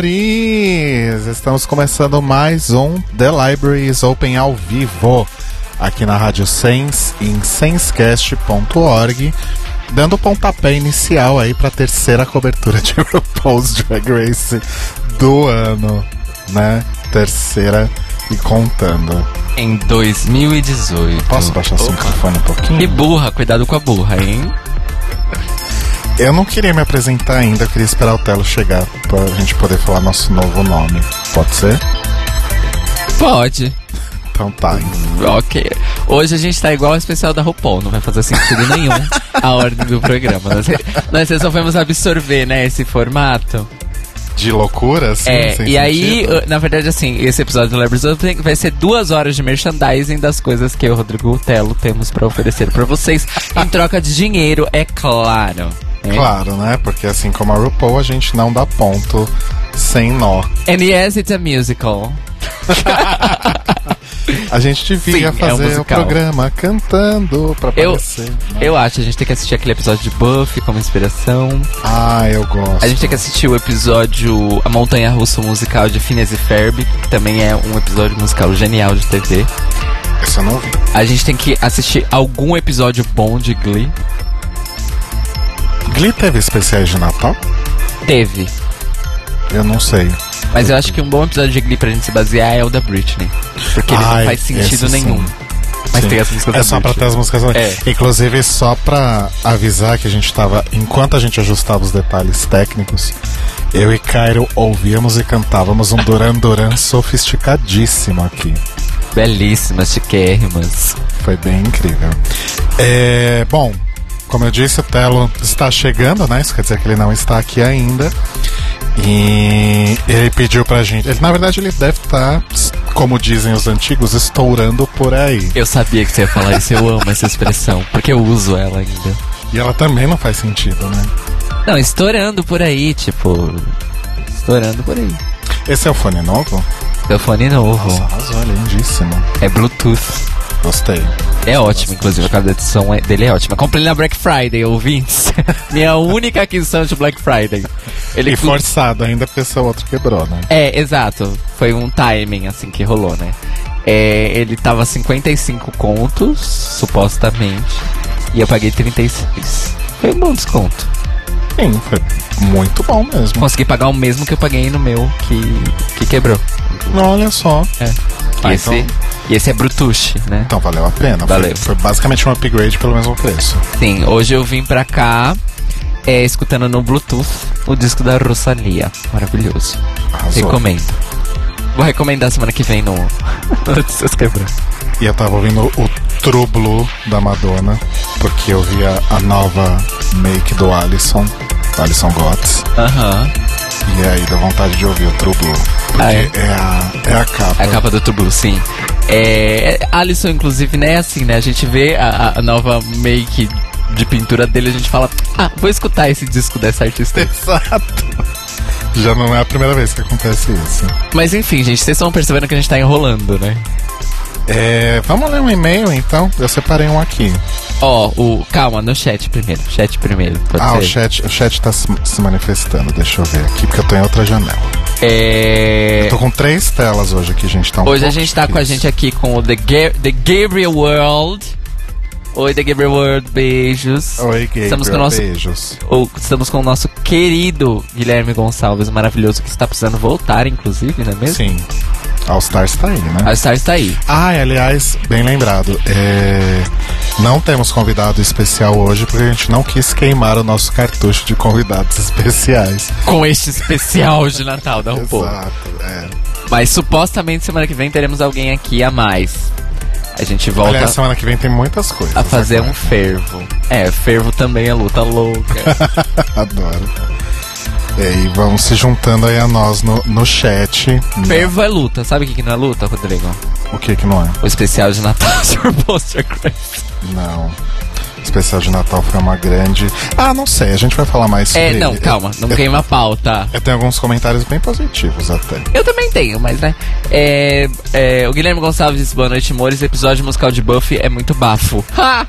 Amores! Estamos começando mais um The Libraries Open ao vivo aqui na Rádio Sense em sensecast.org, dando o pontapé inicial aí para a terceira cobertura de RuPaul's Drag Race do ano, né? Terceira e contando. Em 2018. Posso baixar Opa. microfone um pouquinho? E burra, cuidado com a burra, hein? Eu não queria me apresentar ainda, eu queria esperar o Telo chegar pra gente poder falar nosso novo nome. Pode ser? Pode. Então tá. Ok. Hoje a gente tá igual ao especial da RuPaul, não vai fazer sentido nenhum a ordem do programa. Nós, nós resolvemos absorver, né, esse formato. De loucura, assim? é, e aí, sentido? uh, na verdade, assim, esse episódio do Libraries Open vai ser duas horas de merchandising das coisas que eu o Rodrigo Telo temos pra oferecer pra vocês, em troca de dinheiro, é claro. Né? Claro, né? Porque assim como a RuPaul, a gente não dá ponto sem nó. And yes, it's a musical. A gente devia Sim, é um fazer o programa cantando pra Eu- aparecer. né? Eu acho, a gente tem que assistir aquele episódio de Buffy como inspiração. Ah, eu gosto. A gente tem que assistir o episódio A Montanha Russa Musical de Phineas e Ferb, que também é um episódio musical genial de TV. Esse eu não vi. A gente tem que assistir algum episódio bom de Glee. Glee teve especiais de Natal? Teve. Eu não sei. Mas eu acho que um bom episódio de Glee pra gente se basear é o da Britney. Porque ele Ai, não faz sentido esse sim. nenhum. Mas Sim. tem as músicas É só pra ter as músicas. É. Inclusive, só pra avisar que a gente tava. Enquanto a gente ajustava os detalhes técnicos, eu e Cairo ouvíamos e cantávamos um Duran Duran sofisticadíssimo aqui. Belíssimas, chiquérrimas. Foi bem incrível. É, bom, como eu disse, o Telo está chegando, né? Isso quer dizer que ele não está aqui ainda. E ele pediu pra gente. Ele, na verdade, ele deve estar, como dizem os antigos, estourando por aí. Eu sabia que você ia falar isso, eu amo essa expressão, porque eu uso ela ainda. E ela também não faz sentido, né? Não, estourando por aí, tipo. Estourando por aí. Esse é o fone novo? Meu fone novo. Nossa, arrasou, lindíssimo. É Bluetooth. Gostei. É ótimo, inclusive, a de som é- dele é ótima. Comprei na Black Friday, ouvintes. Minha única aquisição de Black Friday. Ele E forçado ainda porque seu outro quebrou, né? É, exato. Foi um timing, assim, que rolou, né? É, ele tava 55 contos, supostamente. E eu paguei 36. Foi um bom desconto. Sim, foi muito bom mesmo. Consegui pagar o mesmo que eu paguei no meu, que, que quebrou. Olha só. É. E, Ah, esse, então- e esse é Brutuche, né? Então valeu a pena. Foi- Valeu. Foi, basicamente um upgrade pelo mesmo preço. Sim, hoje eu vim pra cá é, escutando no Bluetooth o disco da Rosalia. Maravilhoso. Arrasou. Recomendo. Vou recomendar semana que vem no Notícias Quebrando. E eu tava ouvindo o True Blue da Madonna, porque eu vi a, nova make do Alisson, do Alisson Gotts. Aham. E aí dá vontade de ouvir o True Blue. Porque Ah, é? é? a, é a capa. A capa do Tubu, sim. É, é, Alisson, inclusive, né, assim, né? A gente vê a, a nova make de pintura dele, a gente fala, ah, vou escutar esse disco dessa artista. Exato. Já não é a primeira vez que acontece isso. Mas enfim, gente, vocês estão percebendo que a gente tá enrolando, né? É, vamos ler um e-mail então? Eu separei um aqui. Ó, o. Calma, no chat primeiro. Chat primeiro. Ah, ser? o chat, o chat tá se, se manifestando. Deixa eu ver aqui, porque eu tô em outra janela. É. Tô com três telas hoje aqui, gente. Tá um Hoje a gente tá com a gente aqui com o The, Ga- The Gabriel World. Oi, The Gabriel World, beijos. Oi, Gabriel. Estamos com o nosso- Beijos. Ou estamos com o nosso querido Guilherme Gonçalves, maravilhoso, que está precisando voltar, inclusive, não é mesmo? Sim. All Stars tá aí, né? A Star está aí. Ah, e, aliás, bem lembrado. é, Não temos convidado especial hoje porque a gente não quis queimar o nosso cartucho de convidados especiais. Com este especial de Natal da RuPaul. Exato, é. Mas supostamente semana que vem teremos alguém aqui a mais. A gente volta Aliás, semana que vem tem muitas coisas. a fazer né? um fervo. É, fervo também é luta louca. Adoro. E aí vão se juntando aí a nós no, no chat. fervo é luta. Sabe o que, que não é luta, Rodrigo? O que que não é? O especial de Natal sobre Poster. Não. O especial de Natal foi uma grande. Ah, não sei, a gente vai falar mais sobre É, não, ele. calma, não eu, queima a pauta. eu tenho alguns comentários bem positivos até. Eu também tenho, mas né. É, é, o Guilherme Gonçalves disse boa noite, amores. Episódio musical de Buffy é muito bafo. Ha!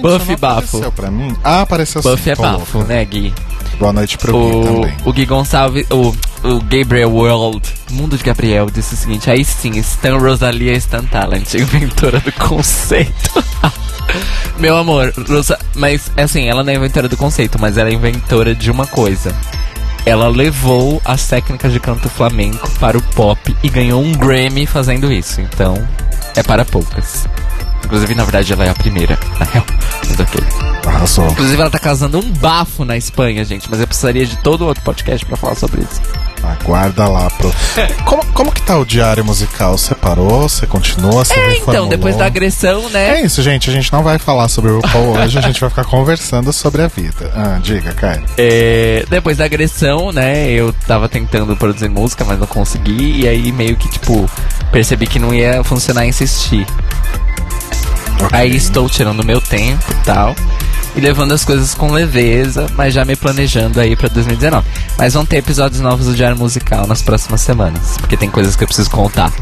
Buffy Isso não bafo. Apareceu pra mim? Ah, apareceu Buffy sim. é bafo, louca. né, Gui? Boa noite pro Gui O, também. o Gui Gonçalves, o, o Gabriel World, Mundo de Gabriel, disse o seguinte: aí sim, Stan Rosalia Stan Talent, inventora do conceito. Meu amor, Rosa, mas assim, ela não é inventora do conceito, mas ela é inventora de uma coisa. Ela levou as técnicas de canto flamenco para o pop e ganhou um Grammy fazendo isso. Então, é para poucas. Inclusive, na verdade, ela é a primeira, na real. Mas ok. Arrasou. Inclusive, ela tá causando um bafo na Espanha, gente. Mas eu precisaria de todo outro podcast pra falar sobre isso. Aguarda lá pro. Como, como que tá o diário musical? Você parou? Você continua? Você É, então, depois da agressão, né? É isso, gente. A gente não vai falar sobre o RuPaul hoje, a gente vai ficar conversando sobre a vida. Ah, diga, Caio. É, depois da agressão, né? Eu tava tentando produzir música, mas não consegui. E aí meio que, tipo, percebi que não ia funcionar insistir. Aí estou tirando meu tempo e tal. E levando as coisas com leveza, mas já me planejando aí pra 2019. Mas vão ter episódios novos do Diário Musical nas próximas semanas. Porque tem coisas que eu preciso contar.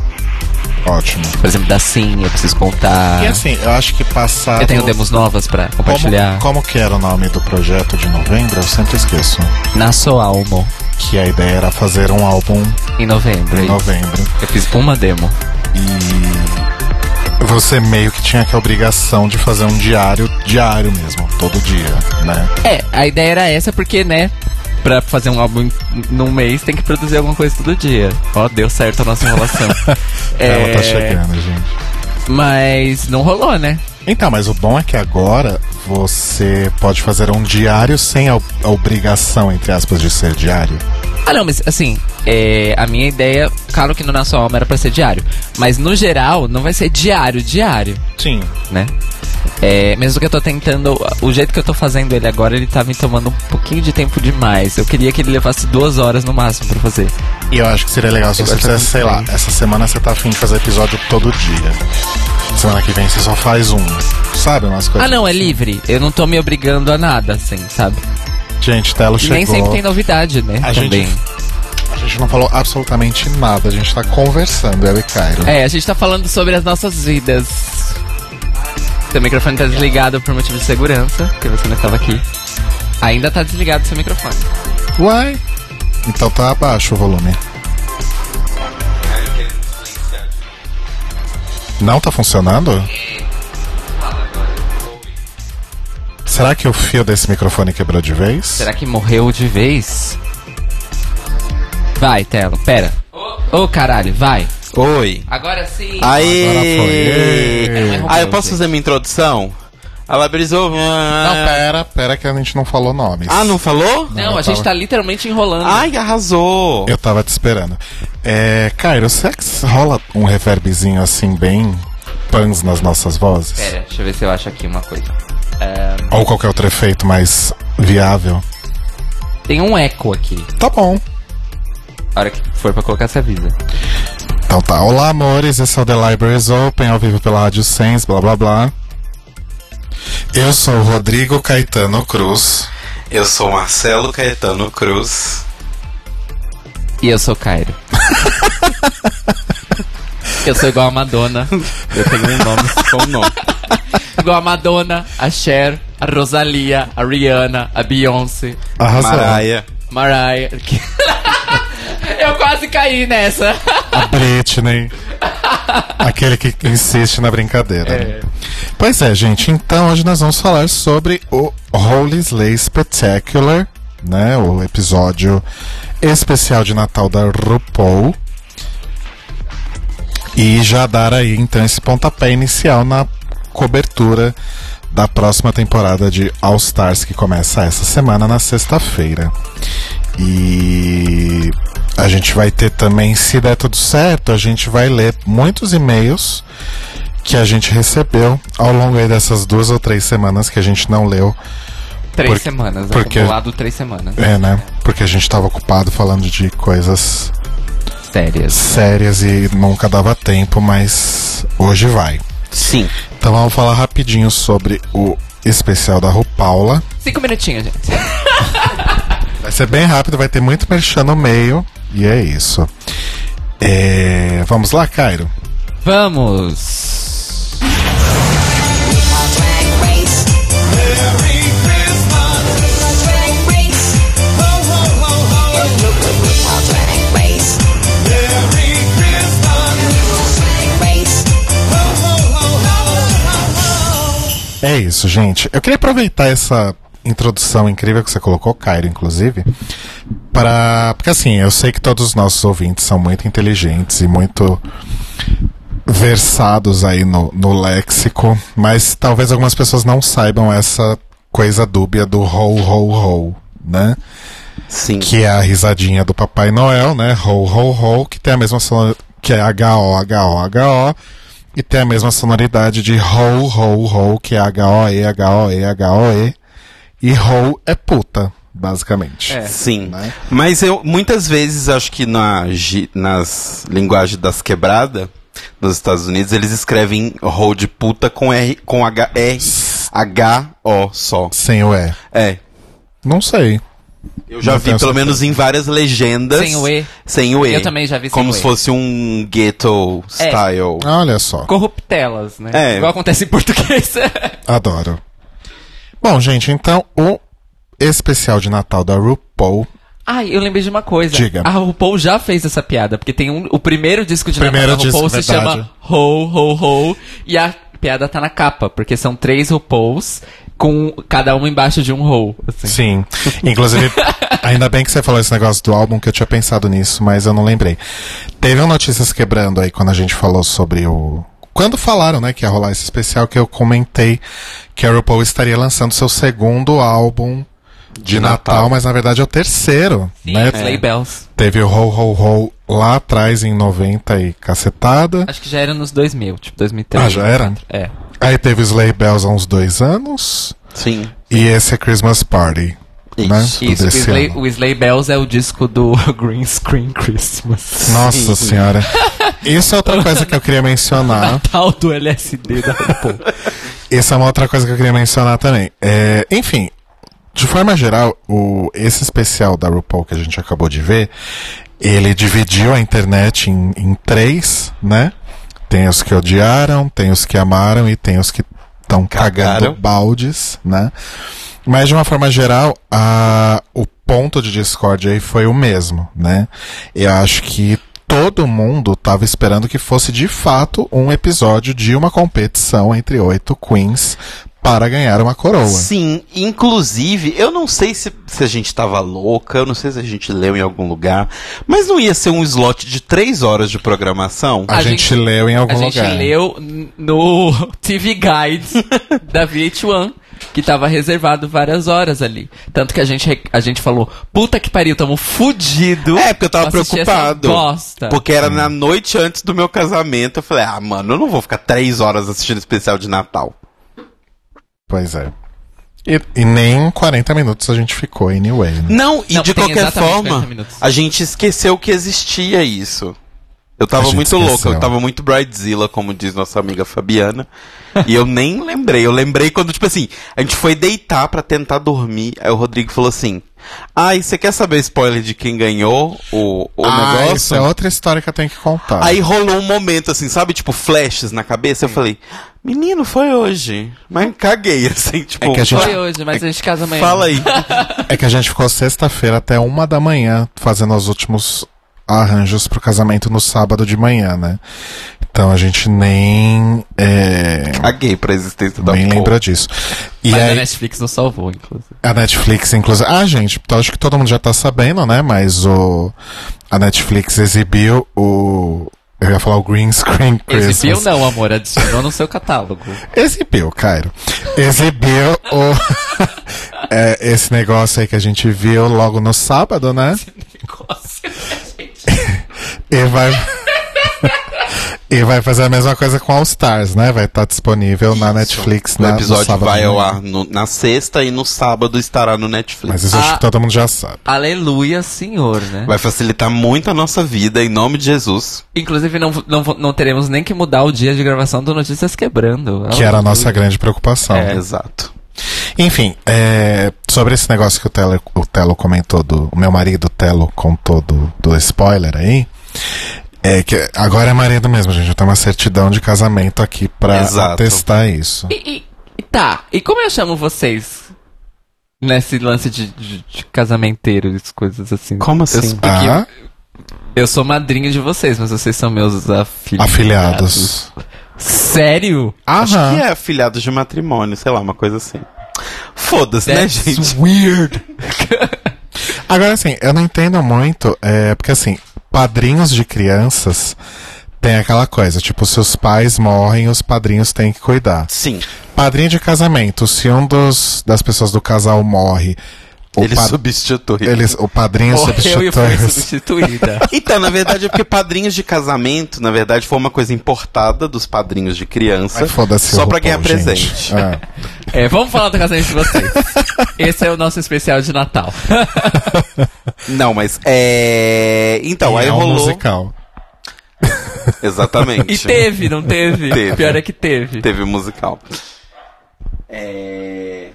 Ótimo. Por exemplo, da Sim, eu preciso contar. E assim, eu acho que passado. Eu tenho demos novas pra compartilhar. Como, como que era o nome do projeto de novembro? Eu sempre esqueço. Na Almo, Que a ideia era fazer um álbum em novembro. em é novembro. Eu fiz uma demo. E você meio que tinha que a obrigação de fazer um diário, diário mesmo, todo dia, né? É, a ideia era essa porque, né? Pra fazer um álbum num mês tem que produzir alguma coisa todo dia. Ó, deu certo a nossa enrolação. Ela tá É, chegando, gente. Mas não rolou, né? Então, mas o bom é que agora você pode fazer um diário sem a, a obrigação, entre aspas, de ser diário. Ah, não, mas assim, é, a minha ideia, claro que no Nosso Alma era pra ser diário. Mas no geral, não vai ser diário, diário, Sim. né? É, mesmo que eu tô tentando. O jeito que eu tô fazendo ele agora, ele tá me tomando um pouquinho de tempo demais. Eu queria que ele levasse duas horas no máximo pra fazer. E eu acho que seria legal se Eu você fizesse, sei lá, também. essa semana você tá afim de fazer episódio todo dia. Semana que vem você só faz um. Sabe umas coisas? Ah, não, é assim. livre. Eu não tô me obrigando a nada, assim, sabe? Gente, Telo chegou. nem sempre tem novidade, né? A também. gente, a gente não falou absolutamente nada, a gente tá conversando, eu e Cairo. É, a gente tá falando sobre as nossas vidas. Seu microfone tá desligado por motivo de segurança, porque você não estava aqui. Ainda tá desligado seu microfone. Uai? Então tá abaixo o volume. Não tá funcionando? Será que o fio desse microfone quebrou de vez? Será que morreu de vez? Vai, Telo, pera. Ô caralho, vai. Oi. Agora sim. Foi. Ah, eu posso fazer minha introdução? A Labrizou. Não, pera, pera que a gente não falou nomes. Ah, não falou? Não, eu a gente tava- tá literalmente enrolando. Ai, arrasou. Eu tava te esperando. É, Cairo, será que rola um reverbzinho assim, bem pans nas nossas vozes? Pera, deixa eu ver se eu acho aqui uma coisa. É, Ou qualquer outro efeito mais viável? tem um eco aqui. Tá bom. A hora que for pra colocar, você avisa. Então tá. Olá, amores. Esse é o The Libraries Open, ao vivo pela Rádio Sens, blá blá blá. Eu sou o Rodrigo Caetano Cruz. Eu sou Marcelo Caetano Cruz. E eu sou Cairo. eu sou igual a Madonna. Eu tenho um nome com um nome. Igual a Madonna, a Cher, a Rosalia, a Rihanna, a Beyoncé. Maraia. Mariah. que- eu quase caí nessa. A Britney. Aquele que insiste na brincadeira. É. Pois é, gente. Então hoje nós vamos falar sobre o Holy Slay Spectacular, né? O episódio especial de Natal da RuPaul. E já dar aí então esse pontapé inicial na cobertura da próxima temporada de All Stars que começa essa semana na sexta-feira. E a gente vai ter também, se der tudo certo, a gente vai ler muitos e-mails que a gente recebeu ao longo aí dessas duas ou três semanas que a gente não leu. Três Por- semanas, porque- acumulado três semanas. É, né? Porque a gente tava ocupado falando de coisas Sérias. sérias e nunca dava tempo, mas hoje vai. Sim. Então vamos falar rapidinho sobre o especial da RuPaula. Cinco minutinhos, gente. Vai ser bem rápido, vai ter muito merchan no meio. E é isso. É, Vamos lá, Cairo? Vamos! É isso, gente. Eu queria aproveitar essa introdução incrível que você colocou, Cairo, inclusive, para. Porque assim, eu sei que todos os nossos ouvintes são muito inteligentes e muito versados aí no, no léxico, mas talvez algumas pessoas não saibam essa coisa dúbia do ho, ho, ho, né? Sim. que é a risadinha do Papai Noel, né? Ho, ho, ho, que tem a mesma que é H-O, H-O, H-O, e tem a mesma sonoridade de ho, ho, ho, que é H-O-E, H-O-E, H-O-E, e ho é puta, basicamente. É. Sim. Né? Mas eu muitas vezes acho que na, nas linguagens das quebradas nos Estados Unidos eles escrevem ho de puta com R com H R H O só. Sem o E. É. Não sei. Eu já Não vi pelo menos em várias legendas. Sem o E. Sem o E. Eu também já vi sem Como o se E. fosse um ghetto É. style. Olha só, Corruptelas, né? É. Igual acontece em português. adoro. Bom, gente, então o especial de Natal da RuPaul Ai, eu lembrei de uma coisa. Diga. A RuPaul já fez essa piada, porque tem um. O primeiro disco de Primeiro Natal da RuPaul disco, se verdade. chama Ho, Ho, Ho. E a piada tá na capa, porque são três RuPauls com cada uma embaixo de um Ho. Assim. Sim. Inclusive, ainda bem que você falou esse negócio do álbum, que eu tinha pensado nisso, mas eu não lembrei. Teve um Notícias Quebrando aí quando a gente falou sobre o. Quando falaram, né, que ia rolar esse especial, que eu comentei que a RuPaul estaria lançando seu segundo álbum de, Natal, Natal. mas na verdade é o terceiro. Sim, né? Sleigh Bells. Teve o Ho Ho Ho lá atrás em 90 e cacetada. Acho que já era nos 2000, tipo 2003. Ah, já era? É. Aí teve o Sleigh Bells há uns dois anos. Sim. E esse é Christmas Party. Isso. Né? Isso, o ano. o Sleigh Bells é o disco do Green Screen Christmas. Nossa senhora. Isso é outra coisa que eu queria mencionar. Natal do LSD da RuPaul. Isso é uma outra coisa que eu queria mencionar também. É, enfim, de forma geral, o, esse especial da RuPaul que a gente acabou de ver, ele dividiu a internet em, em três, né? Tem os que odiaram, tem os que amaram e tem os que estão cagando baldes, né? Mas de uma forma geral, a, o ponto de discórdia aí foi o mesmo, né? Eu acho que todo mundo estava esperando que fosse de fato um episódio de uma competição entre oito queens para ganhar uma coroa. Sim, inclusive, eu não sei se, se a gente tava louca, eu não sei se a gente leu em algum lugar, mas não ia ser um slot de três horas de programação? A, A gente, gente- leu em algum A gente lugar. leu no TV Guides da VH1, que tava reservado várias horas ali. Tanto que a gente, a gente falou, puta que pariu, tamo fudido. É, porque eu tava preocupado. Bosta. Porque era na noite antes do meu casamento. Eu falei, ah, mano, eu não vou ficar três horas assistindo especial de Natal. Pois é. E, e nem 40 minutos a gente ficou, anyway. Né? Não, e Não, de qualquer forma, 40 minutos. a gente esqueceu que existia isso. Eu tava muito louco, esqueceu. eu tava muito bridezilla, como diz nossa amiga Fabiana. e eu nem lembrei. Eu lembrei quando, tipo assim, a gente foi deitar pra tentar dormir. Aí o Rodrigo falou assim: Ai, você quer saber spoiler de quem ganhou o, o ah, negócio? isso é outra história que eu tenho que contar. Aí rolou um momento assim, sabe? Tipo, flashes na cabeça. Eu falei, menino, foi hoje. Mas caguei, assim, tipo. É que a gente- Foi hoje, mas a gente casa amanhã. Fala aí. É que a gente ficou sexta-feira até uma da manhã fazendo os últimos arranjos pro casamento no sábado de manhã, né? Então a gente nem. É, caguei pra existência da nem porra. lembra disso. E Mas a aí, Netflix nos salvou, inclusive. a Netflix, inclusive. Ah, gente, acho que todo mundo já tá sabendo, né? Mas o. A Netflix exibiu o. Eu ia falar o Green Screen Christmas. Exibiu não, amor, adicionou no seu catálogo. Exibiu, Cairo. Exibiu o. é, esse negócio aí que a gente viu logo no sábado, né? Negócio, né, gente? E vai. E vai fazer a mesma coisa com All Stars, né? Vai estar disponível na Netflix O na, no episódio sábado vai ao ar no- na sexta e no sábado estará no Netflix. Mas isso eu acho Ah. que todo mundo já sabe. Aleluia, senhor, né? Vai facilitar muito a nossa vida, em nome de Jesus. Inclusive, não, não, não teremos nem que mudar o dia de gravação do Notícias Quebrando. Que era a nossa grande preocupação. É. Exato. Enfim, é, sobre esse negócio que o Telo, o Telo comentou, do, o meu marido Telo contou do, do spoiler aí, é que agora é marido mesmo, gente. Eu tenho uma certidão de casamento aqui pra Exato. atestar isso. E, e- tá, e como eu chamo vocês? Nesse lance de, de, de casamenteiros, coisas assim. Como assim? Eu, Ah, eu sou madrinha de vocês, mas vocês são meus afiliados. afiliados. Sério? Acho Aham. que é afiliados de matrimônio, sei lá, uma coisa assim. Foda-se, né, gente? weird. Agora, assim, eu não entendo muito, é, porque assim, padrinhos de crianças tem aquela coisa, tipo, se os pais morrem, os padrinhos têm que cuidar. Sim. Padrinho de casamento, se um dos, das pessoas do casal morre, o, Ele substitui. eles, o padrinho Morreu e substitui. foi substituída. Então, na verdade, é porque padrinhos de casamento, na verdade, foi uma coisa importada dos padrinhos de criança. Só pra ganhar RuPaul, presente. É. É, vamos falar do casamento de vocês. Esse é o nosso especial de Natal. Não, mas é. Então, E aí é um rolou. musical. Exatamente. E teve, não teve? Teve. Pior é que teve. Teve o musical. É...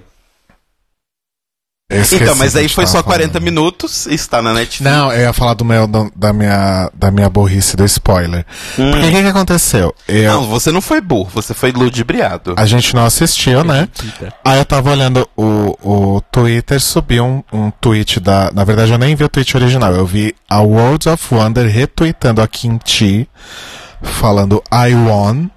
Então, mas aí foi só tava 40 falando. minutos, está na Netflix. Não, eu ia falar do meu, do- da, minha, da minha burrice do spoiler. Hum. Porque o que, que aconteceu? Eu, Não, você não foi burro, você foi ludibriado. a gente não assistiu, né? Aí eu tava olhando o, o Twitter, subiu um, um tweet da. Na verdade, eu nem vi o tweet original, eu vi a World of Wonder retweetando a Kimchi, falando I won.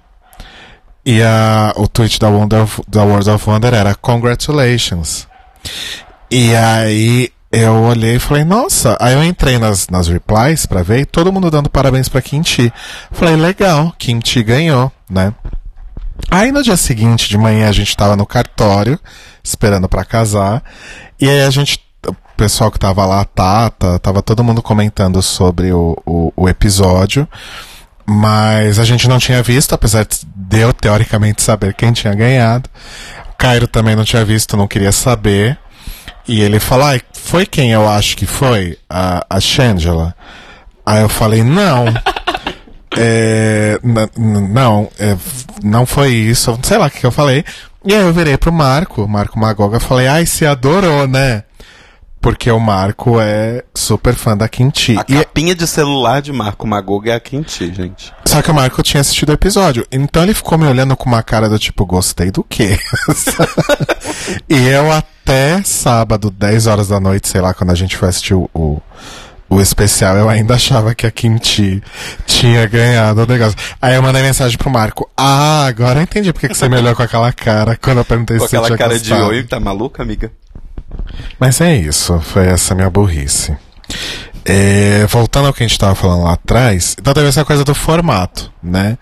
E a, o tweet da, Wonder of- da World of Wonder era Congratulations. E aí eu olhei e falei, nossa. Aí eu entrei nas, nas replies pra ver todo mundo dando parabéns pra Kimchi. Falei, legal, Kimchi ganhou, né? Aí no dia seguinte de manhã a gente tava no cartório, esperando pra casar. E aí a gente. O pessoal que tava lá, Tata, tava todo mundo comentando sobre o, o, o episódio. Mas a gente não tinha visto, apesar de eu teoricamente saber quem tinha ganhado. O Cairo também não tinha visto, não queria saber. E ele falou, ai, foi quem eu acho que foi? A, a Shangela. Aí eu falei, não. É, não, é, não foi isso. Sei lá o que, eu falei. E aí eu virei pro Marco, Marco Magoga, falei, ai, você adorou, né? Porque o Marco é super fã da Kimchi. A E, capinha de celular de Marco Magoga é a Quinti, gente. só que o Marco tinha assistido o episódio. Então ele ficou me olhando com uma cara do tipo, gostei do quê? e eu até sábado, 10 horas da noite, sei lá, quando a gente foi assistir o, o, o especial, eu ainda achava que a Kimchi tinha ganhado o negócio. Aí eu mandei mensagem pro Marco. Ah, agora eu entendi porque que você me olhou com aquela cara quando eu perguntei Com se você aquela cara de gostado. oi, tá maluca, amiga? Mas é isso, foi essa minha burrice. É, voltando ao que a gente tava falando lá atrás, então teve essa coisa do formato, né?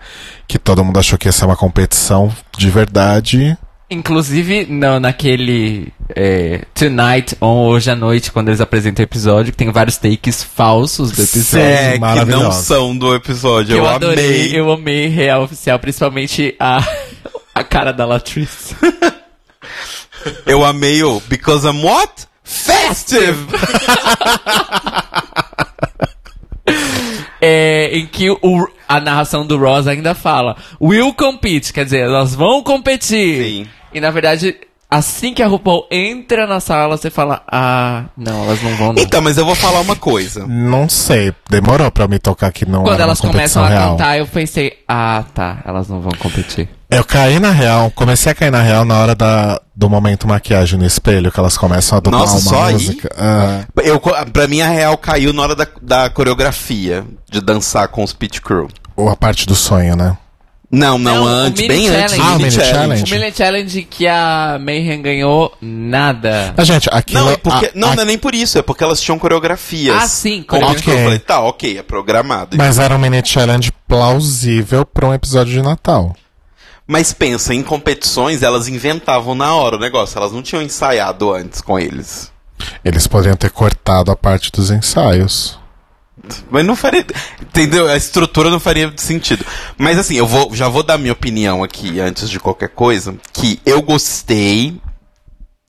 Que todo mundo achou que ia ser uma competição de verdade. Inclusive, no, naquele é, Tonight on Hoje à Noite, quando eles apresentam o episódio, que tem vários takes falsos do episódio. É, que não são do episódio. Eu, eu, adorei, amei. eu amei real oficial, principalmente a, a cara da Latrice. Eu amei o Because I'm what? Festive! É, em que o, a narração do Ross ainda fala Will compete, quer dizer, elas vão competir. Sim. E na verdade, assim que a RuPaul entra na sala, você fala, ah, não, elas não vão não. Então, mas eu vou falar uma coisa. Não sei, demorou pra eu me tocar que não Quando era elas uma começam a real. cantar, eu pensei, ah, tá, elas não vão competir. Eu caí na real, comecei a cair na real na hora da, do momento maquiagem no espelho, que elas começam a dublar Nossa, uma só aí? música. Ah, Eu, pra mim, a real caiu na hora da, da coreografia, de dançar com os Pit Crew. ou a parte do sonho, né? Não, não, Não, antes, mini bem antes. challenge. Ah, o mini challenge. O Million Challenge que a Mayhem ganhou, nada. Mas, gente, aquilo... Não, é porque, a- não, a- não é nem por isso, é porque elas tinham coreografias. Ah, sim, Com o Pit coreografia. Crew. Eu falei, tá, ok, é programado. Mas era um mini challenge plausível pra um episódio de Natal. Mas pensa, em competições, elas inventavam na hora o negócio, elas não tinham ensaiado antes com eles. Eles poderiam ter cortado a parte dos ensaios. Mas não faria. Entendeu? A estrutura não faria sentido. Mas assim, eu vou, já vou dar minha opinião aqui antes de qualquer coisa. Que eu gostei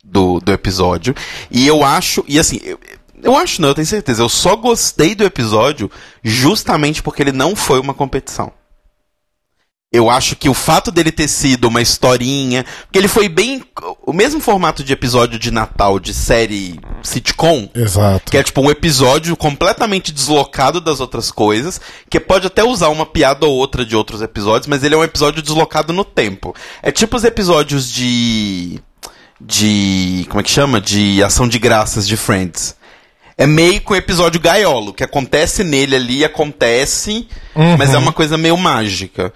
do, do episódio. E eu acho. E assim, eu, eu acho não, eu tenho certeza. Eu só gostei do episódio justamente porque ele não foi uma competição. Eu acho que o fato dele ter sido uma historinha. Porque ele foi bem. O mesmo formato de episódio de Natal de série sitcom. Exato. Que é tipo um episódio completamente deslocado das outras coisas, que pode até usar uma piada ou outra de outros episódios, mas ele é um episódio deslocado no tempo. É tipo os episódios de. de. como é que chama? De ação de graças de Friends. É meio que um episódio gaiolo, que acontece nele ali, acontece, mas é uma coisa meio mágica.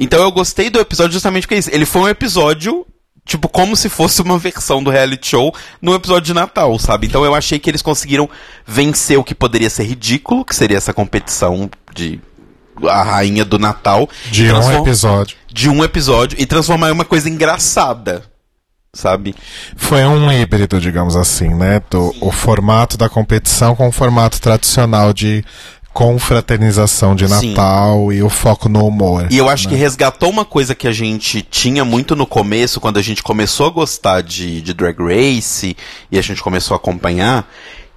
Então eu gostei do episódio justamente porque é isso. Ele foi um episódio tipo, como se fosse uma versão do reality show no episódio de Natal, sabe? Então eu achei que eles conseguiram vencer o que poderia ser ridículo, que seria essa competição de a rainha do Natal. De um episódio. De um episódio e transformar em uma coisa engraçada, sabe? Foi um híbrido, digamos assim, né? Do, o formato da competição com o formato tradicional de confraternização de Sim. Natal e o foco no humor. E eu acho que resgatou uma coisa que a gente tinha muito no começo, quando a gente começou a gostar de, de Drag Race e a gente começou a acompanhar,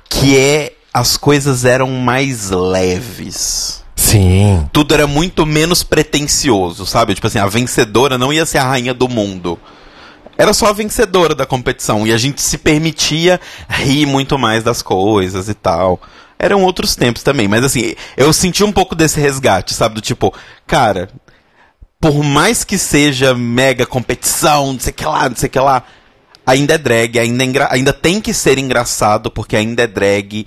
que é as coisas eram mais leves. Sim. Tudo era muito menos pretencioso, sabe? Tipo assim, a vencedora não ia ser a rainha do mundo. Era só a vencedora da competição. E a gente se permitia rir muito mais das coisas e tal. Eram outros tempos também. Mas assim, eu senti um pouco desse resgate, sabe? Do tipo, cara, por mais que seja mega competição, não sei o que lá, não sei o que lá, ainda é drag, ainda, é engra- ainda tem que ser engraçado, porque ainda é drag.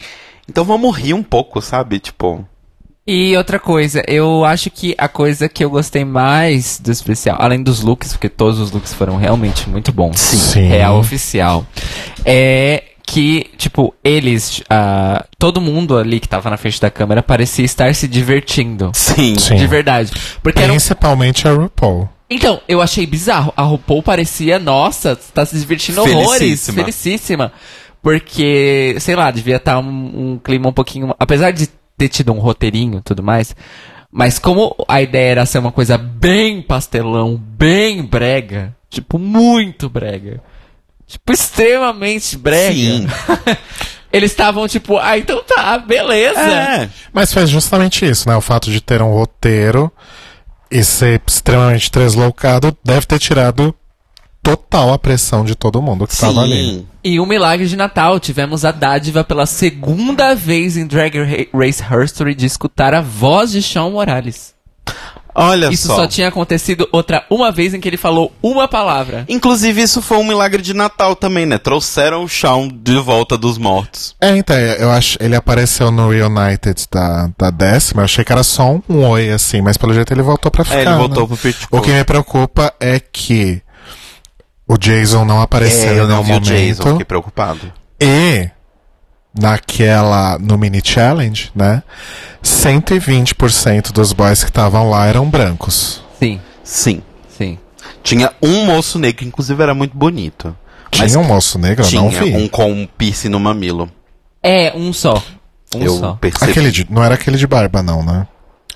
Então vamos rir um pouco, sabe? Tipo. E outra coisa, eu acho que a coisa que eu gostei mais do especial, além dos looks, porque todos os looks foram realmente muito bons. Sim. Real oficial. É que, tipo, eles, ah, todo mundo ali que tava na frente da câmera parecia estar se divertindo. Sim. Sim. De verdade. Porque Principalmente a RuPaul. Então, eu achei bizarro. A RuPaul parecia, nossa, tá se divertindo horrores. Felicíssima. Felicíssima. Porque, sei lá, devia estar um, um clima um pouquinho. Apesar de ter tido um roteirinho e tudo mais. Mas como a ideia era ser uma coisa bem pastelão, bem brega, tipo, muito brega. Tipo, extremamente brega. Sim. Eles estavam tipo, ah, então tá, beleza. É. Mas foi justamente isso, né? O fato de ter um roteiro e ser extremamente translocado deve ter tirado total a pressão de todo mundo que estava ali. E um milagre de Natal, tivemos a dádiva pela segunda vez em Drag Ra- Race History de escutar a voz de Shawn Morales. Olha Isso só. só tinha acontecido outra uma vez em que ele falou uma palavra. Inclusive, isso foi um milagre de Natal também, né? Trouxeram o Shawn de volta dos mortos. É, então, eu acho ele apareceu no Reunited da, da décima, eu achei que era só um, um oi, assim, mas pelo jeito ele voltou pra ficar. É, ele voltou né? pro Pretty O que me preocupa é que o Jason não apareceu É, eu não vi o Jason, momento. fiquei preocupado. E naquela no mini challenge, né? 120% dos boys que estavam lá eram brancos. Sim, Sim. sim. Tinha um moço negro, que inclusive era muito bonito. Mas Tinha um moço negro, eu tinha não vi. um com um piercing no mamilo. É, um só. Um eu só. percebi. Aquele de- não era aquele de barba, não, né?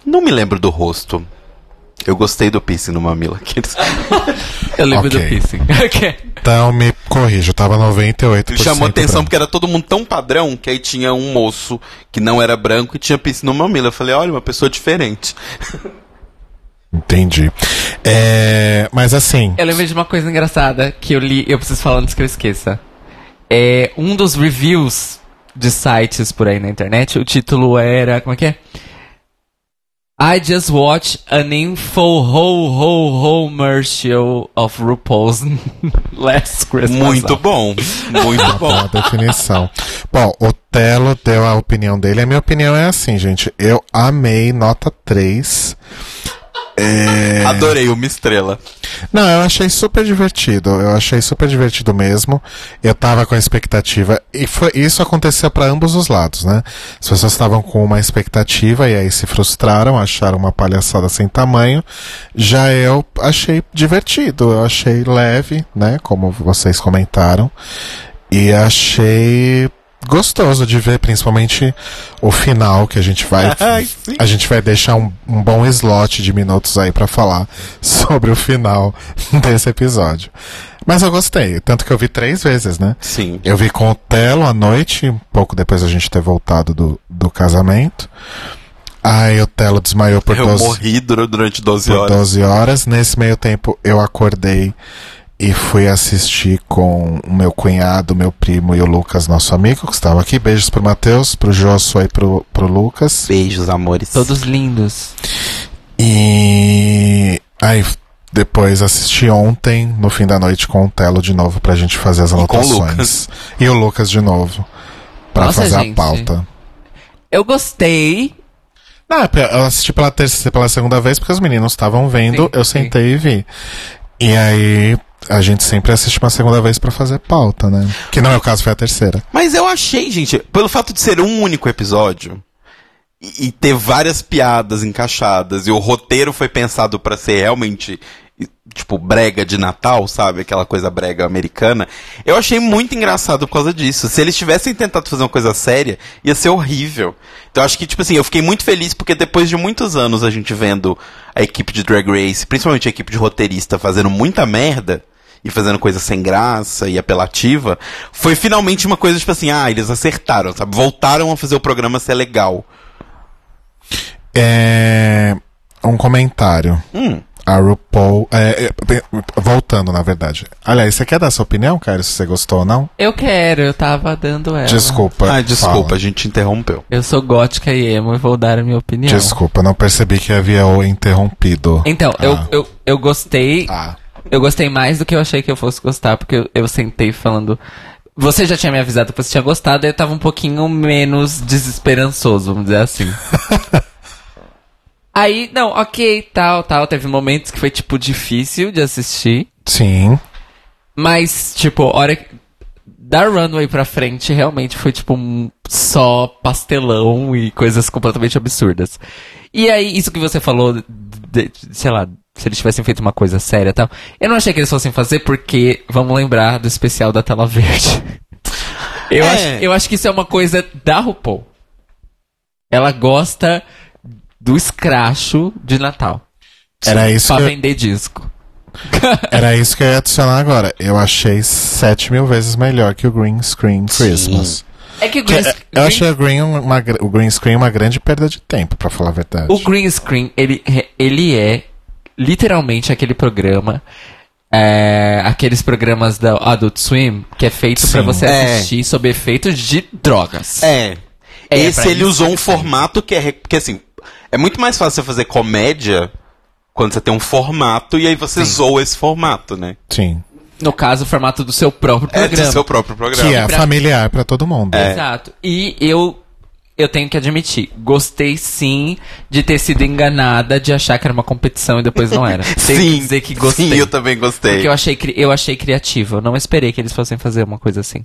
Não me lembro do rosto. Eu gostei do piercing no mamilo. Aqueles... Eu lembro Ok. do piercing. Ok. Então me corrijo, tava 98%. Ele chamou atenção branco. porque era todo mundo tão padrão que aí tinha um moço que não era branco e tinha piercing no mamilo. Eu falei, olha, uma pessoa diferente. Entendi. É, mas assim, Eu lembrei de uma coisa engraçada que eu li, eu preciso falar antes que eu esqueça. É um dos reviews de sites por aí na internet, o título era, como é que é? I just watched an info ho ho ho commercial of RuPaul's Last Christmas. Muito bom. Muito bom. boa definição. Bom, o Telo deu a opinião dele. A minha opinião é assim, gente. Eu amei nota 3. É... Adorei uma estrela. Não, eu achei super divertido. Eu achei super divertido mesmo. Eu tava com a expectativa. E foi, isso aconteceu para ambos os lados, né? As pessoas estavam com uma expectativa e aí se frustraram, acharam uma palhaçada sem tamanho. Já eu achei divertido. Eu achei leve, né? Como vocês comentaram. E achei gostoso de ver, principalmente o final que a gente vai a gente vai deixar um, um bom slot de minutos aí pra falar sobre o final desse episódio. Mas eu gostei, tanto que eu vi três vezes, né? Sim. Eu vi com o Telo à noite, um pouco depois da gente ter voltado do, do casamento. Aí o Telo desmaiou por Eu 12, morri dura- durante 12 por horas. 12 horas. Nesse meio tempo eu acordei e fui assistir com o meu cunhado, meu primo e o Lucas, nosso amigo, que estava aqui. Beijos pro Matheus, pro Joshua e pro, pro Lucas. Beijos, amores. Todos lindos. E aí depois assisti ontem, no fim da noite, com o Telo de novo pra gente fazer as com o anotações. Lucas. E o Lucas de novo. Pra Nossa, fazer gente. a pauta. Eu gostei. Não, eu assisti pela terceira, pela segunda vez porque os meninos estavam vendo, Sim, eu sim. sentei e vi. E aí a gente sempre assiste uma segunda vez pra fazer pauta, né? Que não é o caso, foi a terceira. Mas eu achei, gente, pelo fato de ser um único episódio e, e ter várias piadas encaixadas e o roteiro foi pensado pra ser realmente tipo brega de Natal, sabe? Aquela coisa brega americana. Eu achei muito engraçado por causa disso. Se eles tivessem tentado fazer uma coisa séria, ia ser horrível. Então eu acho que tipo assim, eu fiquei muito feliz porque depois de muitos anos a gente vendo a equipe de Drag Race, principalmente a equipe de roteirista fazendo muita merda, e fazendo coisa sem graça e apelativa, foi finalmente uma coisa tipo assim, ah, eles acertaram, sabe? Voltaram a fazer o programa ser legal. É. Um comentário. Hum. A RuPaul. é, é, voltando, na verdade. Aliás, você quer dar sua opinião, Caio, se você gostou ou não? Eu quero, eu tava dando ela. Desculpa. Ah, desculpa, fala. a gente interrompeu. Eu sou gótica e emo e vou dar a minha opinião. Desculpa, não percebi que havia o interrompido. Então, eu, Ah. eu, eu gostei. Ah. Eu gostei mais do que eu achei que eu fosse gostar, porque eu, eu sentei falando. Você já tinha me avisado que você tinha gostado, aí eu tava um pouquinho menos desesperançoso, vamos dizer assim. aí, não, ok, tal, tal. Teve momentos que foi, tipo, difícil de assistir. Sim. Mas, tipo, hora da runway pra frente realmente foi tipo um só pastelão e coisas completamente absurdas. E aí, isso que você falou, de- de- sei lá, se eles tivessem feito uma coisa séria e tal, eu não achei que eles fossem fazer porque, vamos lembrar do especial da tela verde. Eu, É. acho, eu acho que isso é uma coisa da RuPaul. Ela gosta do escracho de Natal. Era isso, Pra que eu, vender disco. era isso que eu ia adicionar agora. Eu achei 7 mil vezes melhor que o Green Screen Christmas. É que o Que- green, eu green- achei o green, uma, o green Screen uma grande perda de tempo, pra falar a verdade. O green screen, ele, ele é literalmente aquele programa, é, aqueles programas da Adult Swim, que é feito pra Sim. você É. assistir sob efeitos de drogas. É. É, Esse ele usou um formato que é. Porque assim, é muito mais fácil você fazer comédia quando você tem um formato e aí você zoa esse formato, né? Sim. No caso, o formato do seu próprio É programa. do seu próprio programa. Que é pra- familiar pra todo mundo. Exato. E eu eu tenho que admitir, gostei sim de ter sido enganada de achar que era uma competição e depois não era. Tenho que Sim, dizer que gostei. sim, eu também gostei. Porque eu achei, eu achei criativo. Eu não esperei que eles fossem fazer uma coisa assim.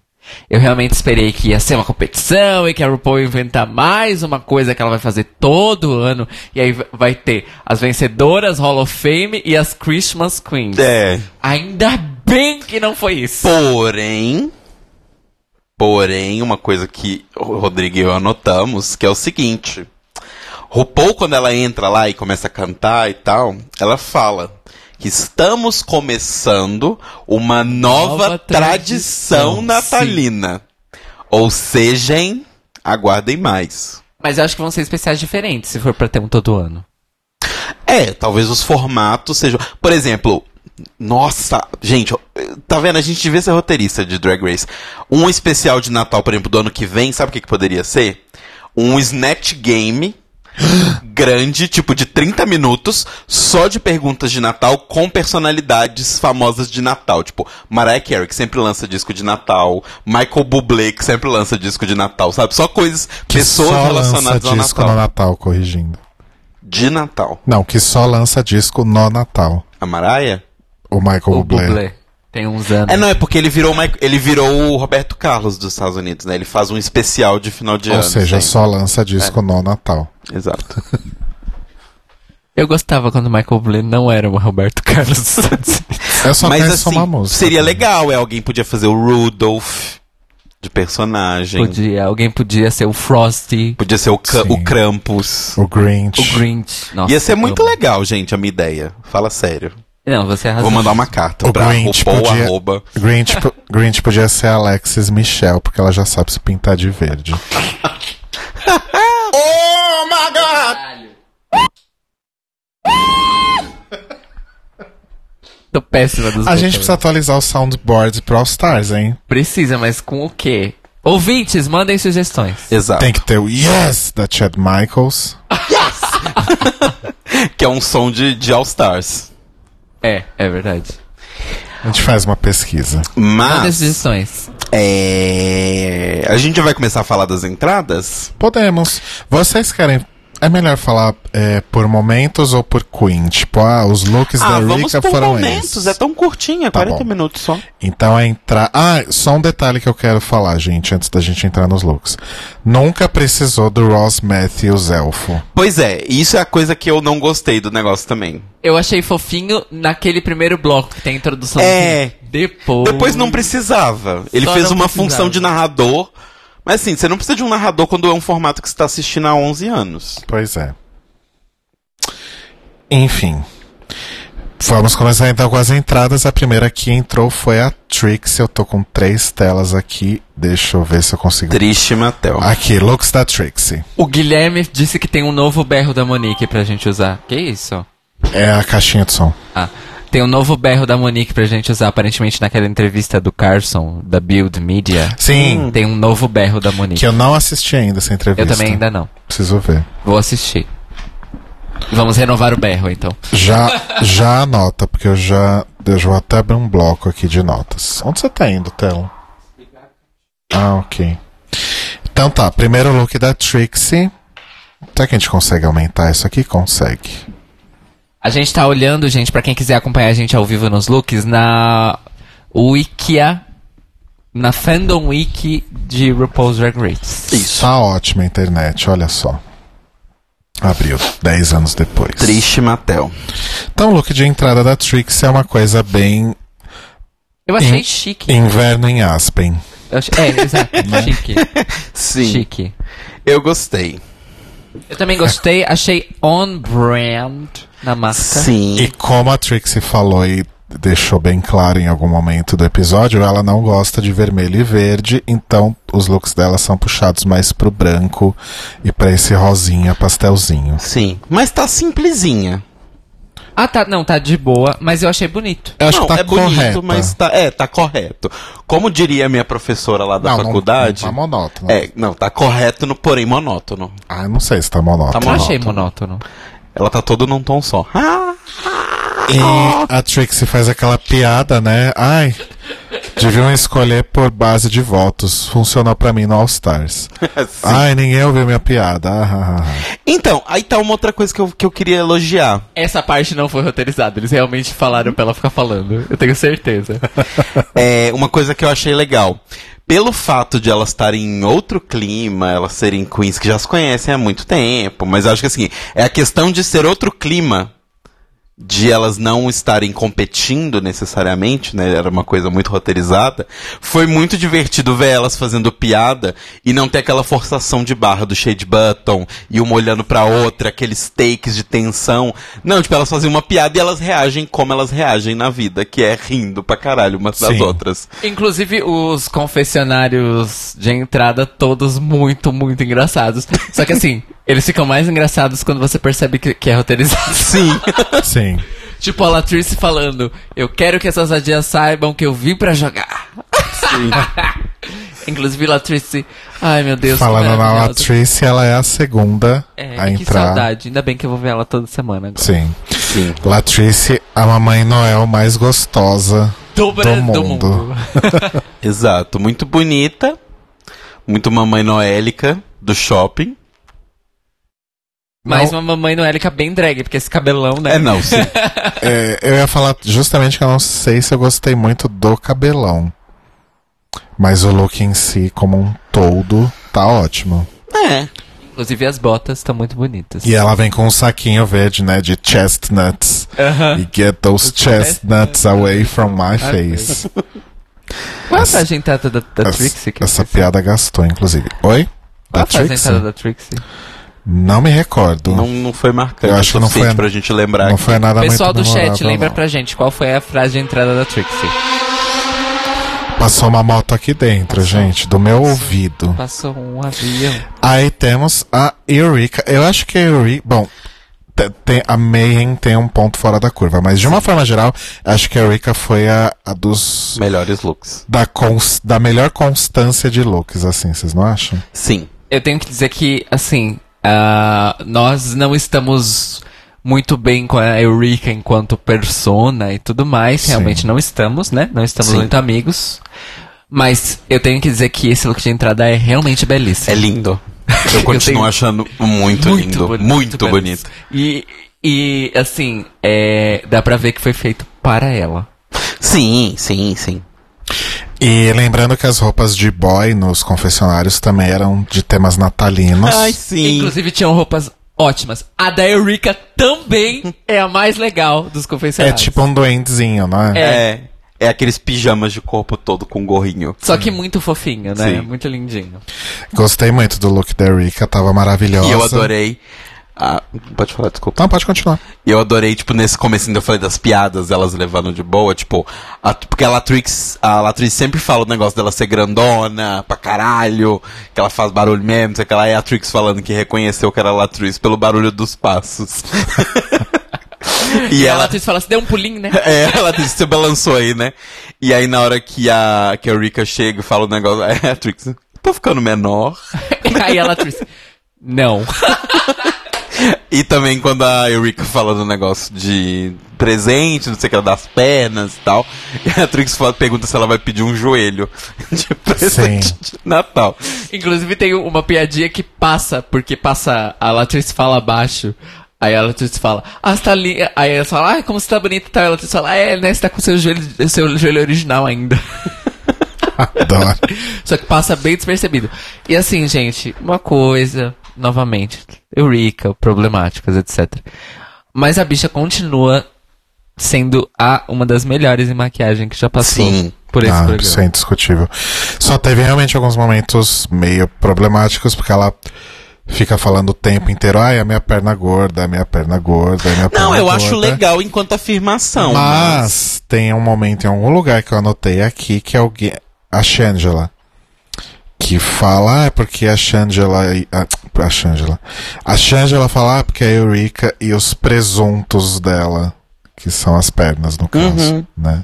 Eu realmente esperei que ia ser uma competição e que a RuPaul ia inventar mais uma coisa que ela vai fazer todo ano. E aí va- vai ter as vencedoras Hall of Fame e as Christmas Queens. É. Ainda bem que não foi isso. Porém, porém, uma coisa que o Rodrigo e eu anotamos, que é o seguinte. RuPaul, quando ela entra lá e começa a cantar e tal, ela fala que estamos começando uma nova, Nova tradição, tradição, natalina. Ou seja, hein, aguardem mais. Mas eu acho que vão ser especiais diferentes se for pra ter um todo ano. É, talvez os formatos sejam. Por exemplo, nossa, gente, tá vendo? A gente devia ser roteirista de Drag Race. Um especial de Natal, por exemplo, do ano que vem, sabe o que, que poderia ser? Um Snatch Game grande, tipo de 30 minutos, só de perguntas de Natal com personalidades famosas de Natal. Tipo, Mariah Carey, que sempre lança disco de Natal, Michael Bublé, que sempre lança disco de Natal, sabe? Só coisas, Que pessoas só relacionadas lança ao disco Natal. no Natal, corrigindo. De Natal. Não, que só lança disco no Natal. A Mariah? O Michael O Bublé. Bublé. Tem uns anos. É, não, é porque ele virou, ele virou o Roberto Carlos dos Estados Unidos, né? Ele faz um especial de final de Ou ano. seja, sempre. só lança disco no Natal. Exato. Eu gostava quando o Michael Bublé não era o Roberto Carlos dos Estados Unidos. Eu só Mas assim, uma música. seria também. legal, é alguém podia fazer o Rudolph. de personagem. Podia, alguém podia ser o Frosty, Podia ser o, Sim. o Krampus. O Grinch. o Grinch. Nossa, Ia ser muito legal, gente, a minha ideia. Fala sério. Não, você arrasou. Vou mandar uma carta O pra Grinch RuPaul, podia- arroba. Grinch, Grinch podia ser a Alexis Michelle, porque ela já sabe se pintar de verde. Oh my god! Tô péssima dos A botões. gente precisa atualizar o soundboard pro All Stars, hein? Precisa, mas com o quê? Ouvintes, mandem sugestões. Exato. Tem que ter o Yes da Chad Michaels. Que é um som de, de All Stars. É, é verdade. A gente faz uma pesquisa. Mas. sugestões. É... A gente já vai começar a falar das entradas? Podemos. Vocês querem. É melhor falar é, por momentos ou por Queen? Tipo, ah, os looks ah, da vamos Rika por foram momentos. esses. É tão curtinha, Tá 40 bom. minutos só. Então a entrar. Ah, só um detalhe que eu quero falar, gente, antes da gente entrar nos looks. Nunca precisou do Ross Matthews elfo. Pois é, isso é a coisa que eu não gostei do negócio também. Eu achei fofinho naquele primeiro bloco que tem a introdução. É. Depois. Depois não precisava. Ele Só fez uma precisava. função de narrador. Mas assim, você não precisa de um narrador quando é um formato que você está assistindo há 11 anos. Pois é. Enfim. Vamos começar então com as entradas. A primeira que entrou foi a Trix. Eu tô com três telas aqui. Deixa eu ver se eu consigo. Triste, Matel. Aqui, looks da Trixie. O Guilherme disse que tem um novo berro da Monique pra gente usar. Que isso? É a caixinha de som. Ah, tem um novo berro da Monique pra gente usar, aparentemente naquela entrevista do Carson, da Build Media. Sim, Tem um novo berro da Monique. que eu não assisti ainda essa entrevista. Eu também ainda não. Preciso ver. Vou assistir. Vamos renovar o berro, então. Já, já anota, porque eu já. Eu vou até abrir um bloco aqui de notas. Onde você tá indo, Telo? Ah, ok. Então tá, primeiro look da Trixie. Será que a gente consegue aumentar isso aqui? Consegue. A gente tá olhando, gente, pra quem quiser acompanhar a gente ao vivo nos looks, na Wikia, na Fandom Wiki de RuPaul's Drag Race. Isso. Tá ótima a internet, olha só. Abriu, 10 anos depois. Triste, Matel. Então o look de entrada da Trixie é uma coisa bem Eu achei Em- chique. inverno em Aspen. Achei- é, exato. chique. Sim. Chique. Eu gostei. Eu também gostei, achei on brand na máscara. Sim. E como a Trixie falou e deixou bem claro em algum momento do episódio, ela não gosta de vermelho e verde, então os looks dela são puxados mais pro branco e pra esse rosinha pastelzinho. Sim. Mas tá simplesinha. Ah, tá. Não, tá de boa, mas eu achei bonito. Eu acho não, que tá é bonito, correta. mas tá, é, tá correto. Como diria a minha professora lá da não, não- faculdade. Não, tá monótono. é, não, tá correto, no, porém monótono. Ah, eu não sei se tá monótono. Tá Eu achei monótono. monótono. Ela tá todo num tom só. Ah, E a Trixie faz aquela piada, né? Ai, deviam escolher por base de votos. Funcionou pra mim no All Stars. Ai, ninguém ouviu minha piada. Ah, ah, ah. Então, aí tá uma outra coisa que eu, que eu queria elogiar. Essa parte não foi roteirizada, eles realmente falaram pra ela ficar falando. Eu tenho certeza. É uma coisa que eu achei legal. Pelo fato de elas estarem em outro clima, elas serem queens que já se conhecem há muito tempo, mas acho que assim, é a questão de ser outro clima, de elas não estarem competindo necessariamente, né? Era uma coisa muito roteirizada. Foi muito divertido ver elas fazendo piada e não ter aquela forçação de barra do Shade Button e uma olhando pra outra, aqueles takes de tensão. Não, tipo, elas fazem uma piada e elas reagem como elas reagem na vida, que é rindo pra caralho umas das Sim. outras. Inclusive, os confessionários de entrada, todos muito, muito engraçados. Só que assim, eles ficam mais engraçados quando você percebe que, que é roteirizado. Sim. Sim. Tipo a Latrice falando, eu quero que essas adias saibam que eu vim pra jogar. Inclusive, Latrice, ai meu Deus, que Falando na. Latrice, ela é a segunda É, a que entrar. saudade. Ainda bem que eu vou ver ela toda semana agora. Sim. Sim. Latrice, a mamãe Noel mais gostosa. Do, Do do mundo. mundo. Exato. Muito bonita. Muito mamãe noélica do shopping. Mais Não- uma mamãe noélica bem drag, porque esse cabelão, né? É, não, sim. É, eu ia falar justamente que eu não sei se eu gostei muito do cabelão. Mas o look em si, como um todo, tá ótimo. é. Inclusive as botas estão muito bonitas. E ela vem com um saquinho verde, né? De chestnuts. Aham. E get those chestnuts away from my face. Qual é a entrada da, da Essa, Trixie? Que essa piada gastou, inclusive. Oi? Qual é Da a entrada da Trixie? Não me recordo. Não, não foi marcante Eu acho que o não foi- pra gente lembrar. Não foi nada Pessoal muito do chat, lembra não. pra gente qual foi a frase de entrada da Trixie. Passou uma moto aqui dentro, gente, do meu ouvido. Passou um avião. Aí temos a Eureka. Eu acho que a Eureka. Bom, te- tem, a Mayhem tem um ponto fora da curva, mas de uma forma geral, acho que a Eureka foi a, a dos. Melhores looks. Da, cons, da melhor constância de looks, assim, vocês não acham? Sim. Eu tenho que dizer que, assim, ah, nós não estamos muito bem com a Eureka enquanto persona e tudo mais. Sim. Realmente não estamos, né? Não estamos Sim. muito amigos. Mas eu tenho que dizer que esse look de entrada é realmente belíssimo. É lindo. Eu continuo tenho- achando muito, lindo. bonito, muito bonito. belíssimo. E, e assim, é, dá pra ver que foi feito para ela. Sim, sim, sim. E lembrando que as roupas de boy nos confessionários também eram de temas natalinos. Ai, sim. Inclusive tinham roupas ótimas. A da Eureka também é a mais legal dos é confessionários. tipo um duendezinho, não é? É. É aqueles pijamas de corpo todo com gorrinho. Só que muito fofinho, né? Sim. Muito lindinho. Gostei muito do look da Erika, tava maravilhosa. E eu adorei. Ah, pode falar, desculpa. Não, pode continuar. E eu adorei, tipo, nesse comecinho eu falei das piadas, elas levando de boa, tipo, a- porque a Latrix, a Latrix sempre fala o negócio dela ser grandona, pra caralho, que ela faz barulho mesmo, sei que ela é a Trix falando que reconheceu que era a Latrix pelo barulho dos passos. E, e ela ela, atriz fala, você deu um pulinho, né? é, ela disse, você balançou aí, né? E aí na hora que a, que a Rika chega e fala o negócio, é, a Trix, tô ficando menor. Aí ela atriz, não. E também quando a Eureka fala do negócio de presente, não sei o que, das pernas e tal. E a Trix fala- pergunta se ela vai pedir um joelho de presente Sim. de Natal. Inclusive tem uma piadinha que passa, porque passa, a Latrice fala abaixo. Aí a Latrice fala, ah, você tá ali. Aí ela fala, ah, como você tá bonita e tal. Aí a Latrice fala, ah, é, né? Você tá com seu joelho, seu joelho original ainda. Adoro. Só que passa bem despercebido. E assim, gente, uma coisa, novamente, Eureka, problemáticas, etc. Mas a bicha continua sendo a uma das melhores em maquiagem que já passou Sim. por esse ah, programa. isso é indiscutível. Só teve realmente alguns momentos meio problemáticos, porque ela fica falando o tempo inteiro, ai, a minha perna gorda, a minha perna gorda, a minha perna Não, eu gorda. acho legal enquanto afirmação. Mas tem um momento em algum lugar que eu anotei aqui que alguém. A Shangela. Que fala, ah, é porque a Shangela. A, a Shangela. A Shangela fala, ah, porque a Eureka e os presuntos dela. Que são as pernas, no caso. Uhum. Né?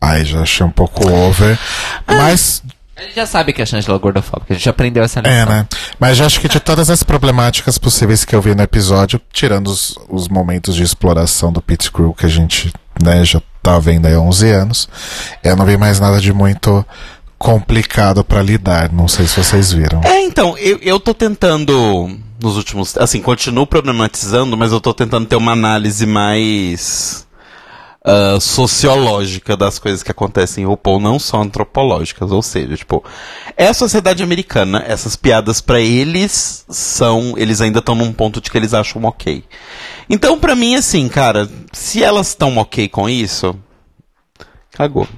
Aí já achei um pouco over. Mas A gente já sabe que a Shangela é gordofóbica, a gente já aprendeu essa lição. É, né? Mas já acho que de todas as problemáticas possíveis que eu vi no episódio, tirando os, os momentos de exploração do Pit Crew que a gente né, já tá vendo aí há 11 anos, eu não vi mais nada de muito complicado pra lidar. Não sei se vocês viram. É, então, eu, eu tô tentando, nos últimos. Assim, continuo problematizando, mas eu tô tentando ter uma análise mais. ah, sociológica das coisas que acontecem em RuPaul, não só antropológicas, ou seja, tipo, é a sociedade americana, essas piadas pra eles são, eles ainda estão num ponto de que eles acham ok. Então, pra mim, assim, cara, se elas estão ok com isso, cagou.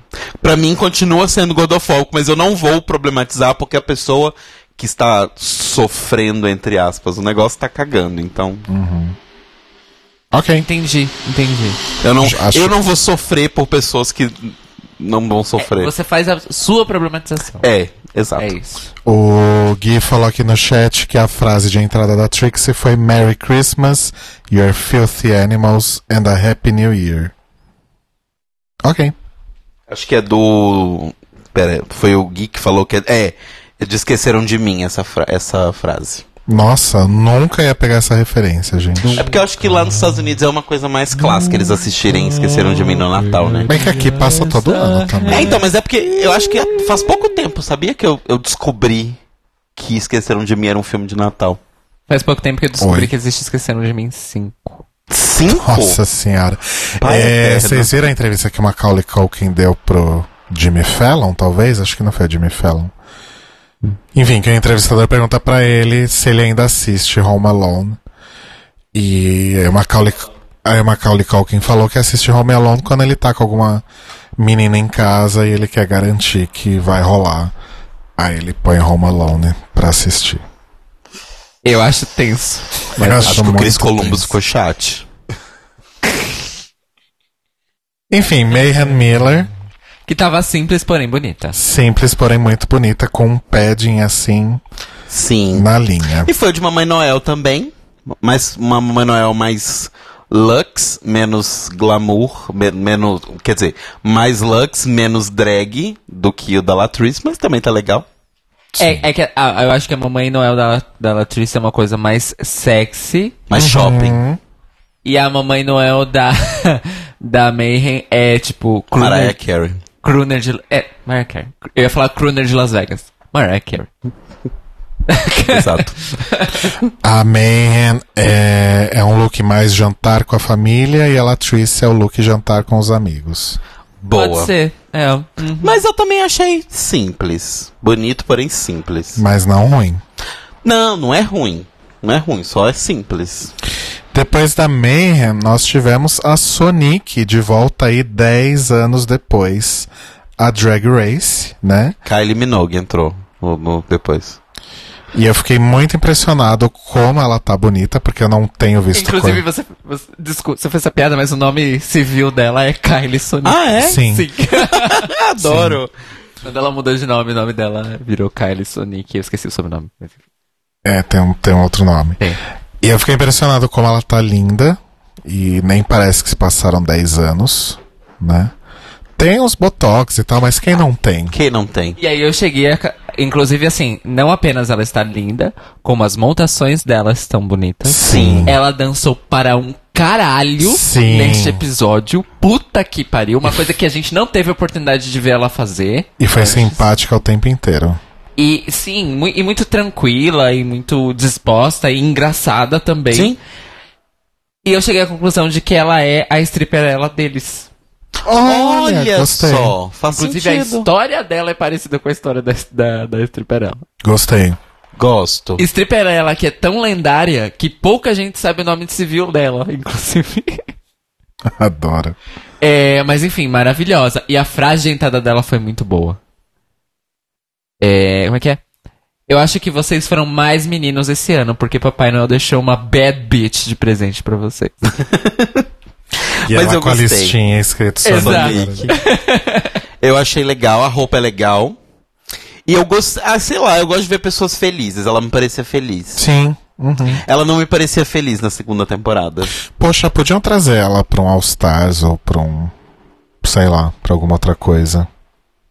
Pra mim continua sendo godofóbico, mas eu não vou problematizar porque a pessoa que está sofrendo, entre aspas, o negócio tá cagando. Então, Ok. Entendi, entendi. eu não, Acho- eu não vou sofrer por pessoas que não vão sofrer. Você faz a sua problematização. É, exato. É isso. O Gui falou aqui no chat que a frase de entrada da Trixie foi Merry Christmas, You're Filthy Animals and a Happy New Year. Ok. Acho que é do. Pera, foi o Gui que falou que é. É, eles esqueceram de mim essa, fra- essa frase. Nossa, nunca ia pegar essa referência, gente. É porque eu acho que lá nos Estados Unidos é uma coisa mais clássica eles assistirem Esqueceram de Mim no Natal, né? Bem que aqui passa todo ano também. É, então, mas é porque eu acho que faz pouco tempo, sabia que eu, eu descobri que Esqueceram de Mim era um filme de Natal? Faz pouco tempo que eu descobri Oi. que existe Esquecendo de Mim 5. Cinco? Nossa senhora. Pai É, vocês viram a entrevista que o Macaulay Culkin deu pro Jimmy Fallon, talvez? Acho que não foi o Jimmy Fallon. Enfim, que o entrevistador pergunta pra ele se ele ainda assiste Home Alone. E o Macaulay, Aí o Macaulay Culkin falou que assiste Home Alone quando ele tá com alguma menina em casa e ele quer garantir que vai rolar. Aí ele põe Home Alone pra assistir. Eu acho tenso. Mas eu Acho que o Chris Columbus tenso. ficou chat. Enfim, Mayhem Miller, Que tava simples, porém bonita. simples, porém muito bonita, com um padding assim Sim. na linha. E foi o de Mamãe Noel também. Mas uma Mamãe Noel mais lux, menos glamour, me- menos. Quer dizer, mais lux, menos drag do que o da Latrice, mas também tá legal. É, é que ah, eu acho que a Mamãe Noel da, da Latrice é uma coisa mais sexy. Mais shopping. Hum, E a Mamãe Noel da, da Mayhem é tipo. Mariah Crooner, Carey. crooner de. É, Mariah Carey. Eu ia falar Crooner de Las Vegas. Mariah Carey. Exato. A Mayhem é, é um look mais jantar com a família e a Latrice é o look jantar com os amigos. Boa. Pode ser. É. uhum. Mas eu também achei simples. Bonito, porém simples. Mas não ruim. Não, não é ruim. Não é ruim, só é simples. Depois da Mayhem, nós tivemos a Sonic de volta aí 10 anos depois. A Drag Race, né? Kylie Minogue entrou no, no- depois. E eu fiquei muito impressionado como ela tá bonita, porque eu não tenho visto Inclusive, você, você. Desculpa, você fez essa piada, mas o nome civil dela é Kylie Sonic. Ah, é? Sim. Sim. Adoro. Quando ela mudou de nome, o nome dela virou Kylie Sonic. Eu esqueci o sobrenome. É, tem um, tem um outro nome. Tem. E eu fiquei impressionado como ela tá linda. E nem parece que se passaram 10 anos, né? Tem os botox e tal, mas quem não tem? Quem não tem? E aí eu cheguei a. Inclusive, assim, não apenas ela está linda, como as montações dela estão bonitas. Sim. Ela dançou para um caralho Sim. neste episódio. Puta que pariu. Uma coisa que a gente não teve oportunidade de ver ela fazer. E foi simpática o tempo inteiro. E sim, mu- e muito tranquila e muito disposta e engraçada também. Sim. E eu cheguei à conclusão de que ela é a stripperella deles. Olha gostei. só. Faz Inclusive, a sentido. história dela é parecida com a história da, da, da stripperella. Gostei. Gosto. Stripperella, que é tão lendária que pouca gente sabe o nome civil dela, inclusive. Adoro. É, mas enfim, maravilhosa. E a frase de entrada dela foi muito boa. É, como é que é? Eu acho que vocês foram mais meninos esse ano, porque Papai Noel deixou uma bad bitch de presente pra vocês. E Mas ela eu com a gostei. listinha escrito. Sonic. Eu achei legal, a roupa é legal. E eu gosto. Ah, sei lá, eu gosto de ver pessoas felizes. Ela me parecia feliz. Sim. uhum. Ela não me parecia feliz na segunda temporada. Poxa, podiam trazer ela pra um All Stars ou pra um. Sei lá, pra alguma outra coisa.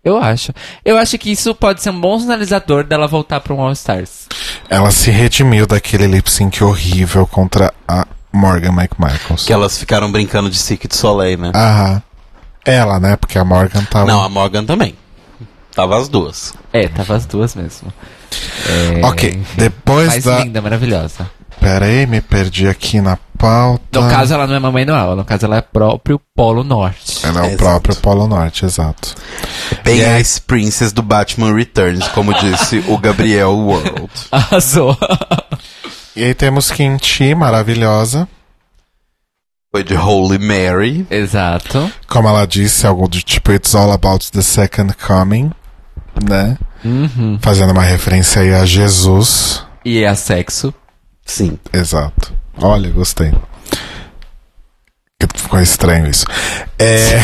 Eu acho. Eu acho que isso pode ser um bom sinalizador dela voltar pra um All Stars. Ela se redimiu daquele lip sync horrível contra a Morgan McMichaels. Que elas ficaram brincando de Cirque du Soleil, né? Aham. Ela, né? Porque a Morgan tava. Não, a Morgan também. Tava as duas. É, tava as duas mesmo. É, Ok, enfim. depois Mas da. linda, maravilhosa. Pera aí, me perdi aqui na pauta. No caso, ela não é Mamãe Noel, no caso, ela é próprio Polo Norte. Ela é o Exato. próprio Polo Norte, exato. Bem E aí- Ice Princess do Batman Returns, como disse o Gabriel World. Arrasou. E aí temos Kimchi, maravilhosa. Foi de Holy Mary. Exato. Como ela disse, algo do tipo It's All About the Second Coming, né? Uhum. Fazendo uma referência aí a Jesus. E é sexo. Sim. Exato. Olha, gostei. Ficou estranho isso. É,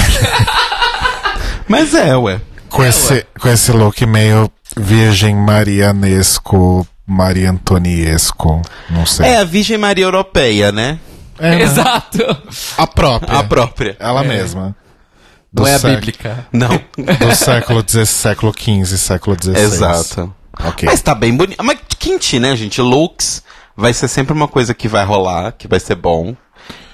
Mas é, ué. com, esse, com esse look meio Virgem Marianesco, Maria Antoniesco, não sei. É a Virgem Maria Europeia, né? É, né? Exato. A própria. A própria. Ela É. mesma. Do Não é a bíblica. Não. Do século XVI, século XV, século XVI. Exato. Ok. Mas tá bem bonito. Mas quente, né, gente? Looks vai ser sempre uma coisa que vai rolar, que vai ser bom.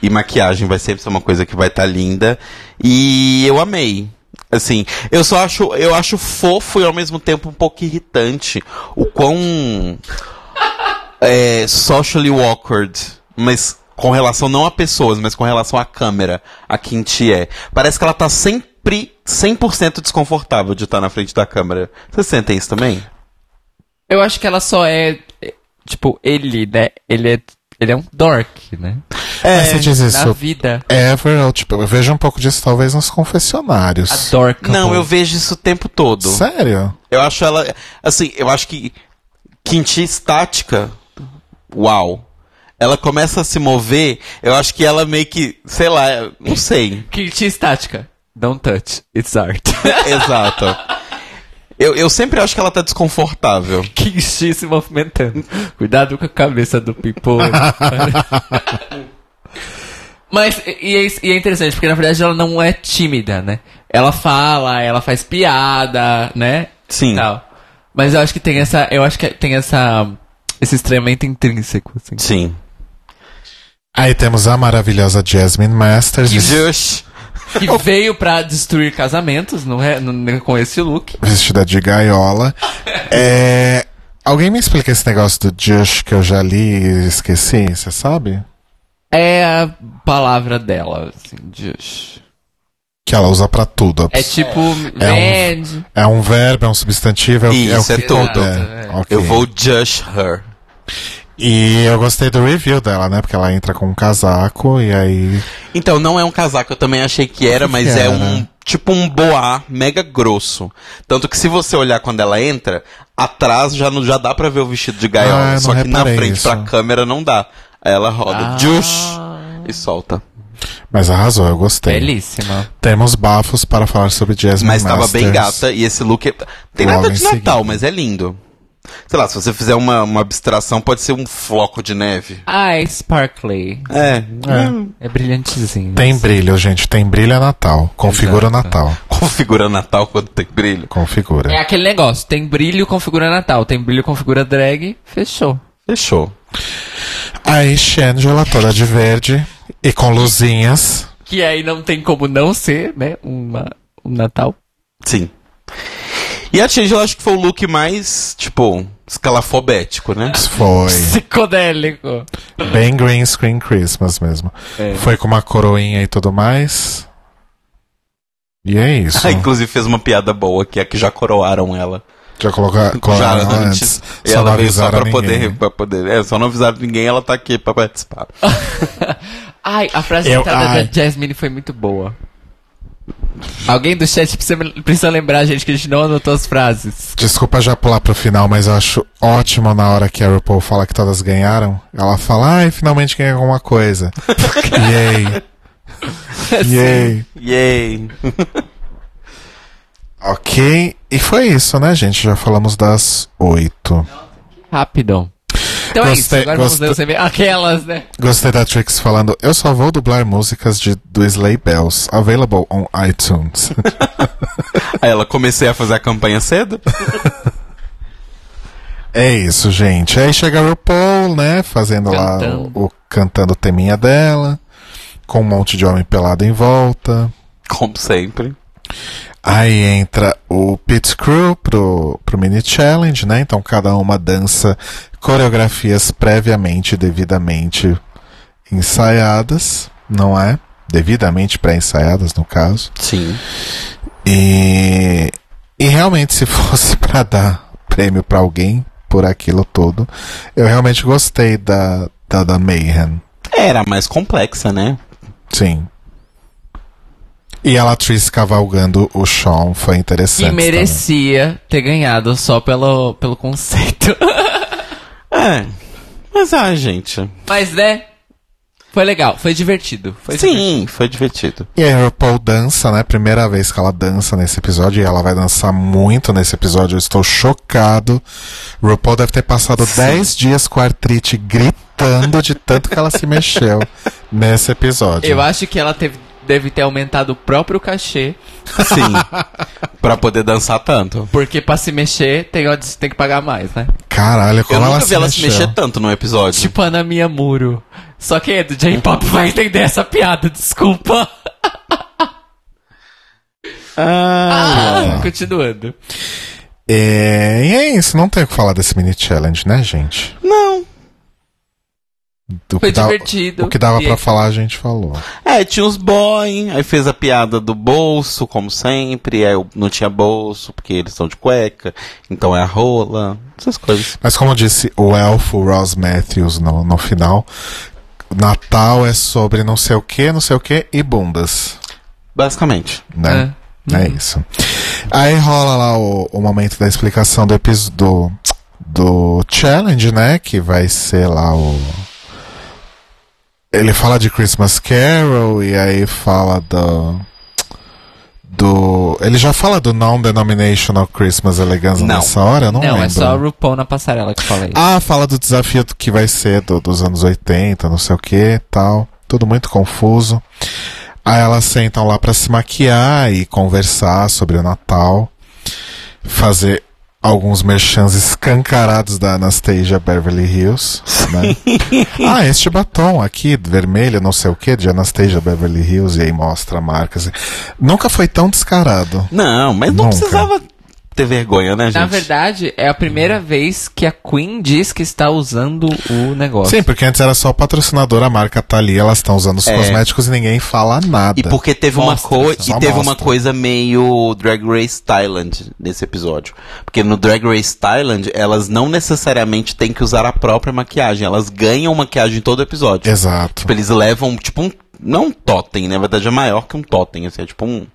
E maquiagem vai sempre ser uma coisa que vai estar linda. E eu amei. Assim, eu só acho, eu acho fofo e ao mesmo tempo um pouco irritante o quão é, socially awkward, mas com relação não a pessoas, mas com relação à câmera, a Kinti é. Parece que ela tá sempre 100% desconfortável de estar na frente da câmera. Vocês sentem isso também? Eu acho que ela só é. É, Tipo, ele, né? Ele é. Ele é um dork, né? É, Mas você diz Na isso vida. ever, ou, tipo, eu vejo um pouco disso talvez nos confessionários. Adoro Não, eu vejo isso o tempo todo. Sério? Eu acho ela. Assim, eu acho que. Quinti estática. Uau. Ela começa a se mover. Eu acho que ela meio que. Sei lá, não sei. Kit estática. Don't touch. It's art. Exato. Eu, eu sempre acho que ela tá desconfortável. Kimchi se movimentando. Cuidado com a cabeça do pipo. Mas, e é, e é interessante, porque na verdade ela não é tímida, né? Ela fala, ela faz piada, né? Sim. Tal. Mas eu acho que tem essa. Eu acho que tem essa. Esse estranhamento intrínseco, assim. Sim. Aí temos a maravilhosa Jasmine Masters, Just. Que veio pra destruir casamentos no, re- no- com esse look. vestida de gaiola. É, Alguém me explica esse negócio do Jush que eu já li e esqueci, você sabe? É a palavra dela, assim, just. Que ela usa pra tudo. É tipo, É um- vende. É um verbo, é um substantivo, é, o- Isso, é o é tudo. É. É. Ok. Eu vou just her. E eu gostei do review dela, né? Porque ela entra com um casaco e aí. Então, não é um casaco, eu também achei que era, mas que é era? um tipo um boá mega grosso. Tanto que se você olhar quando ela entra, atrás já, não, já dá pra ver o vestido de Ah, gaiola. eu só que na frente isso. pra câmera não dá. Aí ela roda, Ah. just, e solta. Mas arrasou, eu gostei. Belíssima. Temos bafos para falar sobre Jasmine Mas tava bem Masters. gata e esse look. é- Tem nada de Natal, seguida. mas é lindo. Sei lá, se você fizer uma, uma abstração, pode ser um floco de neve. Ah, é sparkly. É. É brilhantezinho. Tem brilho, gente. Tem brilho é Natal. Configura Exato. Natal. Configura Natal quando tem brilho. Configura. É aquele negócio, tem brilho, configura Natal, tem brilho, configura drag, fechou. Fechou. Aí Shangela toda de verde e com luzinhas. Que aí não tem como não ser, né, uma, um Natal. Sim. E a Change, eu acho que foi o look mais, tipo, escalafobético, né? Foi Psicodélico. bem green screen Christmas mesmo. É. Foi com uma coroinha e tudo mais. E é isso. Ah, inclusive fez uma piada boa, que é que já coroaram ela. Já coloca, Já colocaram antes. antes. E Só não ela veio só pra poder, pra poder. É, só não avisaram ninguém, ela tá aqui pra participar. Ai, a frase Eu- ai. da Jasmine foi muito boa. Alguém do chat precisa, precisa lembrar, gente, que a gente não anotou as frases. Desculpa já pular pro final, mas eu acho ótimo na hora que a RuPaul fala que todas ganharam. Ela fala, ai, finalmente ganhei alguma coisa. Yay. Yay. Yay! Ok. E foi isso, né, gente? Já falamos das oito. Rápido. Então é isso, Gostei- agora vamos gostei- ler os e-mails. Aquelas, né? Gostei da Trix falando, eu só vou dublar músicas de, do Slay Bells, available on iTunes. Aí ela comecei a fazer a campanha cedo. é isso, gente. Aí chega a RuPaul, né, fazendo lá Cantando. o, o cantando o teminha dela, com um monte de homem pelado em volta. Como sempre. Aí entra o Pit Crew pro, pro mini challenge, né? Então cada uma dança coreografias previamente, devidamente ensaiadas, não é? Devidamente pré-ensaiadas, no caso. Sim. E, e realmente, se fosse pra dar prêmio pra alguém por aquilo todo, eu realmente gostei da, da, da Mayhem. Era mais complexa, né? Sim. E a Latrice cavalgando o Sean foi interessante. Que também. merecia ter ganhado só pelo, pelo conceito. É. Mas, ah, gente. Mas, né? Foi legal, foi divertido. Foi divertido. Sim, foi divertido. E a RuPaul dança, né? Primeira vez que ela dança nesse episódio e ela vai dançar muito nesse episódio. Eu estou chocado. RuPaul deve ter passado 10 dias com a artrite gritando de tanto que ela se mexeu nesse episódio. Eu acho que ela teve, deve ter aumentado o próprio cachê, Sim. pra poder dançar tanto. porque pra se mexer tem, tem que pagar mais, né? Caralho, como Eu ela nunca se vi ela se mexer tanto no episódio. Tipo a Ana Minha Muro. Só quem é do J-pop vai entender essa piada, desculpa. Ah, continuando. É, e é isso, não tem o que falar desse mini challenge, né, gente? Não. Do Foi que dava- divertido. O que dava pra falar, a gente falou. É, tinha os boy, aí fez a piada do bolso, como sempre, aí não tinha bolso, porque eles são de cueca, então é a rola, essas coisas. Mas como disse o elfo Ross Matthews no, no final, Natal é sobre não sei o que, não sei o que e bundas. Basicamente. Né? É. É, isso. Aí rola lá o, o momento da explicação do episódio do, do challenge, né? Que vai ser lá o. Ele fala de Christmas Carol e aí fala do. Do. Ele já fala do Non-Denominational Christmas Elegance Não. nessa hora? Eu não, Não, lembro. é só o RuPaul na passarela que fala isso. Ah, fala do desafio que vai ser do- dos anos 80, não sei o que tal. Tudo muito confuso. Aí elas sentam lá pra se maquiar e conversar sobre o Natal. Fazer alguns merchans escancarados da Anastasia Beverly Hills. Né? ah, este batom aqui, vermelho, não sei o que, de Anastasia Beverly Hills. E aí mostra marcas. Nunca foi tão descarado. Não, mas não Nunca. precisava ter vergonha, né, gente? Na verdade, é a primeira vez que a Queen diz que está usando o negócio. Sim, porque antes era só o patrocinador, a marca tá ali, elas estão usando os É. cosméticos e ninguém fala nada. E porque teve uma Mostra, coisa. só E teve uma mostra. coisa meio Drag Race Thailand nesse episódio. Porque no Drag Race Thailand, elas não necessariamente têm que usar a própria maquiagem. Elas ganham maquiagem em todo episódio. Exato. Tipo, eles levam, tipo, um. Não um totem, na verdade é maior que um totem, assim, é tipo um.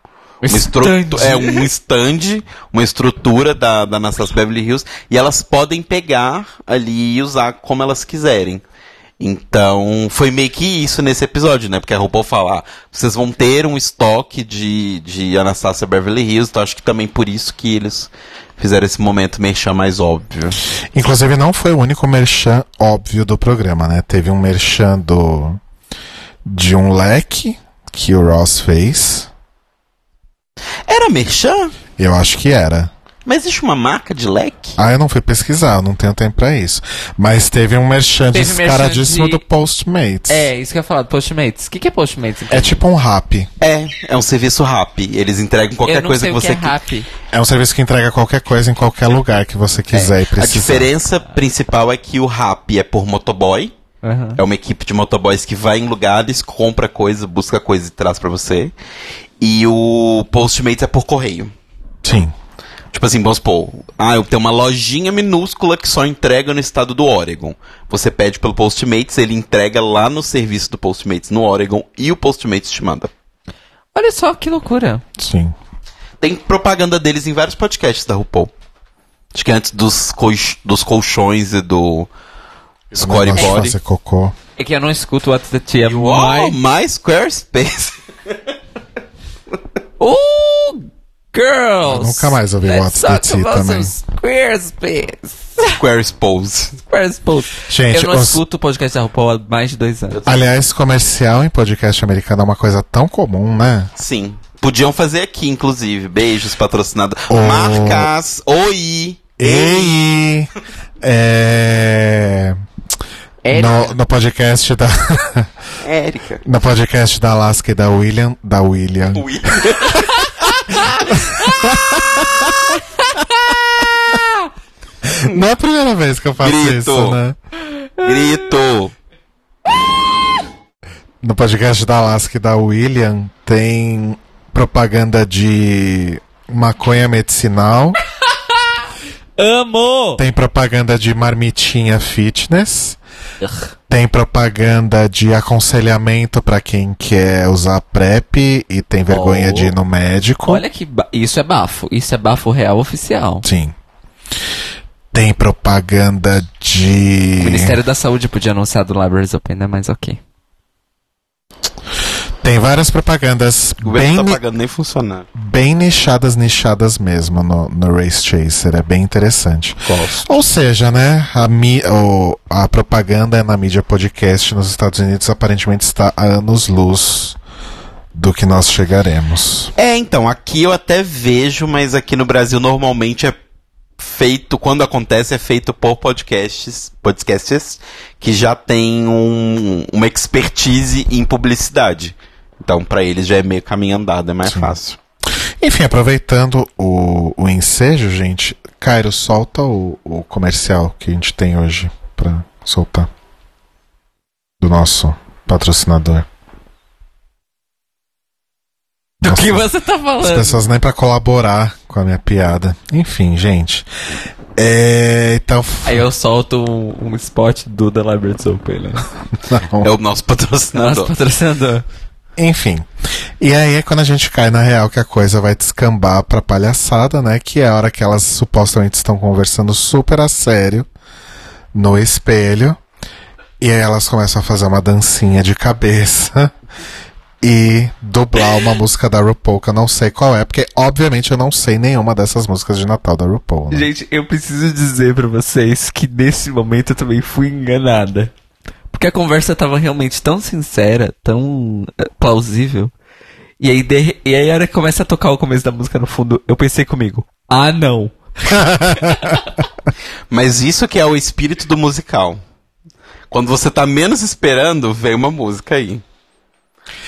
Estru- é um stand, uma estrutura da, da Anastasia Beverly Hills, e elas podem pegar ali e usar como elas quiserem. Então, foi meio que isso nesse episódio, né? Porque a RuPaul fala, ah, vocês vão ter um estoque de, de Anastasia Beverly Hills, então acho que também por isso que eles fizeram esse momento merchan mais óbvio. Inclusive, não foi o único merchan óbvio do programa, né? Teve um merchan do. de um leque que o Ross fez. Era merchan? Eu acho que era. Mas existe uma marca de leque? Ah, eu não fui pesquisar, eu não tenho tempo pra isso. Mas teve um merchan Teve merchan descaradíssimo de- do Postmates. É, isso que eu ia falar do Postmates. O que, que é Postmates? então? É tipo um rap. É, é um serviço rap. Eles entregam qualquer eu não coisa sei que você é rap. É um serviço que entrega qualquer coisa em qualquer lugar que você quiser e A precisar. diferença principal é que o rap é por motoboy. Aham. É uma equipe de motoboys que vai em lugares, compra coisa, busca coisa e traz pra você. E o Postmates é por correio. Sim. Tipo assim, vamos supor, ah, eu tenho uma lojinha minúscula que só entrega no estado do Oregon. Você pede pelo Postmates, ele entrega lá no serviço do Postmates no Oregon e o Postmates te manda. Olha só que loucura. Sim. Tem propaganda deles em vários podcasts da RuPaul. Acho que antes dos, coix- dos colchões e do Score Body. É que eu não escuto What's the Tea. Uau, My... mais Squarespace. Oh, girls! Eu nunca mais ouvi Tea about também. Squarespace. Squarespace. Squarespace. Gente, eu não os- escuto o podcast da RuPaul há mais de dois anos. Aliás, comercial em podcast americano é uma coisa tão comum, né? Sim. Podiam fazer aqui, inclusive. Beijos, patrocinador. Oh. Marcas. Oi. Ei! É. Érica. No, no podcast da. Érica. no podcast da Alaska e da William. Da William. Ui. Não é a primeira vez que eu faço Grito. isso, né? Grito. No podcast da Alaska e da William tem propaganda de maconha medicinal, Amo! tem propaganda de marmitinha fitness, tem propaganda de aconselhamento pra quem quer usar PrEP e tem vergonha Oh. de ir no médico. Olha que. Isso é bafo. Isso é bafo real oficial. Sim. Tem propaganda O de. Ministério da Saúde podia anunciar do Libraries Open, né? Mas ok. Tem várias propagandas bem, tá pagando nem funcionário. bem nichadas, nichadas mesmo no, no Race Chaser. É bem interessante. Gosto. Ou seja, né, a, mi, o- a propaganda na mídia podcast nos Estados Unidos aparentemente está a anos-luz do que nós chegaremos. É, então, aqui eu até vejo, mas aqui no Brasil normalmente é feito, quando acontece, é feito por podcasts, podcasts que já tem um, uma expertise em publicidade. Então, pra eles já é meio caminho andado, é mais fácil. Enfim, aproveitando o, o ensejo, gente, Cairo, solta o, o comercial que a gente tem hoje pra soltar. Do nosso patrocinador. Do Nossa, que você tá As falando? pessoas nem pra colaborar com a minha piada. Enfim, gente. É, então. Aí eu solto um, um spot do The Libraries Open, né? não. É o nosso patrocinador. Nosso patrocinador. Enfim. E aí é quando a gente cai na real que a coisa vai descambar pra palhaçada, né? Que é a hora que elas supostamente estão conversando super a sério no espelho. E aí elas começam a fazer uma dancinha de cabeça e dublar uma música da RuPaul, que eu não sei qual é, porque obviamente eu não sei nenhuma dessas músicas de Natal da RuPaul. Né? Gente, eu preciso dizer pra vocês que nesse momento eu também fui enganada. Porque a conversa tava realmente tão sincera, tão eh, plausível. E aí, de- e aí a hora que começa a tocar o começo da música no fundo, eu pensei comigo, ah não. Mas isso que é o espírito do musical. Quando você tá menos esperando, vem uma música aí.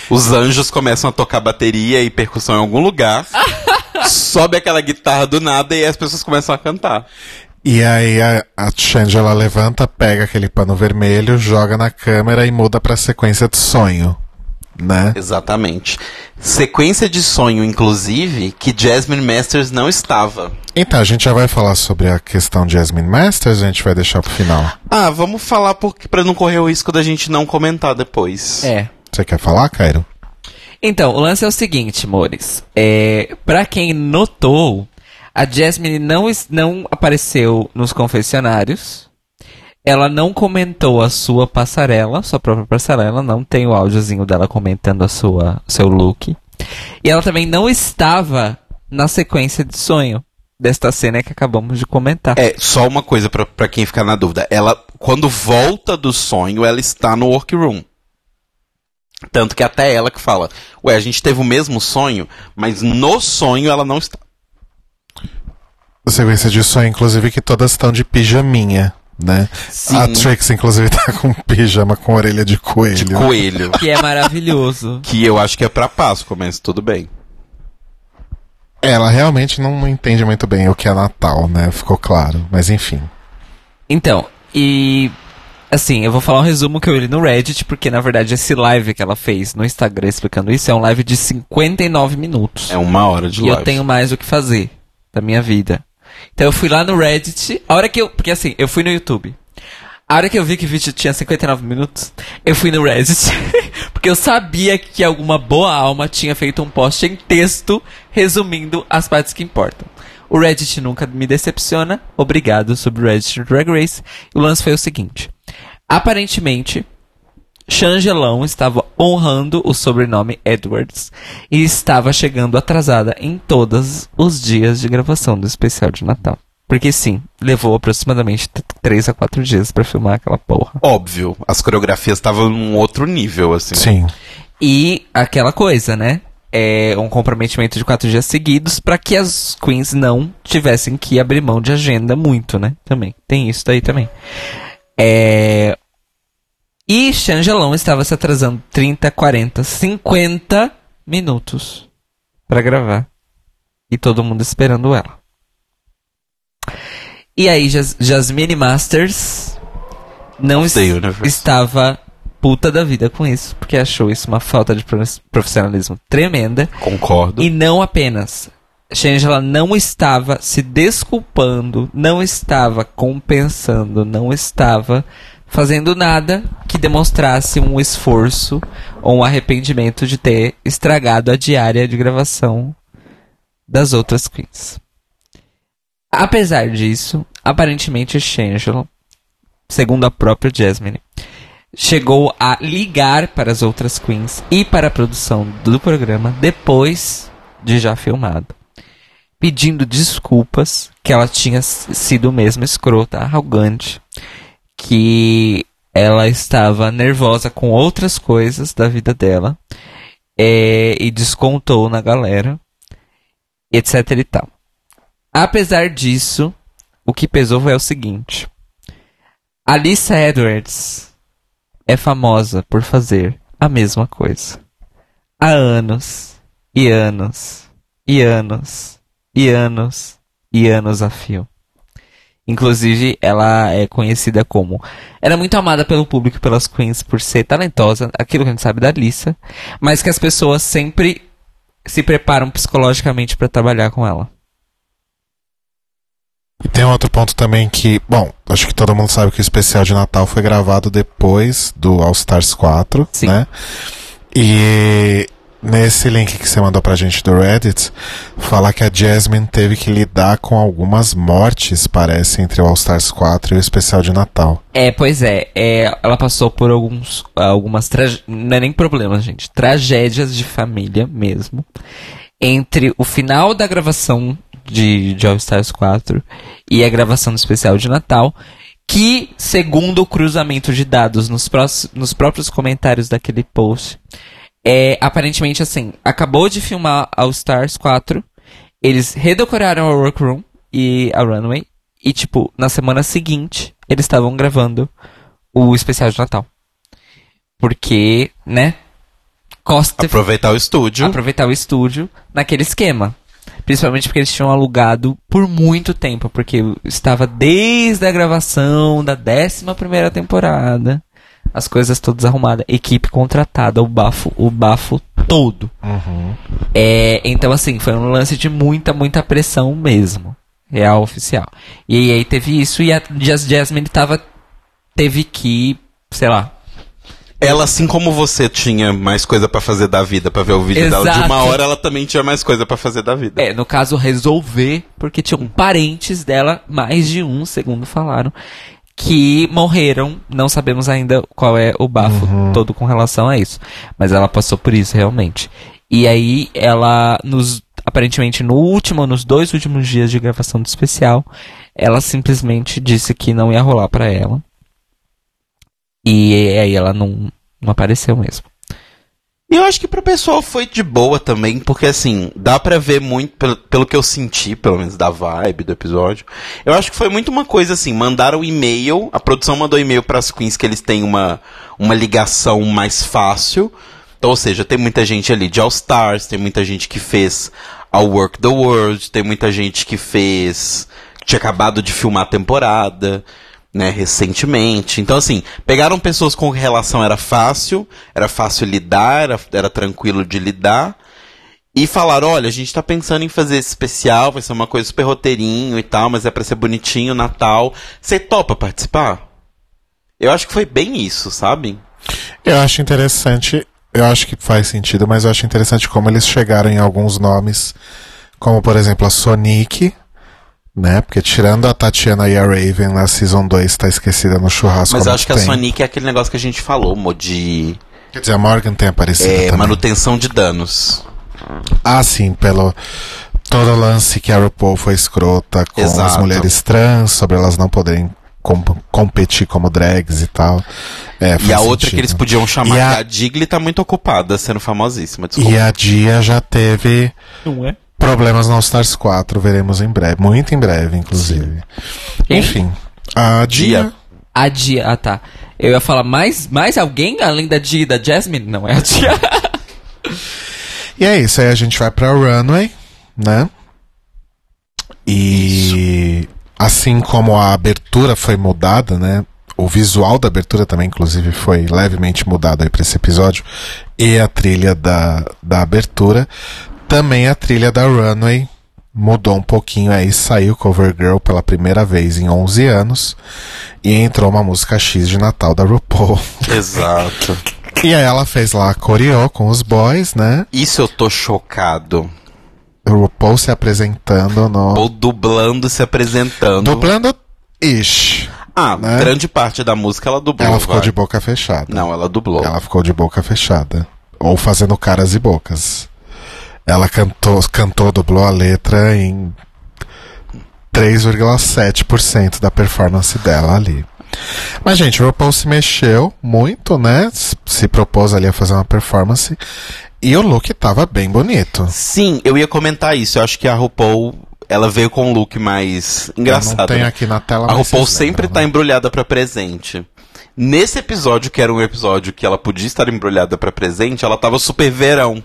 Os anjos começam a tocar bateria e percussão em algum lugar. sobe aquela guitarra do nada e as pessoas começam a cantar. E aí a, a Shangela levanta, pega aquele pano vermelho, joga na câmera e muda pra sequência de sonho. Né? Exatamente. Sequência de sonho, inclusive, que Jasmine Masters não estava. Então, a gente já vai falar sobre a questão de Jasmine Masters, a gente vai deixar pro final. Ah, vamos falar porque para não correr o risco da gente não comentar depois. É. Você quer falar, Cairo? Então, o lance é o seguinte, amores. É, pra quem notou, a Jasmine não, não apareceu nos confessionários. Ela não comentou a sua passarela, sua própria passarela. Não tem o áudiozinho dela comentando a sua seu look. E ela também não estava na sequência de sonho desta cena que acabamos de comentar. É, só uma coisa pra quem ficar na dúvida. Ela, quando volta do sonho, ela está no workroom. Tanto que até ela que fala, ué, a gente teve o mesmo sonho, mas no sonho ela não está. Sequência de sonho, inclusive, que todas estão de pijaminha, né? Sim. A Trix, inclusive, tá com pijama com orelha de coelho. De coelho. Que é maravilhoso. que eu acho que é pra Páscoa, mas tudo bem. Ela realmente não entende muito bem o que é Natal, né? Ficou claro. Mas enfim. Então, e assim, eu vou falar um resumo que eu li no Reddit, porque na verdade esse live que ela fez no Instagram explicando isso é um live de 59 minutos. É uma hora de e live. eu tenho mais o que fazer da minha vida. Então eu fui lá no Reddit, a hora que eu, porque assim, eu fui no YouTube. A hora que eu vi que o vídeo tinha 59 minutos, eu fui no Reddit, porque eu sabia que alguma boa alma tinha feito um post em texto resumindo as partes que importam. O Reddit nunca me decepciona. Obrigado sobre o Reddit Drag Race. O lance foi o seguinte: aparentemente, Changelão estava honrando o sobrenome Edwards e estava chegando atrasada em todos os dias de gravação do especial de Natal. Porque sim, levou aproximadamente 3 a 4 dias pra filmar aquela porra. Óbvio, as coreografias estavam num outro nível, assim. Sim. E aquela coisa, né? É um comprometimento de quatro dias seguidos pra que as queens não tivessem que abrir mão de agenda muito, né? Também. Tem isso daí também. É... E Changelão estava se atrasando 30, 40, 50 minutos pra gravar. E todo mundo esperando ela. E aí, Jas Jasmine Masters não Of the es- universe. estava puta da vida com isso, porque achou isso uma falta de prof- profissionalismo tremenda. Concordo. E não apenas. Shangela não estava se desculpando, não estava compensando, não estava fazendo nada que demonstrasse um esforço ou um arrependimento de ter estragado a diária de gravação das outras queens. Apesar disso, aparentemente Shangela, segundo a própria Jasmine, chegou a ligar para as outras queens e para a produção do programa depois de já filmado, pedindo desculpas que ela tinha sido mesmo escrota, arrogante, que ela estava nervosa com outras coisas da vida dela é, e descontou na galera, etc e tal. Apesar disso, o que pesou foi o seguinte: Alissa Edwards é famosa por fazer a mesma coisa. Há anos, e anos, e anos, e anos, e anos a fio. Inclusive, ela é conhecida como. Era muito amada pelo público e pelas queens por ser talentosa, aquilo que a gente sabe da Alissa, mas que as pessoas sempre se preparam psicologicamente para trabalhar com ela. E tem outro ponto também que, bom, acho que todo mundo sabe que o especial de Natal foi gravado depois do All Stars 4, Sim. né? E nesse link que você mandou pra gente do Reddit, fala que a Jasmine teve que lidar com algumas mortes, parece, entre o All Stars 4 e o especial de Natal. É, pois é, é, ela passou por alguns, algumas trage- não é nem problemas, gente, tragédias de família mesmo. Entre o final da gravação de, de All Stars 4 e a gravação do especial de Natal, que, segundo o cruzamento de dados nos, nos próprios comentários daquele post, é aparentemente assim, acabou de filmar All Stars 4, eles redecoraram a workroom e a runway, e tipo, na semana seguinte, eles estavam gravando o especial de Natal. Porque, né? Costa Aproveitar o estúdio. aproveitar o estúdio naquele esquema. Principalmente porque eles tinham alugado por muito tempo, porque estava desde a gravação da 11 primeira temporada, as coisas todas arrumadas, equipe contratada, o bafo, o bafo todo. É, então assim, foi um lance de muita, muita pressão mesmo. Real oficial. E aí teve isso e a Jas- Jasmine tava teve que, sei lá, Ela, assim como você tinha mais coisa pra fazer da vida pra ver o vídeo dela de Exato. uma hora, ela também tinha mais coisa pra fazer da vida. É, no caso, resolver, porque tinham parentes dela, mais de um, segundo falaram, que morreram. Não sabemos ainda qual é o bafo todo com relação a isso. Mas ela passou por isso, realmente. E aí, ela, nos, aparentemente, no último, nos dois últimos dias de gravação do especial, ela simplesmente disse que não ia rolar pra ela. E aí ela não, não apareceu mesmo. E eu acho que pro pessoal foi de boa também, porque assim, dá pra ver muito, pelo, pelo que eu senti, pelo menos da vibe do episódio. Eu acho que foi muito uma coisa assim, mandaram e-mail, a produção mandou e-mail pras queens que eles têm uma, uma ligação mais fácil. Então, ou seja, tem muita gente ali de All Stars, tem muita gente que fez a Work the World, tem muita gente que fez. que tinha acabado de filmar a temporada, né, recentemente. Então, assim, pegaram pessoas com relação era fácil, era fácil lidar, era, era tranquilo de lidar. E falaram, olha, a gente tá pensando em fazer esse especial, vai ser uma coisa super roteirinho e tal, mas é pra ser bonitinho, Natal. Você topa participar? Eu acho que foi bem isso, sabe? Eu acho interessante, eu acho que faz sentido, mas eu acho interessante como eles chegaram em alguns nomes, como por exemplo a Sonic, né? Porque tirando a Tatiana e a Raven na Season 2 tá esquecida no churrasco. Mas eu acho que a tempo. Sonic é aquele negócio que a gente falou, mo, de Quer dizer, a Morgan tem aparecido é, também. manutenção de danos. Ah, sim, pelo todo o lance que a RuPaul foi escrota com as Exato. mulheres trans, sobre elas não poderem com- competir como drags e tal. É, E a outra que sentido. eles podiam chamar, E a- que a Digli tá muito ocupada, sendo famosíssima. Desculpa. E a Dia já teve Não é? Problemas no All Stars 4, veremos em breve, muito em breve, inclusive. Quem? Enfim, a Dia. A Dia, ah tá. Eu ia falar mais, mais alguém além da Dia e da Jasmine? Não, é a Dia. E é isso, aí a gente vai pra Runway, né? E assim como a abertura foi mudada, né? O visual da abertura também, inclusive, foi levemente mudado aí pra esse episódio. E a trilha da, da abertura. Também a trilha da Runway mudou um pouquinho aí. Saiu Covergirl pela primeira vez em 11 anos. E entrou uma música X de Natal da RuPaul. Exato. E aí ela fez lá a coreó com os boys, né? Isso eu tô chocado. O RuPaul se apresentando no. Ou dublando se apresentando. Dublando ish. Ah, né? grande parte da música ela dublou. Ela ficou vai. de boca fechada. Não, ela dublou. Ela ficou de boca fechada. Ou fazendo caras e bocas. Ela cantou, cantou, dublou a letra em 3,7% da performance dela ali. Mas, gente, o RuPaul se mexeu muito, né? Se propôs ali a fazer uma performance. E o look tava bem bonito. Sim, eu ia comentar isso. Eu acho que a RuPaul, ela veio com um look mais Eu não engraçado. tenho né? aqui na tela, A RuPaul sempre lembram, tá né? embrulhada pra presente. Nesse episódio, que era um episódio que ela podia estar embrulhada pra presente, ela tava super verão.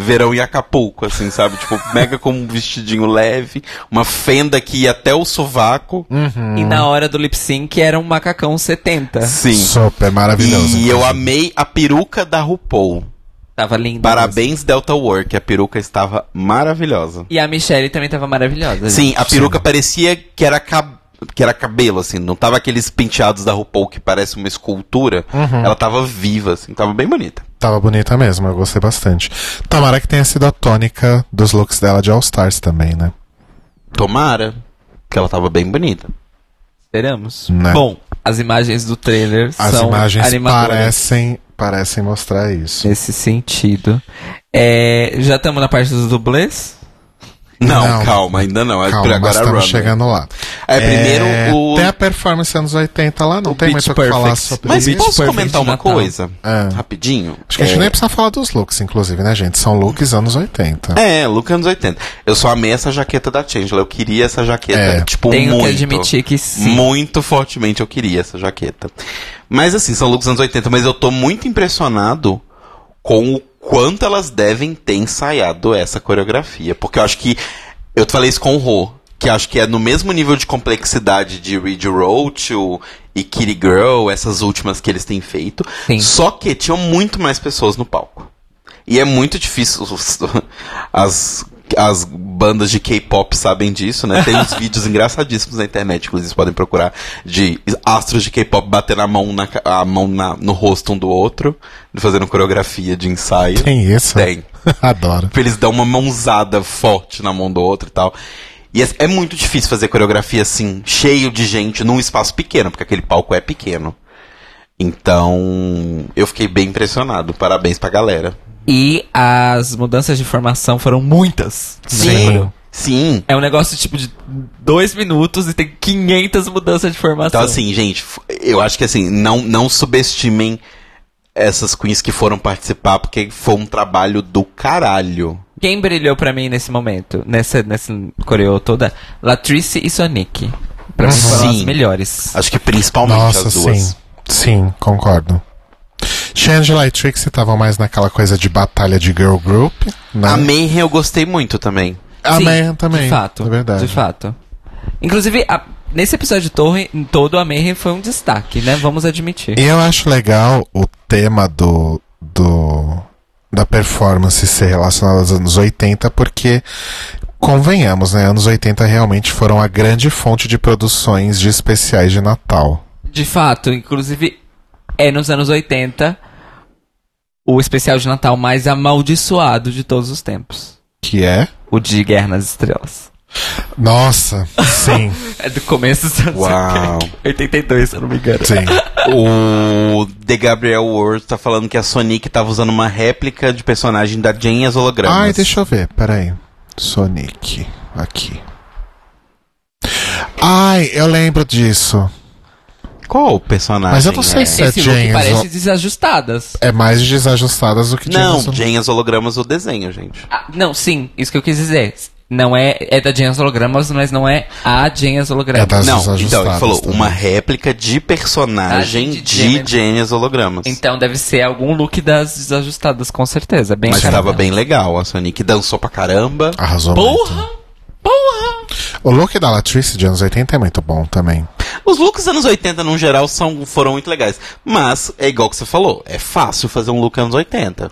Verão em Acapulco, assim, sabe? Tipo, mega com um vestidinho leve, uma fenda que ia até o sovaco. Uhum. E na hora do lip sync era um macacão 70. Sim. Super maravilhoso. E eu inclusive. amei a peruca da RuPaul. Tava linda. Parabéns, Delta War, que a peruca estava maravilhosa. E a Michelle também tava maravilhosa. Sim, gente. a peruca parecia que era, cab- que era cabelo, assim. Não tava aqueles penteados da RuPaul que parece uma escultura. Ela tava viva, assim. Tava bem bonita. Tava bonita mesmo, eu gostei bastante. Tomara que tenha sido a tônica dos looks dela de All Stars também, né? Tomara. Que ela tava bem bonita. Esperamos. Né? Bom, as imagens do trailer As são imagens animadoras parecem, parecem mostrar isso. nesse sentido. É, já estamos na parte dos dublês? Não, Não. calma, ainda não. É por Calma, agora estamos chegando lá. É, primeiro o... Tem a performance anos 80 lá, não O tem muito o que falar sobre Mas isso. Beach posso comentar uma coisa? É. Rapidinho? Acho que a gente É- nem precisa falar dos looks, inclusive, né, gente? São looks anos 80. É, look anos 80. Eu só amei essa jaqueta da Changela. Eu queria essa jaqueta, É. tipo, Tenho muito. que admitir que sim. Muito fortemente eu queria essa jaqueta. Mas assim, são looks anos 80, mas eu tô muito impressionado com o quanto elas devem ter ensaiado essa coreografia. Porque eu acho que. Eu falei isso com o Rô, que acho que é no mesmo nível de complexidade de Reed Roach e Kitty Girl, essas últimas que eles têm feito. Sim. Só que tinham muito mais pessoas no palco. E é muito difícil. os- As, as bandas de K-pop sabem disso, né? Tem uns vídeos engraçadíssimos na internet, inclusive vocês podem procurar, de astros de K-pop batendo a mão, na, a mão na, no rosto um do outro, fazendo coreografia de ensaio. Tem isso? Tem. Adoro. Pra eles dar uma mãozada forte na mão do outro e tal. E é, é muito difícil fazer coreografia assim, cheio de gente, num espaço pequeno, porque aquele palco é pequeno. Então, eu fiquei bem impressionado. Parabéns pra galera. E as mudanças de formação foram muitas. Sim. Sim. É um negócio tipo de dois minutos e tem 500 mudanças de formação. Então, assim, gente, eu acho que assim, não, não subestimem essas queens que foram participar, porque foi um trabalho do caralho. Quem brilhou pra mim nesse momento, nessa, nessa coreo toda? Latrice e Sonic. Pra mim foram as Sim. melhores. Acho que principalmente Nossa, as duas. sim. Sim, concordo. Shangela e Trixie estavam mais naquela coisa de batalha de girl group, né? A Mayhem eu gostei muito também. A Sim, Mayhem também. De fato. É verdade. De fato. Inclusive, a- nesse episódio Torre, em todo a Mayhem foi um destaque, né? Vamos admitir. E eu acho legal o tema do, do da performance ser relacionado aos anos 80, porque convenhamos, né, anos 80 realmente foram a grande fonte de produções de especiais de Natal. De fato, inclusive, é nos anos 80 o especial de Natal mais amaldiçoado de todos os tempos. Que é? O de Guerra nas Estrelas. Nossa, sim, É do começo dos anos Uau. 82, se eu não me engano. sim. O The Gabriel Ward tá falando que a Sonic tava usando uma réplica de personagem da Jane as hologramas. Ai, deixa eu ver, peraí. Sonic, aqui. Ai, eu lembro disso. Qual o personagem? Mas eu não sei é? se é Esse look Jane. parece desajustadas. É mais desajustadas do que Não, as hologramas o desenho, gente. Ah, não, sim, isso que eu quis dizer. Não é, é da Jane as Hologramas, mas não é a Jane as Hologramas. É das- Não, então, ele falou também. uma réplica de personagem Ah, de de hologramas. Então deve ser algum look das desajustadas, com certeza. Bem Mas cara tava dela. bem legal. A Sonic dançou pra caramba. Arrasou muito. Porra! O look da Latrice de anos 80 é muito bom também. Os looks dos anos 80, no geral, são, foram muito legais. Mas, é igual que você falou, é fácil fazer um look anos 80.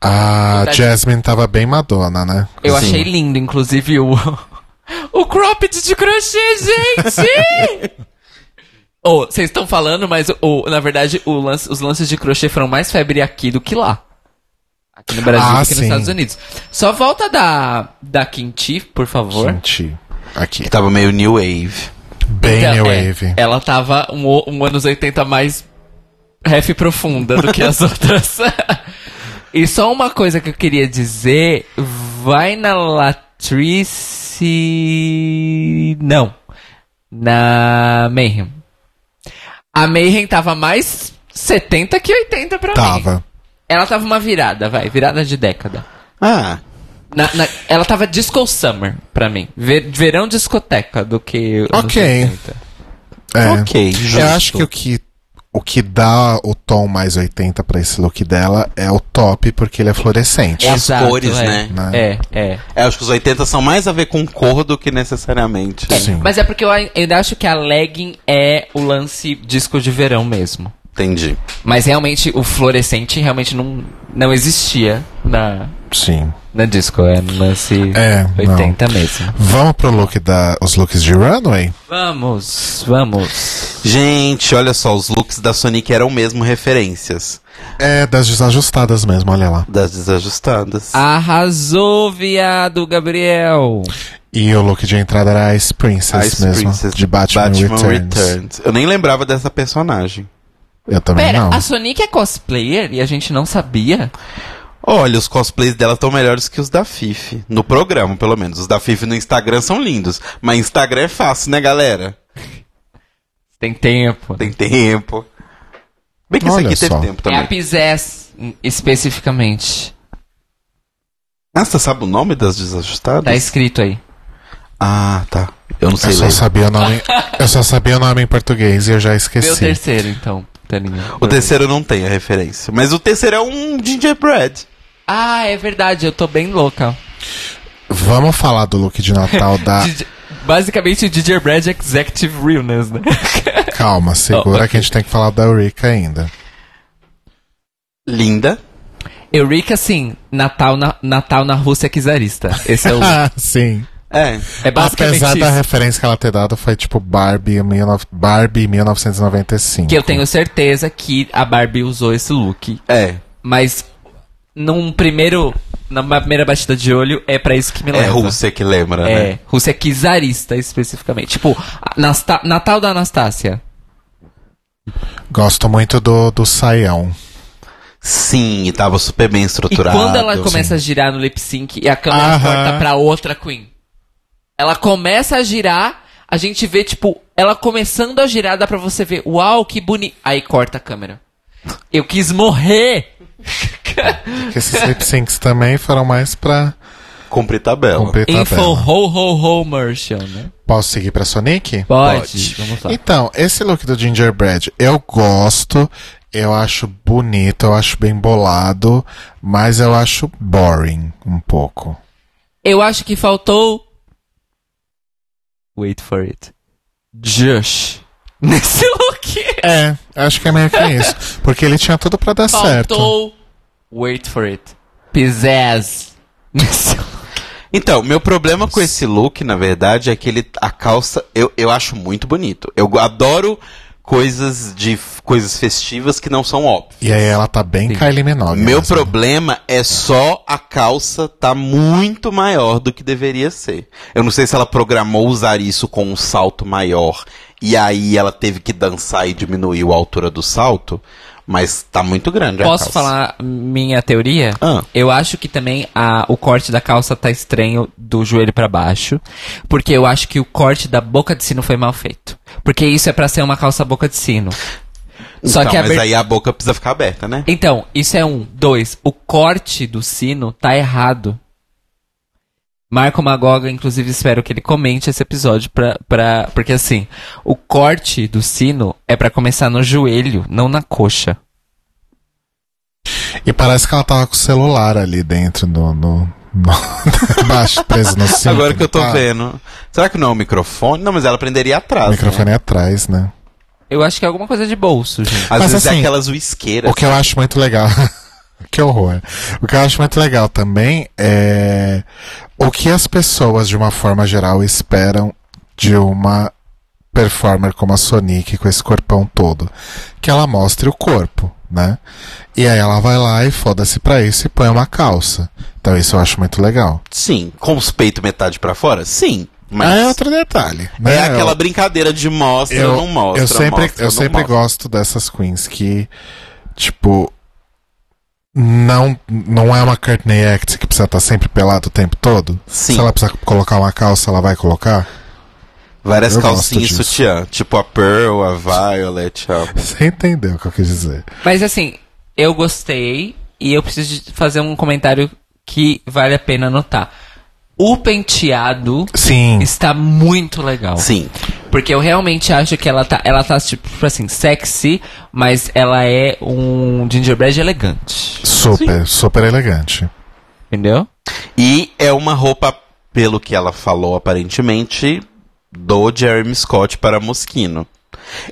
A Verdade. Jasmine tava bem Madonna, né? Eu Sim. achei lindo, inclusive, o. o cropped de crochê, gente! oh, vocês estão falando, mas o, na verdade o lance- os lances de crochê foram mais febre aqui do que lá. Aqui no Brasil Ah, do que nos. Estados Unidos. Só volta da, da Kinti, por favor. Gente, aqui. Que tava meio new wave. Bem Então, New é, Wave. Ela tava um, um anos 80 mais ref profunda do que as outras. e só uma coisa que eu queria dizer: vai na Latrice. Não. Na Mayhem. A Mayhem tava mais 70 que 80 pra mim. Tava. Ela tava uma virada, vai, virada de década. Ah, Na- na- ela tava disco summer pra mim. Ver- verão discoteca do que. Ok. 80. É. ok. Justo. Eu acho que o que o que dá o tom mais 80 pra esse look dela é o top, porque ele é fluorescente. É as cores, é. né? Né? É, é. É, acho que os 80 são mais a ver com cor do que necessariamente. Sim. Mas é porque eu ai- ainda acho que a legging é o lance disco de verão mesmo. Entendi. Mas realmente o fluorescente realmente não, não existia na, Sim. Na disco, é nesse É, 80 mesmo. Vamos pro look da. Os looks de runway? Vamos, vamos. Gente, olha só, os looks da Sonic eram mesmo referências É, das desajustadas mesmo, olha lá. das desajustadas. Arrasou, viado, Gabriel. E o look de entrada era Ice Princess Ice mesmo. Princess de Batman, Returns. Returns. Eu nem lembrava dessa personagem. Eu também Pera, não. a Sonic é cosplayer e a gente não sabia? Olha, os cosplays dela estão melhores que os da Fifi. No programa, pelo menos. Os da Fifi no Instagram são lindos. Mas Instagram é fácil, né, galera? Tem tempo. Tem tempo. Bem que Olha esse aqui só. teve tempo É também. a Pizés, especificamente. Ah, você sabe o nome das desajustadas? Tá escrito aí. Ah, tá. Eu não sei Eu só, ler. sabia o nome, eu só sabia o nome em português e eu já Meu esqueci. terceiro, então, Taninha. O terceiro não tem a referência. Mas o terceiro é um gingerbread. Ah, é verdade, eu tô bem louca. Vamos falar do look de Natal da. Basicamente, o Gingerbread Executive Realness, né? Calma, segura Oh, ok. que a gente tem que falar da Eureka ainda. Linda. Eurica, sim, Natal na, Natal na Rússia czarista. Esse é o. Ah, sim. É. É basicamente Apesar da isso. referência que ela ter dado, foi tipo Barbie, 19... Barbie 1995. Que eu tenho certeza que a Barbie usou esse look. É. Mas, num primeiro. Na primeira batida de olho, é pra isso que me É leva. Rússia que lembra, né? É, Rússia czarista, especificamente. Tipo, Nasta- Natal da Anastácia. Gosto muito do, do saião. Sim, e tava super bem E estruturado. quando ela começa a girar no lip sync e a câmera Aham. corta pra outra Queen. Ela começa a girar, a gente vê, tipo, ela começando a girar, dá pra você ver, uau, que bonito. Aí corta a câmera. Eu quis morrer! Esses lip syncs também foram mais pra Cumprir tabela. cumprir Info tabela. ho ho ho Merchant, né? Posso seguir pra Sonic? Pode. Pode. Vamos lá. Então, esse look do Gingerbread, eu gosto, eu acho bonito, eu acho bem bolado, mas eu acho boring um pouco. Eu acho que faltou. Wait for it. Josh. Nesse look. É, acho que é meio que isso. Porque ele tinha tudo pra dar certo. Faltou. Wait for it. Pizzazz. Nesse look. Então, meu problema com esse look, na verdade, é que ele, a calça, eu, eu acho muito bonito. Eu adoro coisas de coisas festivas que não são óbvias. E aí ela tá bem Kylie Minogue. Meu mesmo. problema é só a calça tá muito maior do que deveria ser. Eu não sei se ela programou usar isso com um salto maior e aí ela teve que dançar e diminuiu a altura do salto, mas tá muito grande a Posso calça. falar minha teoria? Ah. Eu acho que também a, o corte da calça tá estranho do joelho pra baixo. Porque eu acho que o corte da boca de sino foi mal feito. Porque isso é pra ser uma calça boca de sino. Só Então, que a mas aber- aí a boca precisa ficar aberta, né? Então, isso é um. Dois, o corte do sino tá errado. Marco Magoga, inclusive, espero que ele comente esse episódio pra, pra, porque assim, o corte do sino é pra começar no joelho, não na coxa. E parece que ela tava com o celular ali dentro do. No, no, baixo, preso no cinto. Agora que eu tô tá? vendo. Será que não é o microfone? Não, mas ela prenderia O atrás. microfone né? é atrás, né? Eu acho que é alguma coisa de bolso, gente. Às Mas vezes assim, é aquelas uisqueiras. O que eu acho muito legal. que horror. O que eu acho muito legal também é o que as pessoas, de uma forma geral, esperam de uma performer como a Sonic com esse corpão todo. Que ela mostre o corpo, né? E aí ela vai lá e foda-se pra isso e põe uma calça. Então isso eu acho muito legal. Sim. Com os peitos metade pra fora? Sim. Mas é outro detalhe. Né? é aquela Eu- brincadeira de mostra, eu, não mostra. eu sempre, mostra, eu sempre mostra. gosto dessas queens que, tipo, não, não é uma Courtney Act que precisa estar sempre pelado o tempo todo. Sim. Se ela precisar colocar uma calça, ela vai colocar. Várias Eu calcinhas e sutiã. Tipo a Pearl, a Violet. A... Você entendeu o que eu quis dizer? Mas assim, eu gostei e eu preciso fazer um comentário que vale a pena notar. O penteado Sim. está muito legal. Sim. Porque eu realmente acho que ela tá, ela tá tipo assim, sexy, mas ela é um gingerbread elegante. Super, super elegante. Entendeu? E é uma roupa, pelo que ela falou aparentemente, do Jeremy Scott para Moschino.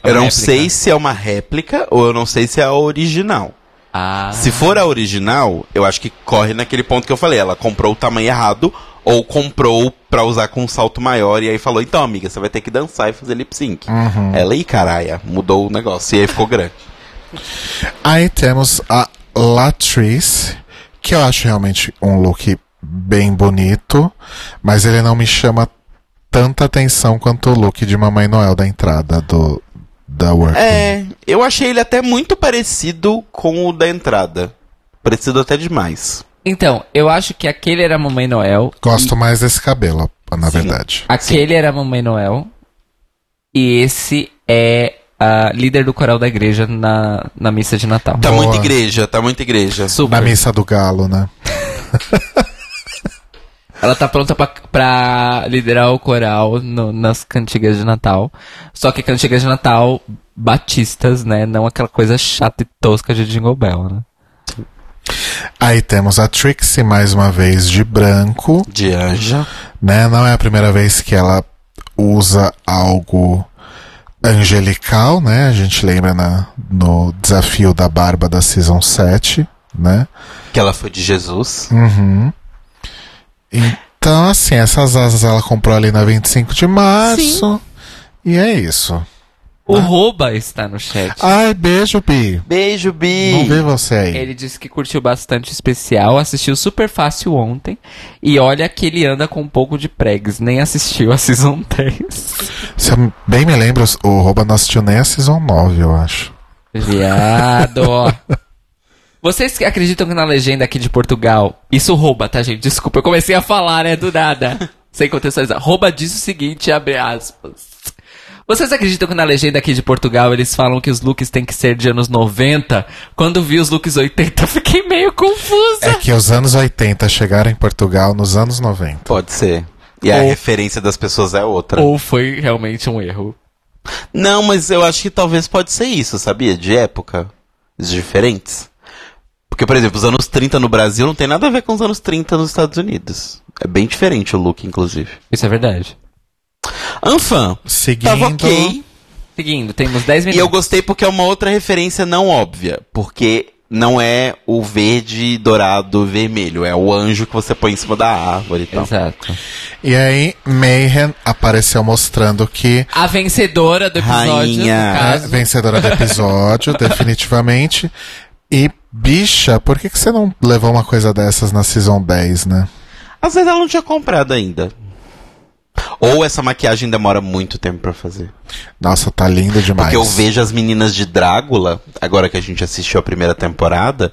Eu não réplica. sei se é uma réplica ou eu não sei se é a original. Ah. Se for a original, eu acho que corre naquele ponto que eu falei. Ela comprou o tamanho errado ou comprou pra usar com um salto maior e aí falou: então, amiga, você vai ter que dançar e fazer lip sync. Ela, ih, caralho, mudou o negócio e aí ficou grande. Aí temos a Latrice, que eu acho realmente um look bem bonito, mas ele não me chama tanta atenção quanto o look de Mamãe Noel da entrada do da Work. É, eu achei ele até muito parecido com o da entrada. Parecido até demais. Então, eu acho que aquele era a Mamãe Noel. Gosto mais desse cabelo, na Sim. verdade. Aquele era a Mamãe Noel. E esse é a líder do coral da igreja na, na missa de Natal. Tá Boa. muita igreja, tá muita igreja. Super. Na missa do galo, né? Ela tá pronta pra, pra liderar o coral no- nas cantigas de Natal. Só que cantigas de Natal batistas, né? Não aquela coisa chata e tosca de Jingle Bell, né? Aí temos a Trixie mais uma vez de branco, De anja. né? Não é a primeira vez que ela usa algo angelical, né? A gente lembra na, no desafio da barba da Season 7, né? Que ela foi de Jesus. Uhum. Então, assim, essas asas ela comprou ali na 25 de março. E é isso. O Roba está no chat. Ai, beijo, Bi. Beijo, Bi. Não vê você aí. Ele disse que curtiu bastante o especial, assistiu super fácil ontem. E olha que ele anda com um pouco de pregs, nem assistiu a Season 10. Se eu bem me lembro, o Rouba não assistiu nem a Season 9, eu acho. Viado. Vocês que acreditam que na legenda aqui de Portugal, isso rouba, tá, gente? Desculpa, eu comecei a falar, né, do nada. Sem contextualizar. Rouba diz o seguinte, abre aspas. Vocês acreditam que na legenda aqui de Portugal eles falam que os looks têm que ser de anos 90? Quando vi os looks 80, eu fiquei meio confusa. É que os anos 80 chegaram em Portugal nos anos 90. Pode ser. E a Ou- referência das pessoas é outra. Ou foi realmente um erro? Não, mas eu acho que talvez pode ser isso, sabia? De época. Diferentes. Porque, por exemplo, os anos 30 no Brasil não tem nada a ver com os anos 30 nos Estados Unidos. É bem diferente o look, inclusive. Isso é verdade. Anfã, Seguindo. tava ok. Seguindo, temos 10 E eu minutos. gostei porque é uma outra referência não óbvia. Porque não é o verde, dourado, vermelho. É o anjo que você põe em cima da árvore e tal. Exato. E aí, Mayhem apareceu mostrando que A vencedora do episódio, Rainha. no é vencedora do episódio, definitivamente. E, bicha, por que, que você não levou uma coisa dessas na Season 10, né? Às vezes ela não tinha comprado ainda. Ou essa maquiagem demora muito tempo pra fazer. Nossa, tá linda demais. Porque eu vejo as meninas de Drácula, agora que a gente assistiu a primeira temporada,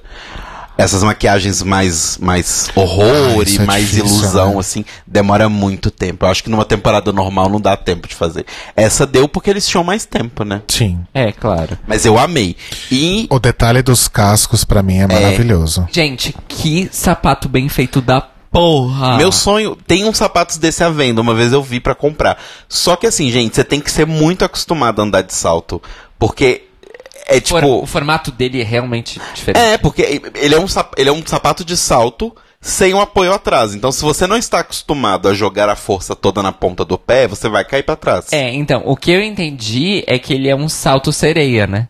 essas maquiagens mais, mais horror Ah, e é mais difícil, ilusão, né? assim, demora muito tempo. Eu acho que numa temporada normal não dá tempo de fazer. Essa deu porque eles tinham mais tempo, né? Sim. É, claro. Mas eu amei. E O detalhe dos cascos, pra mim, é maravilhoso. Gente, que sapato bem feito da porra. Meu sonho, tem uns sapatos desse à venda, uma vez eu vi pra comprar. Só que assim, gente, você tem que ser muito acostumado a andar de salto, porque é tipo, For- o formato dele é realmente diferente. é, porque ele é um ele é um sapato de salto sem um apoio atrás. Então, se você não está acostumado a jogar a força toda na ponta do pé, você vai cair pra trás. É, então, o que eu entendi é que ele é um salto sereia, né?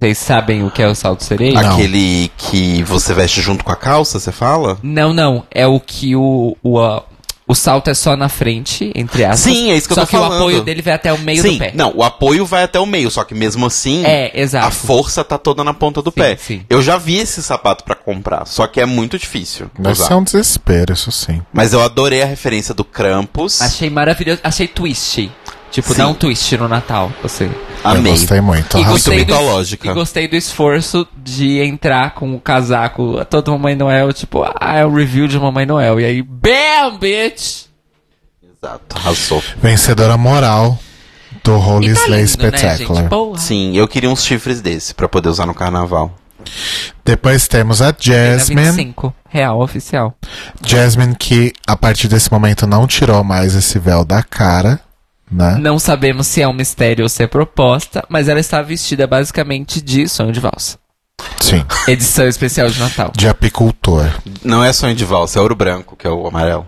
Vocês sabem o que é o salto sereia? Não. Aquele que você veste junto com a calça, você fala? Não, não. É o que o. O, a- o salto é só na frente, entre aspas. Sim, é isso que eu só tô que o apoio dele vai até o meio Sim, do pé. não, o apoio vai até o meio, só que mesmo assim, É, exato. a força tá toda na ponta do Sim, pé. sim. Eu já vi esse sapato pra comprar, só que é muito difícil. Deve usar. ser um desespero, isso sim. Mas eu adorei a referência do Krampus. Achei maravilhoso. Achei twist. Tipo, Sim. dá um twist no Natal, assim. Amei. Eu gostei muito. E gostei, do, mitológica. e gostei do esforço de entrar com o casaco todo Mamãe Noel, tipo, ah, é o review de Mamãe Noel. E aí, BAM, bitch! Exato, arrasou. Vencedora moral do Holy tá Slay né, Spectacular. Porra. Sim, eu queria uns chifres desse pra poder usar no carnaval. Depois temos a Jasmine. 25, real, oficial. Jasmine que a partir desse momento não tirou mais esse véu da cara, né? Não sabemos se é um mistério ou se é proposta, mas ela está vestida basicamente de sonho de valsa. Sim. Edição especial de Natal. De apicultor. Não é sonho de valsa, é ouro branco, que é o amarelo.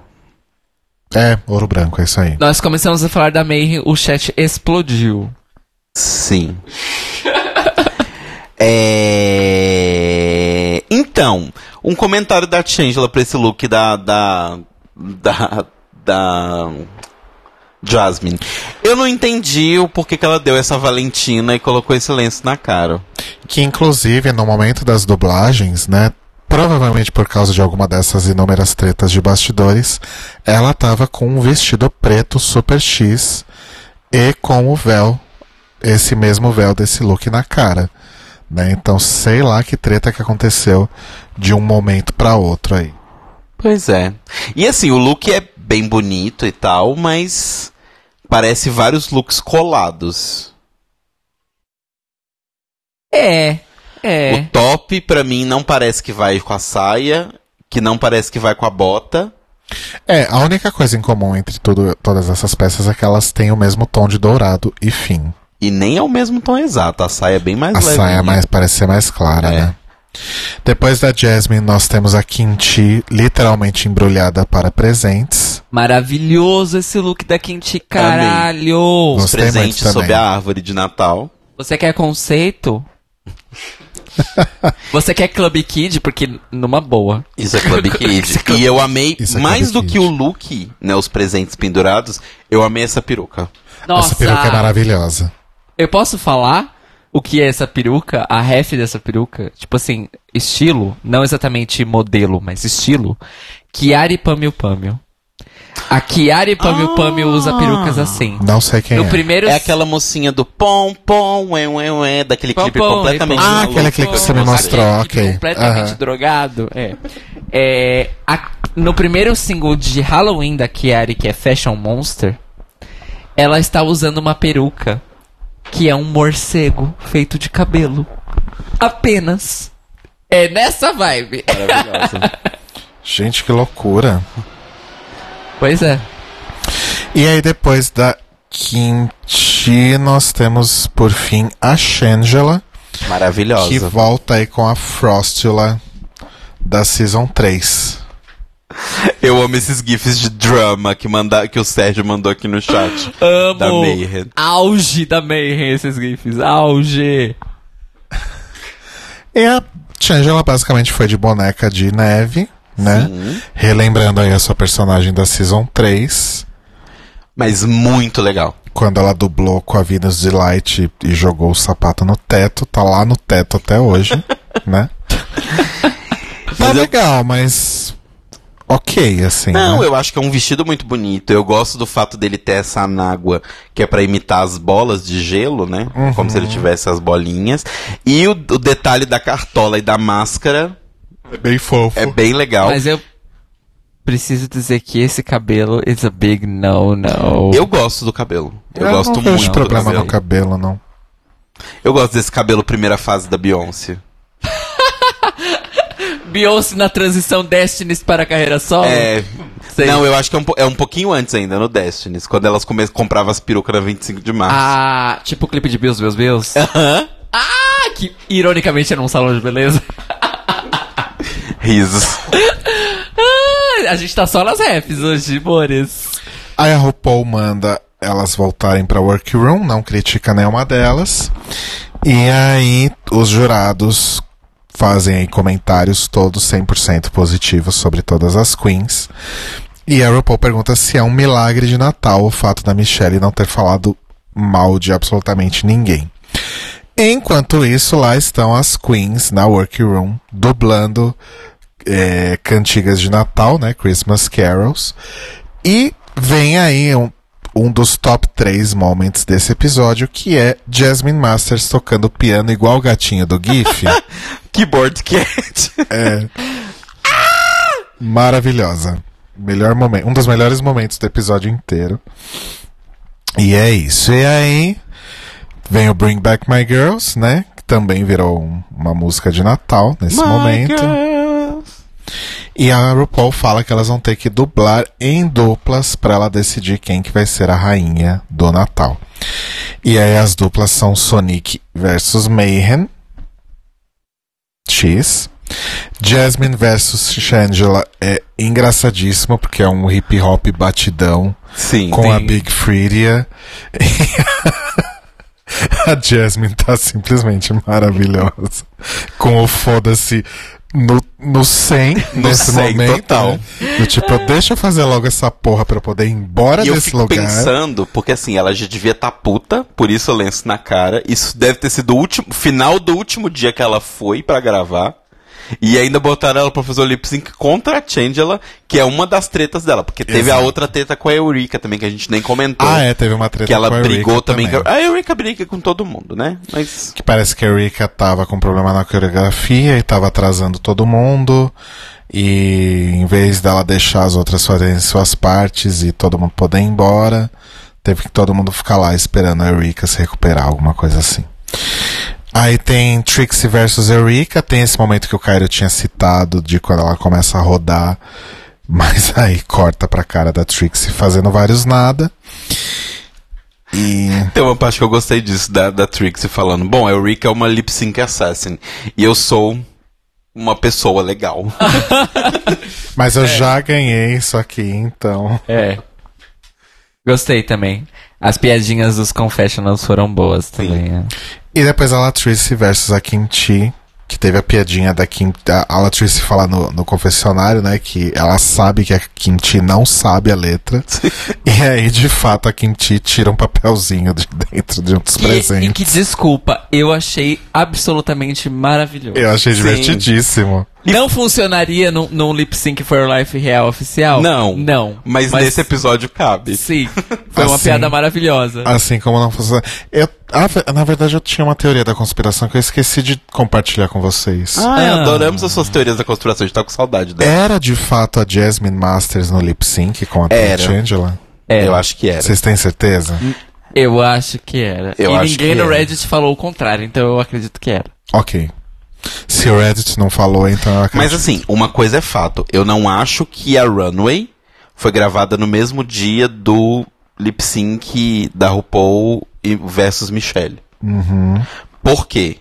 É, ouro branco, é isso aí. Nós começamos a falar da Mayhem, o chat explodiu. Sim. é... Então, um comentário da Changela pra esse look da. da. da. da Jasmine. Eu não entendi o porquê que ela deu essa Valentina e colocou esse lenço na cara. Que inclusive no momento das dublagens, né? Provavelmente por causa de alguma dessas inúmeras tretas de bastidores, ela tava com um vestido preto super X e com o véu, esse mesmo véu desse look na cara. Né? Então sei lá que treta que aconteceu de um momento pra outro aí. Pois é. E assim, o look é bem bonito e tal, mas parece vários looks colados. É, é. O top, pra mim, não parece que vai com a saia, que não parece que vai com a bota. É, a única coisa em comum entre tudo, todas essas peças é que elas têm o mesmo tom de dourado e fim. E nem é o mesmo tom exato, a saia é bem mais A levinha. saia mais, parece ser mais clara, É. né? Depois da Jasmine, nós temos a Kimchi literalmente embrulhada para presentes. Maravilhoso esse look da Kinti, caralho! Os Gostei presentes muito sob também. a árvore de Natal. Você quer conceito? Você quer Club Kid? Porque numa boa. Isso é Club Kid. e eu amei, Isso é mais Club do Kid. que o look, né, os presentes pendurados, eu amei essa peruca. Nossa, Essa peruca é maravilhosa. eu posso falar o que é essa peruca? A ref dessa peruca? Tipo assim, estilo, não exatamente modelo, mas estilo. Kiari Pamil Pamil. A Kiari Pamil Pamil usa perucas assim. Não sei quem No é. primeiro É aquela mocinha do pom, pom, ué, ué, ué, daquele Pom, clipe pom, completamente e. Ah, aquele clipe que você me mostrou, ok. Completamente Aham. drogado. É. É, a- no primeiro single de Halloween da Kiari, que é Fashion Monster, ela está usando uma peruca que é um morcego feito de cabelo. Apenas. É nessa vibe. Maravilhosa. Gente, que loucura. Pois é. E aí, depois da Kimchi, nós temos, por fim, a Shangela, que Maravilhosa. volta aí com a Frostula da Season 3. Eu amo esses gifs de drama que, manda, que o Sérgio mandou aqui no chat. Amo. Da Mayhem. Auge da Mayhem esses gifs. Auge. E a Shangela basicamente foi de boneca de neve, né? Sim. Relembrando aí a sua personagem da Season 3, Mas muito legal. quando ela dublou com a Venus de Light e jogou o sapato no teto, tá lá no teto até hoje, né? Tá legal, mas ok, assim. Não, né? eu acho que é um vestido muito bonito. Eu gosto do fato dele ter essa anágua que é pra imitar as bolas de gelo, né? Como se ele tivesse as bolinhas. E o, o detalhe da cartola e da máscara É bem fofo. é bem legal. Mas eu preciso dizer que esse cabelo is a big no no. Eu gosto do cabelo. Eu, Eu gosto não muito do problema cabelo. no cabelo, não. Eu gosto desse cabelo primeira fase da Beyoncé. Beyoncé na transição Destinies para a carreira solo? É. Sei. Não, eu acho que é um, é um pouquinho antes ainda, no Destinies, quando elas come- compravam as perucas na 25 de março. Ah, tipo o clipe de Bills, Bills, Bills? Aham. ah, que ironicamente era um salão de beleza. Risos. Ah, a gente tá só nas refs hoje, Boris. Aí a RuPaul manda elas voltarem pra workroom, não critica nenhuma delas. E aí os jurados fazem aí comentários todos 100% positivos sobre todas as queens. E a RuPaul pergunta se é um milagre de Natal o fato da Michelle não ter falado mal de absolutamente ninguém. Enquanto isso, lá estão as queens na workroom dublando é, cantigas de Natal, né? Christmas carols. E vem aí um, um dos top 3 moments desse episódio, que é Jasmine Masters tocando piano igual o gatinho do GIF. Keyboard Cat. é. Maravilhosa. Melhor momento, um dos melhores momentos do episódio inteiro. E é isso. E aí vem o Bring Back My Girls, né? Que também virou um- uma música de Natal nesse momento. girls. E a RuPaul fala que elas vão ter que dublar em duplas pra ela decidir quem que vai ser a rainha do Natal. E aí as duplas são Sonic versus Mayhem, X. Jasmine versus Shangela é engraçadíssimo, porque é um hip hop batidão Sim. com a Sim. Big Freedia. a Jasmine tá simplesmente maravilhosa. Com o foda-se no, no 100 No nesse 100 momento. total. né? Do tipo, deixa eu fazer logo essa porra pra eu poder ir embora E eu desse fico lugar. pensando, porque assim, ela já devia estar puta, por isso o lenço na cara. Isso deve ter sido o último, final do último dia que ela foi pra gravar. E ainda botaram ela pra fazer o lip sync contra a Changela, que é uma das tretas dela. Porque teve a Exato. outra treta com a Eureka também, que a gente nem comentou. Ah, é, teve uma treta Que ela com a Eureka brigou também. também. a- A Eureka briga com todo mundo, né? Mas. Que parece que a Erika tava com problema na coreografia e tava atrasando todo mundo. E em vez dela deixar as outras fazerem suas partes e todo mundo poder ir embora, teve que todo mundo ficar lá esperando a Erika se recuperar, alguma coisa assim. Aí tem Trixie versus Erika, tem esse momento que o Cairo tinha citado de quando ela começa a rodar, mas aí corta pra cara da Trixie fazendo vários nada. E Tem uma parte que eu gostei disso, da, da Trixie falando: Bom, a Eureka é uma lip sync assassin. E eu sou uma pessoa legal. Mas eu já ganhei isso aqui, então. É. Gostei também. As piadinhas dos confessionals foram boas também. é. E depois a Latrice versus a Kim Chi, que teve a piadinha da Kim. A Latrice fala no, no confessionário, né? Que ela sabe que a Kim Chi não sabe a letra. E aí, de fato, a Kim Chi tira um papelzinho de dentro de um dos E, e presentes. que desculpa, eu achei absolutamente maravilhoso. Eu achei Sim. divertidíssimo. Não funcionaria num, num lip sync for life real oficial? Não. Não. Mas, nesse episódio cabe. Sim. Foi uma Assim, piada maravilhosa. Assim como não fosse. Eu, a na verdade, eu tinha uma teoria da conspiração que eu esqueci de compartilhar com vocês. Ah, Ah. adoramos as suas teorias da conspiração, a gente tá com saudade dela. Era de fato a Jasmine Masters no lip sync com a Era. Angela? É, Eu acho que era. Vocês têm certeza? eu acho que era. Eu e acho ninguém que no era. Reddit falou o contrário, então eu acredito que era. Ok. Se o Reddit não falou, então. Mas assim, uma coisa é fato. Eu não acho que a Runway foi gravada no mesmo dia do lip sync da RuPaul e- versus Michelle. Uhum. Por quê?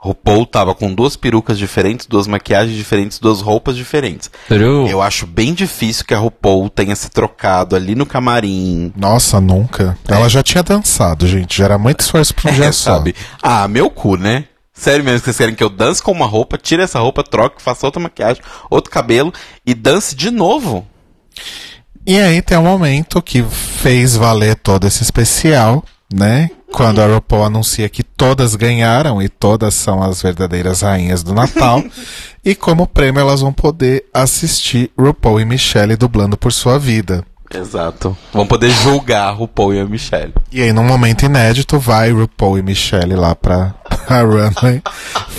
RuPaul tava com duas perucas diferentes, duas maquiagens diferentes, duas roupas diferentes. True. Eu acho bem difícil que a RuPaul tenha se trocado ali no camarim. Nossa, nunca. Ela já tinha dançado, gente. Já era muito esforço pra um dia É, só. sabe? Ah, meu cu, né? Sério mesmo vocês querem que eu dance com uma roupa, tire essa roupa, troque, faça outra maquiagem, outro cabelo e dance de novo? E aí tem um momento que fez valer todo esse especial, né? Quando a RuPaul anuncia que todas ganharam e todas são as verdadeiras rainhas do Natal. e como prêmio elas vão poder assistir RuPaul e Michelle dublando por sua vida. Exato. Vão poder julgar a RuPaul e a Michelle. E aí, num momento inédito, vai RuPaul e Michelle lá pra, pra runway,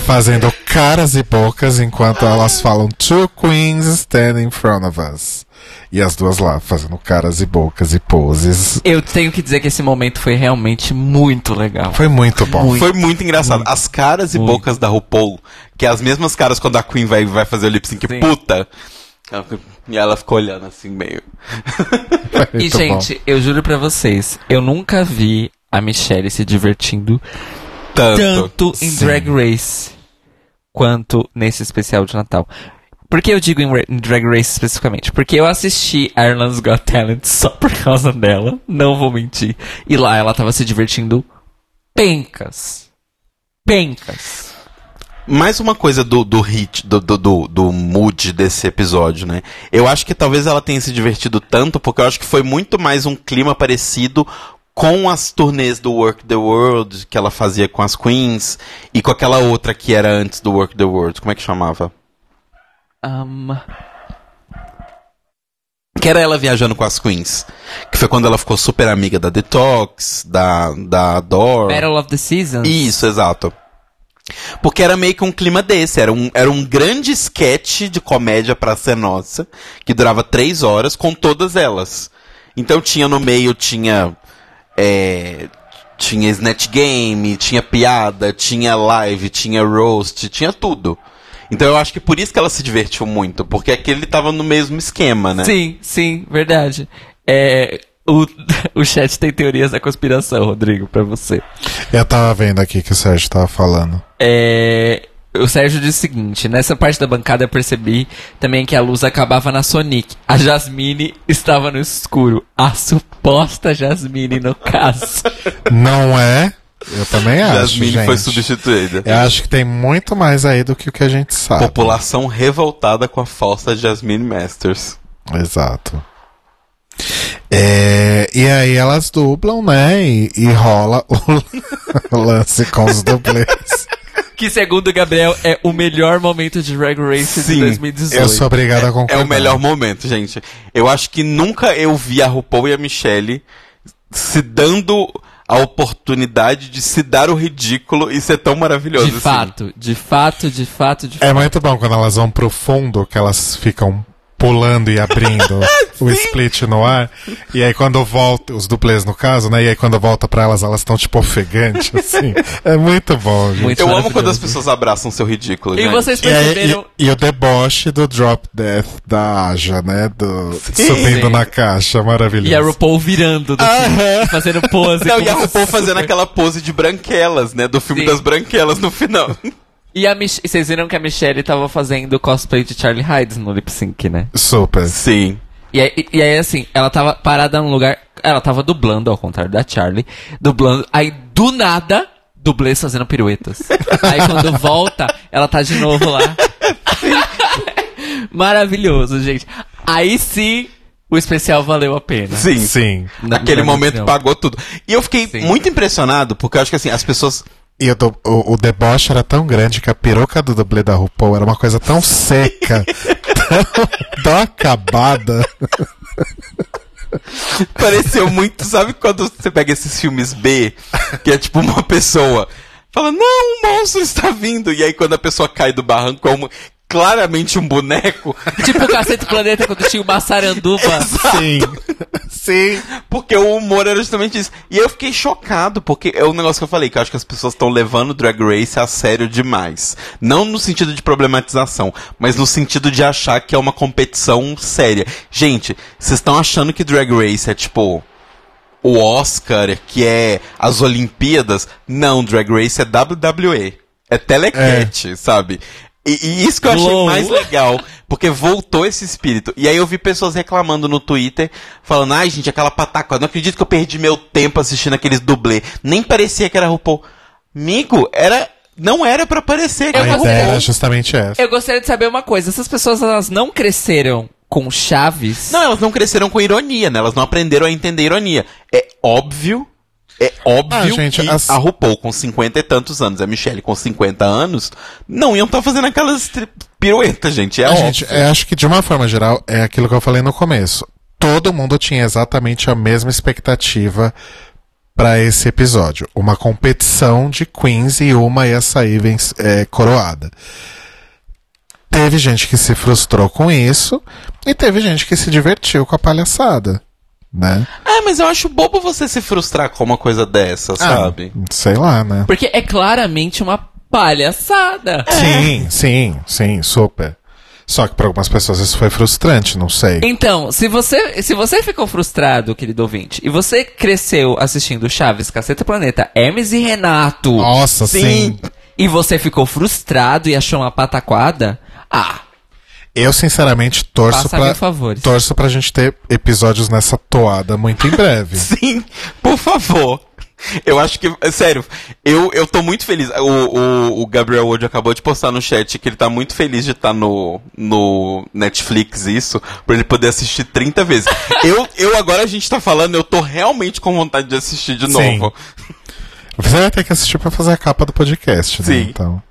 fazendo caras e bocas enquanto elas falam Two queens stand in front of us. E as duas lá, fazendo caras e bocas e poses. Eu tenho que dizer que esse momento foi realmente muito legal. Foi muito bom. Foi muito engraçado. As caras e Muito. bocas da RuPaul, que é as mesmas caras quando a Queen vai, vai fazer o lip sync, Sim. puta. E ela ficou olhando assim, meio. E, muito bom. gente, eu juro pra vocês, eu nunca vi a Michelle se divertindo Tanto. tanto em Sim. Drag Race quanto nesse especial de Natal. Por que eu digo em, em Drag Race especificamente? Porque eu assisti Ireland's Got Talent só por causa dela, não vou mentir. E lá ela tava se divertindo pencas. Pencas. Mais uma coisa do, do hit, do, do, do, do mood desse episódio, né? Eu acho que talvez ela tenha se divertido tanto, porque eu acho que foi muito mais um clima parecido com as turnês do Work the World que ela fazia com as Queens e com aquela outra que era antes do Work the World. Como é que chamava? Um, Que era ela viajando com as Queens. Que foi quando ela ficou super amiga da Detox, da, da Dor. Battle of the Seasons. Isso, exato. Porque era meio que um clima desse, era um, era um grande sketch de comédia pra ser nossa, que durava três horas com todas elas. Então tinha no meio, tinha. é, tinha Snatch Game, tinha piada, tinha live, tinha roast, tinha tudo. Então eu acho que por isso que ela se divertiu muito, porque aquele tava no mesmo esquema, né? Sim, sim, verdade. É, o, o chat tem teorias da conspiração, Rodrigo, pra você. Eu tava vendo aqui que o Sérgio tava falando. É, o Sérgio disse o seguinte: nessa parte da bancada eu percebi também que a luz acabava na Sonic. A Jasmine estava no escuro. A suposta Jasmine, no caso. Não é? Eu também acho. Jasmine gente. foi substituída. Eu acho que tem muito mais aí do que o que a gente sabe. População revoltada com a falsa Jasmine Masters. Exato. É, e aí elas dublam, né? E, e rola o lance com os dublês. Que, segundo o Gabriel, é o melhor momento de Drag Race de Sim, 2018. Eu sou obrigado a É concordar. o melhor momento, gente. Eu acho que nunca eu vi a RuPaul e a Michelle se dando a oportunidade de se dar o ridículo e ser tão maravilhoso De assim. fato, de fato, de fato, de É fato. muito bom quando elas vão pro fundo, que elas ficam pulando e abrindo o split no ar. E aí quando volta, os duplês no caso, né? E aí quando volta pra elas, elas estão tipo ofegantes, assim. É muito bom, gente. Muito Eu amo quando as pessoas abraçam seu ridículo, E gente. vocês E, aí- perceberam. e- e o deboche do drop death da Aja, né? Do, Sim. subindo Sim. na caixa, maravilhoso. E a RuPaul virando do fazendo pose. Não, e a RuPaul fazendo aquela pose de branquelas, né? Do filme Sim. das branquelas no final. E a Mich- vocês viram que a Michelle tava fazendo cosplay de Charlie Hydes no lip sync, né? Super. Sim. E aí, e aí, assim, ela tava parada num lugar. Ela tava dublando, ao contrário da Charlie. Dublando. Aí, do nada, dublês fazendo piruetas. aí, quando volta, ela tá de novo lá. Maravilhoso, gente. Aí sim, o especial valeu a pena. Sim. Sim. Na- Aquele na minha momento pagou tudo. E eu fiquei Sim. muito impressionado, porque eu acho que assim, as pessoas. E eu tô- o, o deboche era tão grande que a peruca do dublê da RuPaul era uma coisa tão seca, tão, tão acabada. Pareceu muito. Sabe quando você pega esses filmes B, que é tipo uma pessoa. Fala, não, um monstro está vindo. E aí quando a pessoa cai do barranco, é uma- claramente um boneco. Tipo o Cacete Planeta quando tinha uma saranduba. Sim. Sim. Porque o humor era justamente isso. E eu fiquei chocado, porque é o negócio que eu falei, que eu acho que as pessoas estão levando o Drag Race a sério demais. Não no sentido de problematização, mas no sentido de achar que é uma competição séria. Gente, vocês estão achando que Drag Race é tipo o Oscar, que é as Olimpíadas? Não, Drag Race é WWE. É telecat, sabe? E, e isso que eu achei Uou. mais legal, porque voltou esse espírito. E aí eu vi pessoas reclamando no Twitter, falando, ai gente, aquela pataca, não acredito que eu perdi meu tempo assistindo aqueles dublê. Nem parecia que era RuPaul. Migo, era. Não era pra parecer que Eu era RuPaul. era justamente essa. Eu gostaria de saber uma coisa. Essas pessoas, elas não cresceram com Chaves? Não, elas não cresceram com ironia, né? Elas não aprenderam a entender ironia. É óbvio. É óbvio Ah, gente, que as- a RuPaul com 50 e tantos anos, a Michelle com 50 anos, não iam estar fazendo aquelas piruetas, gente. É A óbvio. gente, eu acho que de uma forma geral é aquilo que eu falei no começo. Todo mundo tinha exatamente a mesma expectativa pra esse episódio. Uma competição de queens e uma ia sair é, coroada. Teve gente que se frustrou com isso e teve gente que se divertiu com a palhaçada, né? Ah, mas eu acho bobo você se frustrar com uma coisa dessa, sabe? Ah, sei lá, né? Porque é claramente uma palhaçada. Sim, sim, sim, super. Só que para algumas pessoas isso foi frustrante, não sei. Então, se você, se você ficou frustrado, querido ouvinte, e você cresceu assistindo Chaves, Caceta Planeta, Hermes e Renato, Nossa, sim. e você ficou frustrado e achou uma pataquada, ah, Eu, sinceramente, torço favores. torço pra gente ter episódios nessa toada muito em breve. Sim, por favor. Eu acho que, sério, eu, eu tô muito feliz. O, o, o Gabriel Wood acabou de postar no chat que ele tá muito feliz de estar no, no Netflix, isso, pra ele poder assistir 30 vezes. eu, eu agora a gente tá falando, eu tô realmente com vontade de assistir de Sim. novo. Você vai ter que assistir pra fazer a capa do podcast, né? Sim. Então.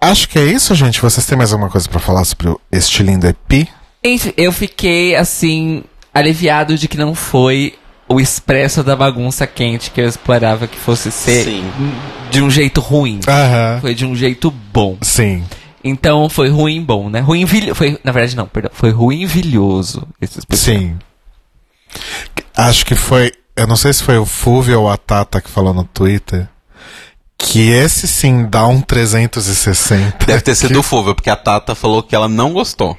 Acho que é isso, gente. Vocês têm mais alguma coisa pra falar sobre o- este lindo EP? enfim, eu fiquei, assim, aliviado de que não foi o expresso da bagunça quente que eu esperava que fosse ser Sim. de um jeito ruim. Aham. Foi de um jeito bom. Sim. Então foi ruim bom, né? Ruim foi Na verdade, não, perdão. Foi ruim vilhoso esse especial. Sim. Acho que foi. Eu não sei se foi o Fulvio ou a Tata que falou no Twitter. Que esse sim dá um 360. Deve ter sido o Fúvio, porque a Tata falou que ela não gostou.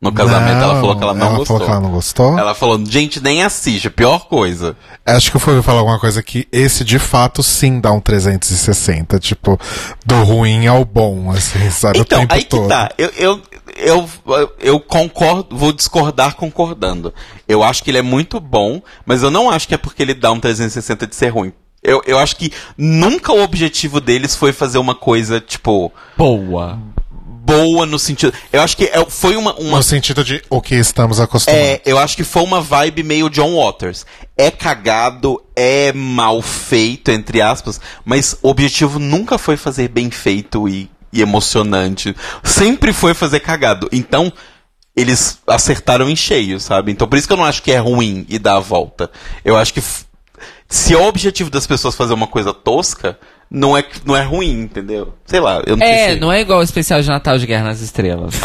no casamento. ela falou que ela não ela gostou. falou que ela não gostou. Ela falou, gente, nem assiste, pior coisa. Acho que eu fui falar alguma coisa que esse de fato sim dá um 360, tipo, do ruim ao bom, assim, sabe? Então, o tempo aí que todo. tá. Eu, eu, eu, eu concordo, vou discordar concordando. Eu acho que ele é muito bom, mas eu não acho que é porque ele dá um 360 de ser ruim. Eu, eu acho que nunca o objetivo deles foi fazer uma coisa, tipo, Boa. boa no sentido. Eu acho que é- foi uma. uma No sentido de o que estamos acostumados. é, eu acho que foi uma vibe meio John Waters. É cagado, é mal feito, entre aspas, mas o objetivo nunca foi fazer bem feito e, e emocionante. Sempre foi fazer cagado. Então, eles acertaram em cheio, sabe? Então, por isso que eu não acho que é ruim e dar a volta. Eu acho que se é o objetivo das pessoas fazer uma coisa tosca, não é, não é ruim, entendeu? Sei lá, eu não É, sei. não é igual o especial de Natal de Guerra nas Estrelas.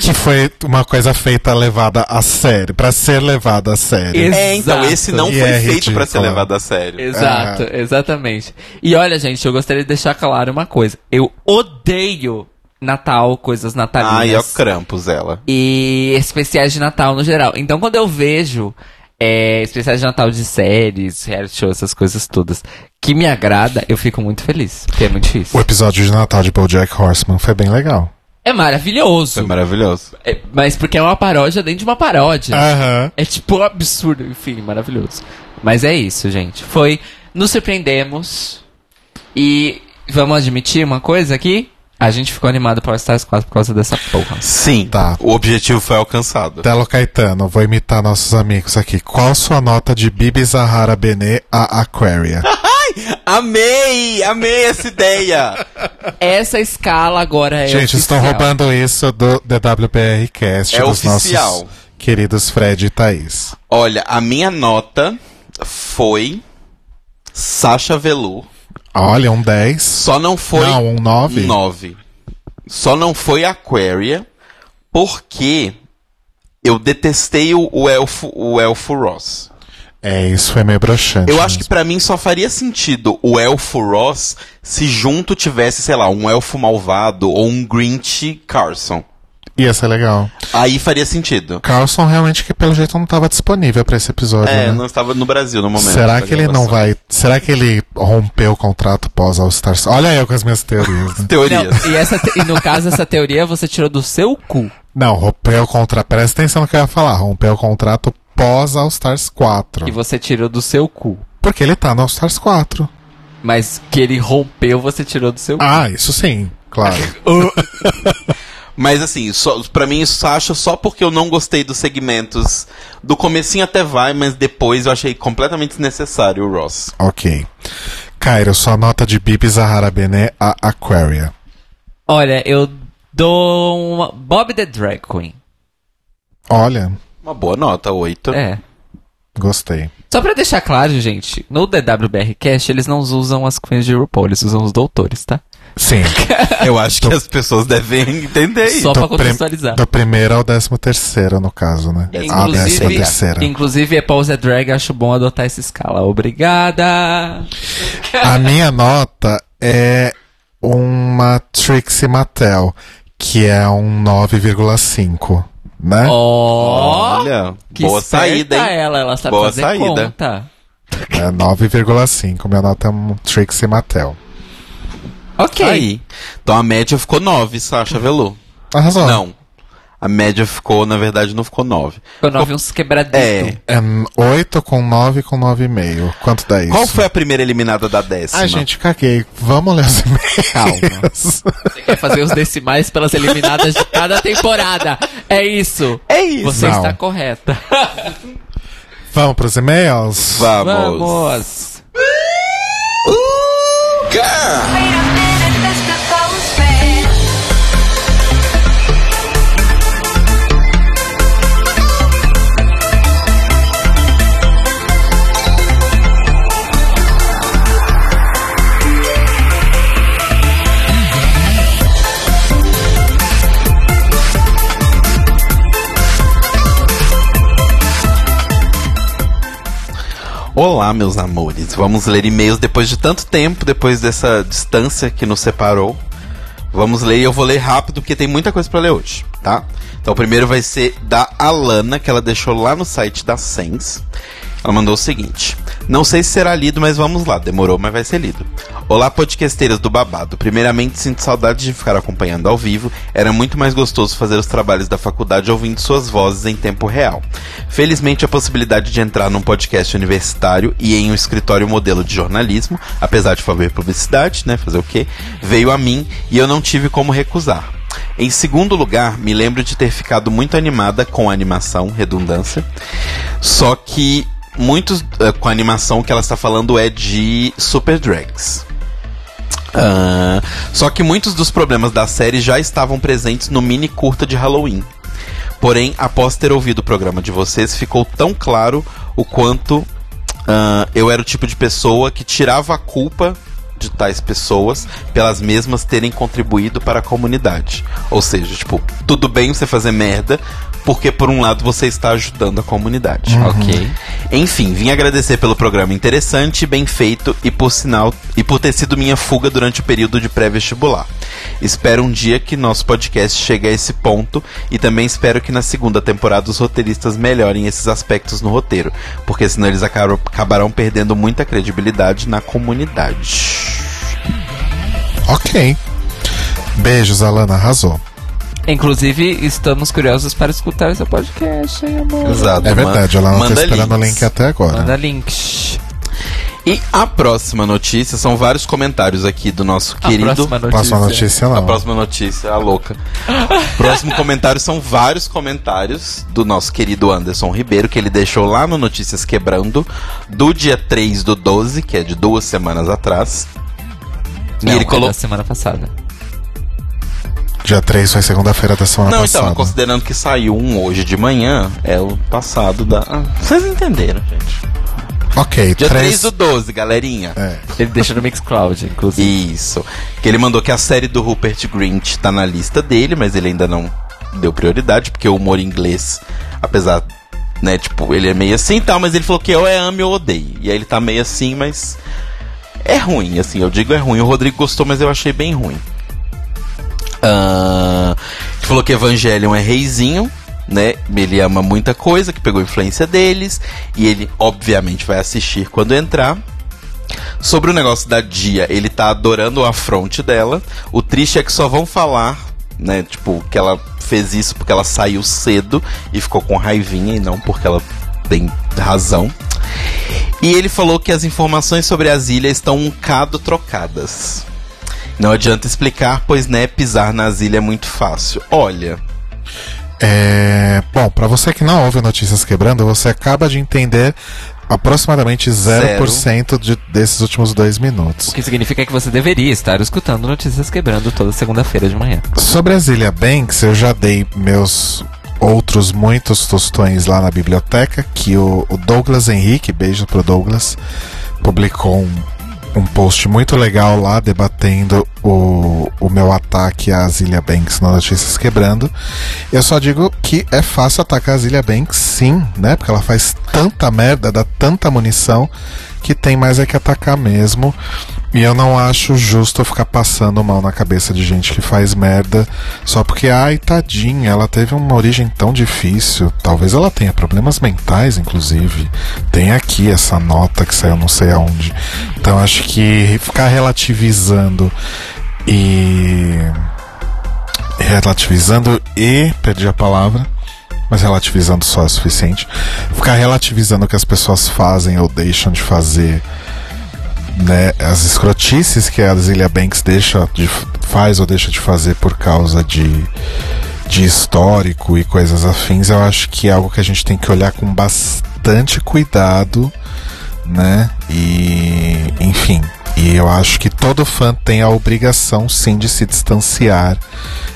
Que foi uma coisa feita levada a sério, pra ser levada a sério. É, então, esse não E foi é feito pra ser levado a sério. Exato, exatamente. E olha, gente, eu gostaria de deixar claro uma coisa. Eu odeio Natal, coisas natalinas. Ai, é o Krampus, ela. e especiais de Natal no geral. Então, quando eu vejo é, especiais de Natal de séries, reality show, essas coisas todas, que me agrada, eu fico muito feliz. Porque é muito O difícil. episódio de Natal de BoJack Horseman foi bem legal. É maravilhoso. Foi maravilhoso. É, mas porque é uma paródia dentro de uma paródia. Aham. É tipo um absurdo, enfim, maravilhoso. Mas é isso, gente. Foi. Nos surpreendemos. E vamos admitir uma coisa aqui? A gente ficou animado para o Stars 4 por causa dessa porra. Sim, Tá. o objetivo foi alcançado. Telo Caetano, vou imitar nossos amigos aqui. Qual sua nota de Bibi Zahara Benê a Aquaria? Amei! Amei essa ideia! Essa escala agora é Gente, estão roubando isso do DWPR Cast É dos oficial. nossos queridos Fred e Thaís. Olha, a minha nota foi Sasha Velour. Olha, um 10. Só não foi Não, um 9. um 9. Só não foi Aquaria porque eu detestei o, o elfo, o elfo Ross. É, isso foi meio broxante. Eu acho que pra mim só faria sentido o elfo Ross se junto tivesse, sei lá, um elfo malvado ou um Grinch Carson. Ia ser legal. Aí faria sentido. Carlson realmente que pelo jeito não estava disponível pra esse episódio, É, né? não estava no Brasil no momento. Será que ele não vai. Será que ele rompeu o contrato pós All Stars? Olha eu com as minhas teorias, né? Teorias. Não, e, essa te- e no caso, essa teoria você tirou do seu cu. Não, rompeu o contrato. Presta atenção no que eu ia falar. Rompeu o contrato pós All Stars 4. E você tirou do seu cu. Porque ele tá no All Stars 4. Mas que ele rompeu, você tirou do seu cu. Ah, isso sim, claro. Mas assim, só, pra mim isso acho só porque eu não gostei dos segmentos. Do comecinho até vai, mas depois eu achei completamente desnecessário o Ross. ok. Cairo, sua nota de Bibi Zahara Bené a Aquaria. Olha, eu dou uma... Bob the Drag Queen. Olha, Uma boa nota, 8. É. gostei. Só pra deixar claro, gente, no DWBR Cast eles não usam as queens de RuPaul, eles usam os doutores, tá? Sim. Eu acho que as pessoas devem entender isso. Só pra contextualizar. Do primeiro ao décimo terceiro, no caso, né? a décima terceira. inclusive, é Pause Drag, acho bom adotar essa escala. Obrigada! A minha nota é uma Trixie Mattel, que é um 9,5, né? Ó! Olha, que boa saída, hein? ela, ela sabe Boa fazer saída. conta. É 9,5. Minha nota é um Trixie Mattel. Ok. Aí. Então a média ficou 9, Sasha Velour. Arrasou. Não. A média ficou, na verdade, não ficou 9. Quando eu vi uns quebraditos. É. É 8 com 9 com 9,5. Quanto dá isso? Qual foi a primeira eliminada da décima? Ai, gente, caguei. Vamos ler os e-mails. Calma. Você quer fazer os decimais pelas eliminadas de cada temporada. É isso. É isso. Você Não. está correta. Vamos pros e-mails? Vamos. Vamos. Wait a Olá, meus amores. Vamos ler e-mails depois de tanto tempo, depois dessa distância que nos separou. Vamos ler e eu vou ler rápido porque tem muita coisa pra ler hoje, tá? Então o primeiro vai ser da Alana, que ela deixou lá no site da Sens. Ela mandou o seguinte: Não sei se será lido, mas vamos lá. Demorou, mas vai ser lido. Olá, podcasteiras do babado. Primeiramente, sinto saudade de ficar acompanhando ao vivo. Era muito mais gostoso fazer os trabalhos da faculdade ouvindo suas vozes em tempo real. Felizmente, a possibilidade de entrar num podcast universitário e em um escritório modelo de jornalismo, apesar de fazer publicidade, né? Fazer o quê? Veio a mim e eu não tive como recusar. Em segundo lugar, me lembro de ter ficado muito animada com a animação, redundância. Só que muitos eh, com a animação que ela está falando é de Super Drags. Ah, só que muitos dos problemas da série já estavam presentes no mini curta de Halloween. Porém, após ter ouvido o programa de vocês, ficou tão claro o quanto ah, eu era o tipo de pessoa que tirava a culpa de tais pessoas pelas mesmas terem contribuído para a comunidade. Ou seja, tipo, tudo bem você fazer merda, porque por um lado você está ajudando a comunidade. Ok. Enfim, vim agradecer pelo programa interessante, bem feito e por sinal e por ter sido minha fuga durante o período de pré-vestibular. Espero um dia que nosso podcast chegue a esse ponto e também espero que na segunda temporada os roteiristas melhorem esses aspectos no roteiro, porque senão eles acabam- acabarão perdendo muita credibilidade na comunidade. Ok. Beijos, Alana, arrasou. Inclusive, estamos curiosos para escutar seu podcast, hein, amor? Exato. É verdade, ela não tá manda esperando o link até agora. Manda links. E a próxima notícia são vários comentários aqui do nosso querido. A próxima notícia. Próxima notícia não. A próxima notícia, a louca. Próximo comentário são vários comentários do nosso querido Anderson Ribeiro, que ele deixou lá no Notícias Quebrando, do dia 3 do 12, que é de duas semanas atrás. Não, e ele é colocou. da semana passada. Dia 3 foi segunda-feira da semana Não, passada. então, considerando que saiu um hoje de manhã, é o passado da. Ah, vocês entenderam, gente. Ok, Dia 3 três... do 12, galerinha. É. Ele deixa no Mixcloud, inclusive. Isso. Que ele mandou que a série do Rupert Grint tá na lista dele, mas ele ainda não deu prioridade, porque o humor inglês, apesar, né, tipo, ele é meio assim e tal, mas ele falou que ou é ame ou odeie. E aí ele tá meio assim, mas é ruim, assim, eu digo é ruim. O Rodrigo gostou, mas eu achei bem ruim. Ele falou que Evangelion é reizinho, né? Ele ama muita coisa, que pegou influência deles, e ele obviamente vai assistir quando entrar. Sobre o negócio da Dia, ele tá adorando o afronte dela. O triste é que só vão falar, né? Tipo, que ela fez isso porque ela saiu cedo e ficou com raivinha e não porque ela tem razão. E ele falou que as informações sobre as ilhas estão um cado trocadas. Não adianta explicar, pois né, pisar nas ilhas é muito fácil. Olha, É, bom, pra você que não ouve Notícias Quebrando, você acaba de entender aproximadamente 0% de, desses últimos dois minutos. O que significa que você deveria estar escutando Notícias Quebrando toda segunda-feira de manhã. Sobre a Zilia Banks, eu já dei meus outros muitos tostões lá na biblioteca, que o, o Douglas Henrique, beijo pro Douglas, publicou um, um post muito legal lá debatendo o, o meu ataque à Zilia Banks no Notícias Quebrando. Eu só digo que é fácil atacar a Zilia Banks, sim, né? Porque ela faz tanta merda, dá tanta munição, que tem mais é que atacar mesmo. E eu não acho justo ficar passando mal na cabeça de gente que faz merda só porque, ai, tadinha, ela teve uma origem tão difícil. Talvez ela tenha problemas mentais, inclusive. Tem aqui essa nota que saiu não sei aonde. Então acho que ficar relativizando e. Relativizando e. Perdi a palavra. Mas relativizando só é suficiente. Ficar relativizando o que as pessoas fazem ou deixam de fazer né, as escrotices que a Zilia Banks deixa de, faz ou deixa de fazer por causa de, de histórico e coisas afins, eu acho que é algo que a gente tem que olhar com bastante cuidado, né? E enfim, e eu acho que todo fã tem a obrigação sim de se distanciar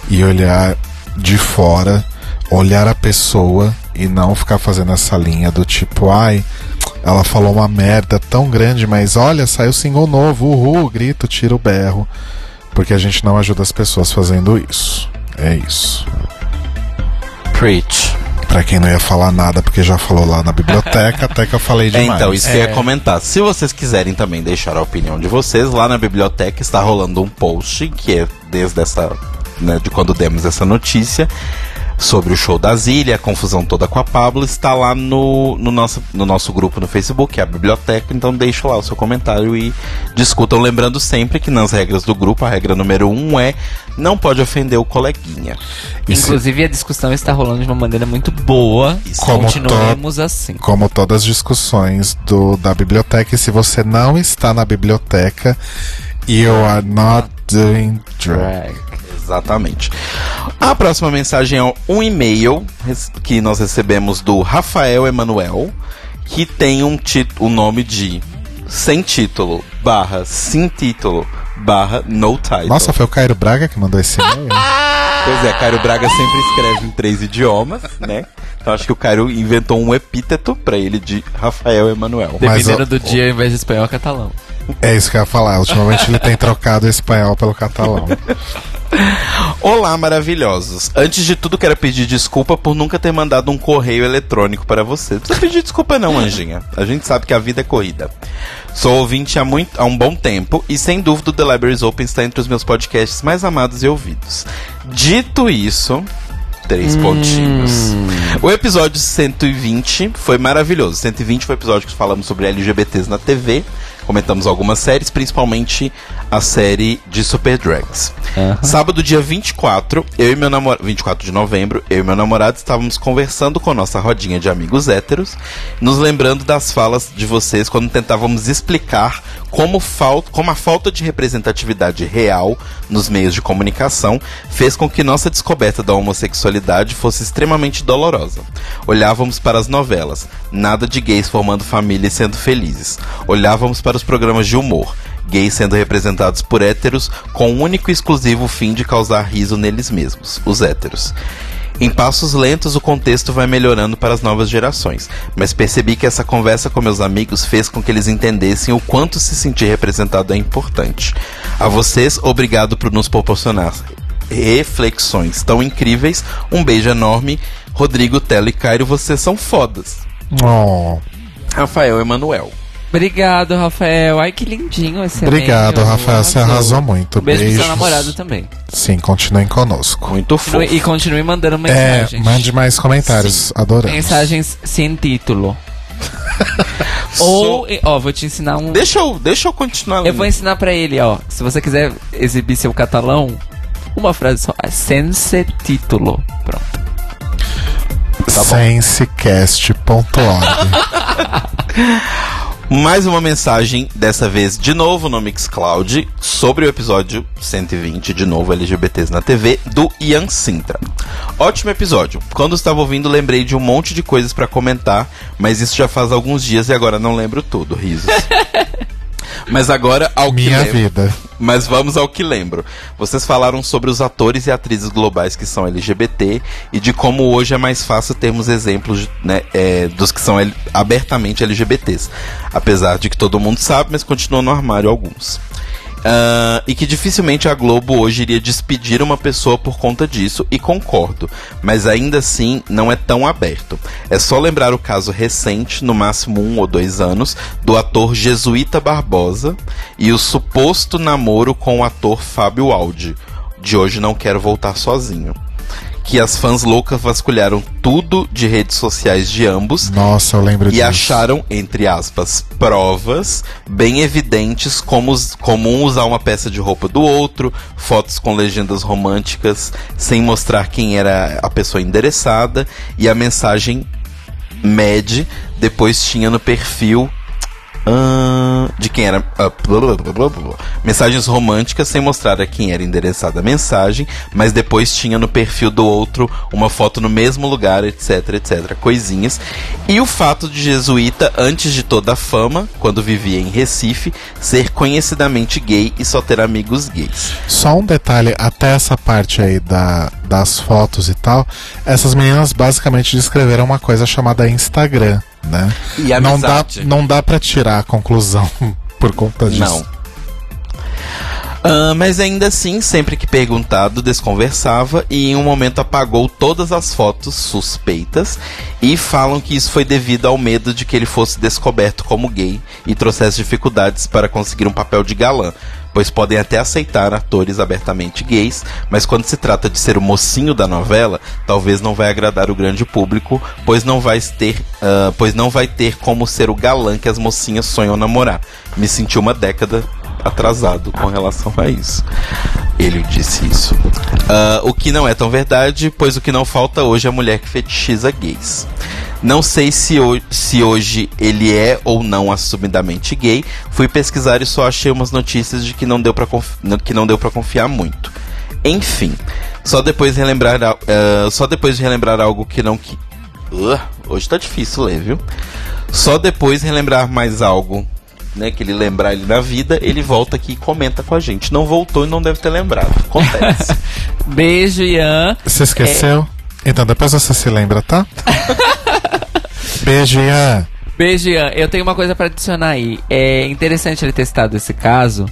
e olhar de fora, olhar a pessoa e não ficar fazendo essa linha do tipo, ai, ela falou uma merda tão grande, mas olha, saiu single novo, uhul, grito, tira o berro. Porque a gente não ajuda as pessoas fazendo isso. É isso. preach. Pra quem não ia falar nada, porque já falou lá na biblioteca, até que eu falei É, demais. então, isso que eu ia É. comentar. Se vocês quiserem também deixar a opinião de vocês, lá na biblioteca está rolando um post, que é desde essa. Né, de quando demos essa notícia, sobre o show da Zília, a confusão toda com a Pablo, está lá no, no, nosso, no nosso grupo no Facebook, que é a biblioteca, então deixa lá o seu comentário e discutam. Lembrando sempre que nas regras do grupo, a regra número um é não pode ofender o coleguinha. Inclusive, a discussão está rolando de uma maneira muito boa. Isso. Como Continuemos assim. como todas as discussões do, da biblioteca, e se você não está na biblioteca, you are not doing drag. Exatamente. A próxima mensagem é um e-mail que nós recebemos do Rafael Emanuel, que tem um, tit- um nome de sem título, barra, sem título, barra, no title. Nossa, foi o Cairo Braga que mandou esse e-mail? Pois é, Cairo Braga sempre escreve em três idiomas, né? Então acho que o Cairo inventou um epíteto pra ele de Rafael Emanuel. Dependendo ó, do dia, ao invés de espanhol, é catalão. É isso que eu ia falar. Ultimamente ele tem trocado o espanhol pelo catalão. Olá, maravilhosos. Antes de tudo, quero pedir desculpa por nunca ter mandado um correio eletrônico para você. Não precisa pedir desculpa não, Anjinha. A gente sabe que a vida é corrida. Sou ouvinte há, muito, há um bom tempo e sem dúvida o The Libraries Open está entre os meus podcasts mais amados e ouvidos. Dito isso, três pontinhos. O episódio 120 foi maravilhoso. 120 foi o episódio que falamos sobre LGBTs na TV. Comentamos algumas séries, principalmente a série de Super Drags. Sábado, dia 24, eu e meu namorado. 24 de novembro, eu e meu namorado estávamos conversando com nossa rodinha de amigos héteros, nos lembrando das falas de vocês quando tentávamos explicar como, fal como a falta de representatividade real nos meios de comunicação fez com que nossa descoberta da homossexualidade fosse extremamente dolorosa. Olhávamos para as novelas, nada de gays formando família e sendo felizes. Olhávamos para os programas de humor, gays sendo representados por héteros com o único e exclusivo fim de causar riso neles mesmos, os héteros. Em passos lentos, o contexto vai melhorando para as novas gerações, mas percebi que essa conversa com meus amigos fez com que eles entendessem o quanto se sentir representado é importante. A vocês, obrigado por nos proporcionar reflexões tão incríveis. Um beijo enorme. Rodrigo, Telo e Cairo, vocês são fodas. Oh, Rafael Emanuel. Obrigado, Rafael. Ai, que lindinho esse obrigado, e-mail. Rafael. Você arrasou muito. Um beijo pro Beijos. seu namorado também. Sim, continuem conosco. Muito fofo. Continue- E continue mandando É, mensagens. mande mais comentários. Adoramos. Mensagens sem título. Ou, ó, vou te ensinar um. Deixa eu, deixa eu continuar. Eu vou ensinar pra ele, ó. Se você quiser exibir seu catalão, uma frase só. É sense título. Pronto. Tá Sensecast.org. Mais uma mensagem, dessa vez de novo no Mixcloud, sobre o episódio 120, de novo LGBTs na TV, do Ian Sintra. Ótimo episódio. Quando estava ouvindo, lembrei de um monte de coisas pra comentar, mas isso já faz alguns dias e agora não lembro tudo. Risos. mas agora, ao que Minha lembro. vida. Mas vamos ao que lembro. Vocês falaram sobre os atores e atrizes globais que são LGBT e de como hoje é mais fácil termos exemplos né, é, dos que são abertamente LGBTs. Apesar de que todo mundo sabe, mas continuam no armário alguns. Ah, e que dificilmente a Globo hoje iria despedir uma pessoa por conta disso, e concordo, mas ainda assim não é tão aberto. É só lembrar o caso recente, no máximo um ou dois anos, do ator Jesuíta Barbosa e o suposto namoro com o ator Fábio Aldi. De hoje não quero voltar sozinho. Que as fãs loucas vasculharam tudo de redes sociais de ambos Nossa, eu lembro e disso. acharam, entre aspas, provas bem evidentes como, como um usar uma peça de roupa do outro, fotos com legendas românticas, sem mostrar quem era a pessoa endereçada, e a mensagem MED depois tinha no perfil. Ah, de quem era. blá, blá, blá, blá. mensagens românticas sem mostrar a quem era endereçada a mensagem, mas depois tinha no perfil do outro uma foto no mesmo lugar, etc, etc. Coisinhas. E o fato de Jesuíta, antes de toda a fama, quando vivia em Recife, ser conhecidamente gay e só ter amigos gays. Só um detalhe, até essa parte aí da, das fotos e tal, essas meninas basicamente descreveram uma coisa chamada Instagram, né? E não dá, não dá pra tirar a conclusão por conta disso. Não. Ah, mas ainda assim, sempre que perguntado, desconversava e em um momento apagou todas as fotos suspeitas e falam que isso foi devido ao medo de que ele fosse descoberto como gay e trouxesse dificuldades para conseguir um papel de galã. Pois podem até aceitar atores abertamente gays, mas quando se trata de ser o mocinho da novela, talvez não vai agradar o grande público, pois não vai ter, ah, pois não vai ter como ser o galã que as mocinhas sonham namorar. Me senti uma década atrasado com relação a isso. Ele disse isso. Ah, o que não é tão verdade, pois o que não falta hoje é a mulher que fetichiza gays. Não sei se, ho- se hoje ele é ou não assumidamente gay. Fui pesquisar e só achei umas notícias de que não deu pra conf- que não deu para confiar muito. Enfim, só depois de relembrar ah, só depois de relembrar algo que não que Uh, hoje tá difícil ler, viu? Só depois de relembrar mais algo, né, que ele lembrar ele na vida, ele volta aqui e comenta com a gente. Não voltou e não deve ter lembrado. Acontece. Beijo, Ian. Você esqueceu? Então depois você se lembra, tá? Beijo, Ian. Beijo, Ian. Eu tenho uma coisa pra adicionar aí. É interessante ele ter citado esse caso,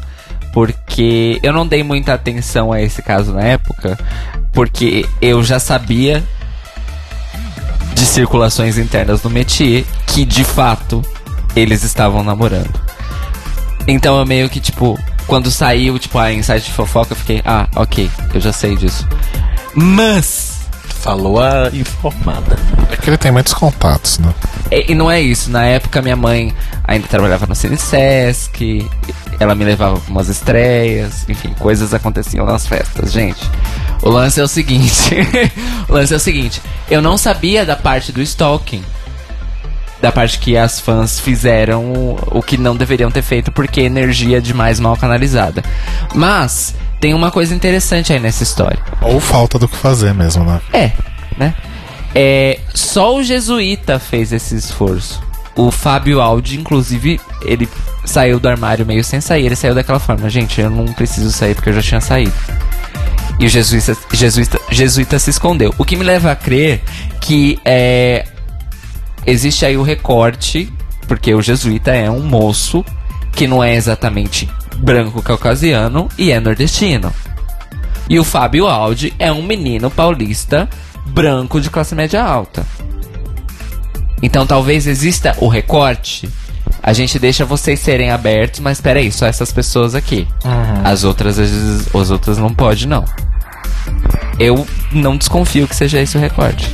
porque eu não dei muita atenção a esse caso na época, porque eu já sabia de circulações internas no métier que, de fato, eles estavam namorando. Então eu meio que, tipo, quando saiu, tipo, a insight de fofoca, eu fiquei, ah, ok, eu já sei disso. Mas... Falou a informada. É que ele tem muitos contatos, né? E, e não é isso. Na época, minha mãe ainda trabalhava no Cine Sesc. Ela me levava pra umas estreias. Enfim, coisas aconteciam nas festas, gente. O lance é o seguinte. o lance é o seguinte. Eu não sabia da parte do stalking. Da parte que as fãs fizeram o, o que não deveriam ter feito porque energia demais mal canalizada. Mas tem uma coisa interessante aí nessa história. Ou falta do que fazer mesmo, né? É, né? É, só o jesuíta fez esse esforço. O Fábio Aldi, inclusive, ele saiu do armário meio sem sair. Ele saiu daquela forma, gente, eu não preciso sair porque eu já tinha saído. E o jesuíta, jesuíta, jesuíta se escondeu. O que me leva a crer que é, existe aí o recorte, porque o jesuíta é um moço que não é exatamente branco caucasiano e é nordestino. E o Fábio Aldi é um menino paulista branco de classe média alta. Então talvez exista o recorte. A gente deixa vocês serem abertos, mas peraí, só essas pessoas aqui. As outras, vezes, as outras não pode não. Eu não desconfio que seja esse o recorte.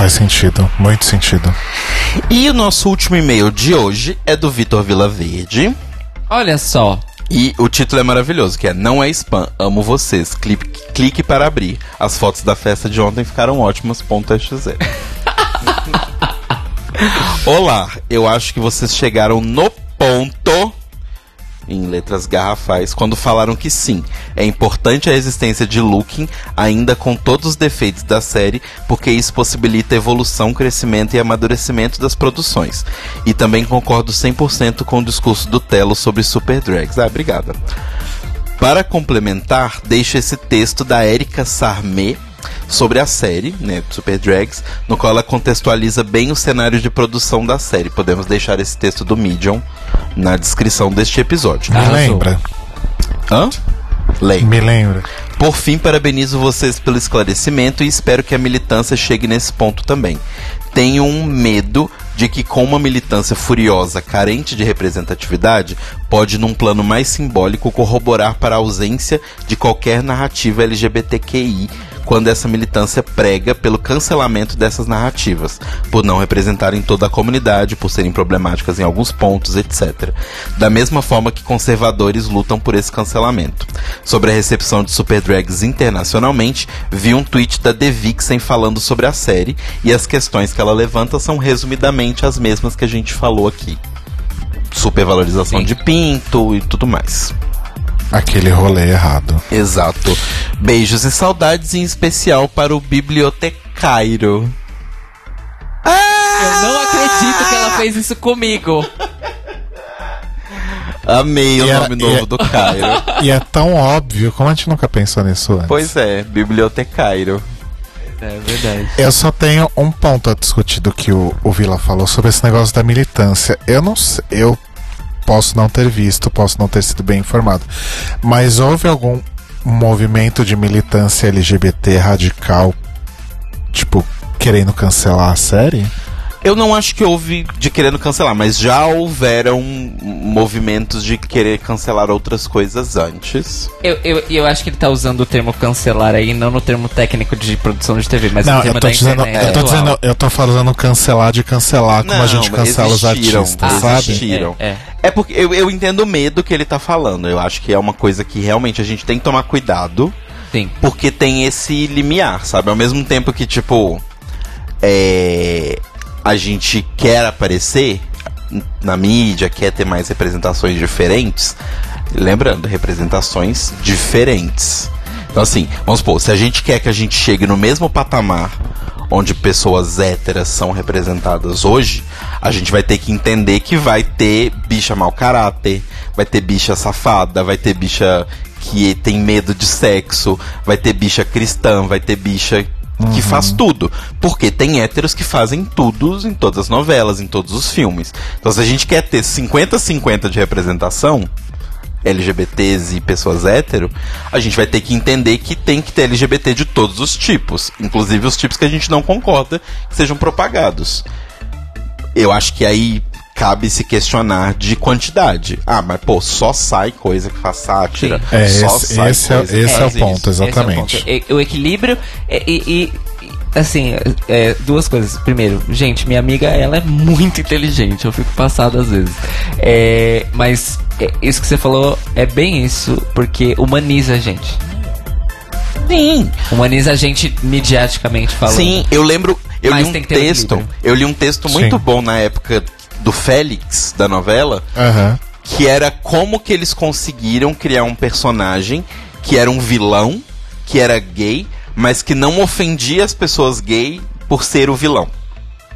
Faz sentido, muito sentido. E o nosso último e-mail de hoje é do Vitor Vilaverde. Olha só. E o título é maravilhoso, que é Não é spam, amo vocês. Clique, clique para abrir. As fotos da festa de ontem ficaram ótimas. Ponto XZ. Olá, eu acho que vocês chegaram no ponto em letras garrafais quando falaram que sim, é importante a existência de Looking, ainda com todos os defeitos da série, porque isso possibilita evolução, crescimento e amadurecimento das produções. E também concordo 100% com o discurso do Telo sobre Super Drags. Ah, obrigada. Para complementar, deixo esse texto da Erika Sarmé sobre a série, né, Super Drags, no qual ela contextualiza bem o cenário de produção da série. Podemos deixar esse texto do Medium na descrição deste episódio. Me lembra, Hã? Leia. me lembra. Por fim, parabenizo vocês pelo esclarecimento e espero que a militância chegue nesse ponto também. Tenho um medo de que, com uma militância furiosa, carente de representatividade, pode, num plano mais simbólico, corroborar para a ausência de qualquer narrativa LGBTQI quando essa militância prega pelo cancelamento dessas narrativas, por não representarem toda a comunidade, por serem problemáticas em alguns pontos, etc. Da mesma forma que conservadores lutam por esse cancelamento. Sobre a recepção de Super Drags internacionalmente, vi um tweet da The Vixen falando sobre a série e as questões que ela levanta são resumidamente as mesmas que a gente falou aqui. Supervalorização Sim. de pinto e tudo mais. Aquele rolê errado. Exato. Beijos e saudades em especial para o bibliotecairo. Eu não acredito que ela fez isso comigo. Amei o E a- nome e novo a- do Cairo. E é tão óbvio, como a gente nunca pensou nisso antes. pois é, bibliotecairo. É verdade. Eu só tenho um ponto a discutir do que o, o Vila falou sobre esse negócio da militância. Eu não sei. Eu posso não ter visto, posso não ter sido bem informado. Mas houve algum movimento de militância LGBT radical, tipo, querendo cancelar a série? Eu não acho que houve de querendo cancelar, mas já houveram movimentos de querer cancelar outras coisas antes. Eu, eu, eu acho que ele tá usando o termo cancelar aí, não no termo técnico de produção de TV, mas no Não, termo eu tô da dizendo, internet. eu tô atual. dizendo, eu tô falando cancelar de cancelar, como a gente cancela os artistas, ah, sabe? existiram. É, é. É porque eu, eu entendo o medo que ele tá falando. Eu acho que é uma coisa que realmente a gente tem que tomar cuidado. Sim. Porque tem esse limiar, sabe? Ao mesmo tempo que, tipo, é, a gente quer aparecer na mídia, quer ter mais representações diferentes. Lembrando, representações diferentes. Então, assim, vamos supor, se a gente quer que a gente chegue no mesmo patamar onde pessoas héteras são representadas hoje, a gente vai ter que entender que vai ter bicha mau caráter, vai ter bicha safada, vai ter bicha que tem medo de sexo, vai ter bicha cristã, vai ter bicha que faz tudo. Porque tem héteros que fazem tudo em todas as novelas, em todos os filmes. Então se a gente quer ter 50-50 de representação, LGBTs e pessoas hétero, a gente vai ter que entender que tem que ter LGBT de todos os tipos, inclusive os tipos que a gente não concorda que sejam propagados. Eu acho que aí cabe se questionar de quantidade. Ah, mas pô, só sai coisa que faz sátira. É, só esse- sai esse é- coisa que esse é o faz ponto. Exatamente. Esse é o, ponto. E- o equilíbrio é- e, e- e, assim, é, duas coisas. Primeiro, gente, minha amiga, ela é muito inteligente, eu fico passado às vezes. É, mas é, isso que você falou é bem isso, porque humaniza a gente. Sim, Humaniza a gente mediaticamente falando. Sim, eu lembro, eu Mas li um texto, eu li um texto muito Sim. bom na época do Félix, da novela, Aham. que era como que eles conseguiram criar um personagem que era um vilão, que era gay, mas que não ofendia as pessoas gay por ser o vilão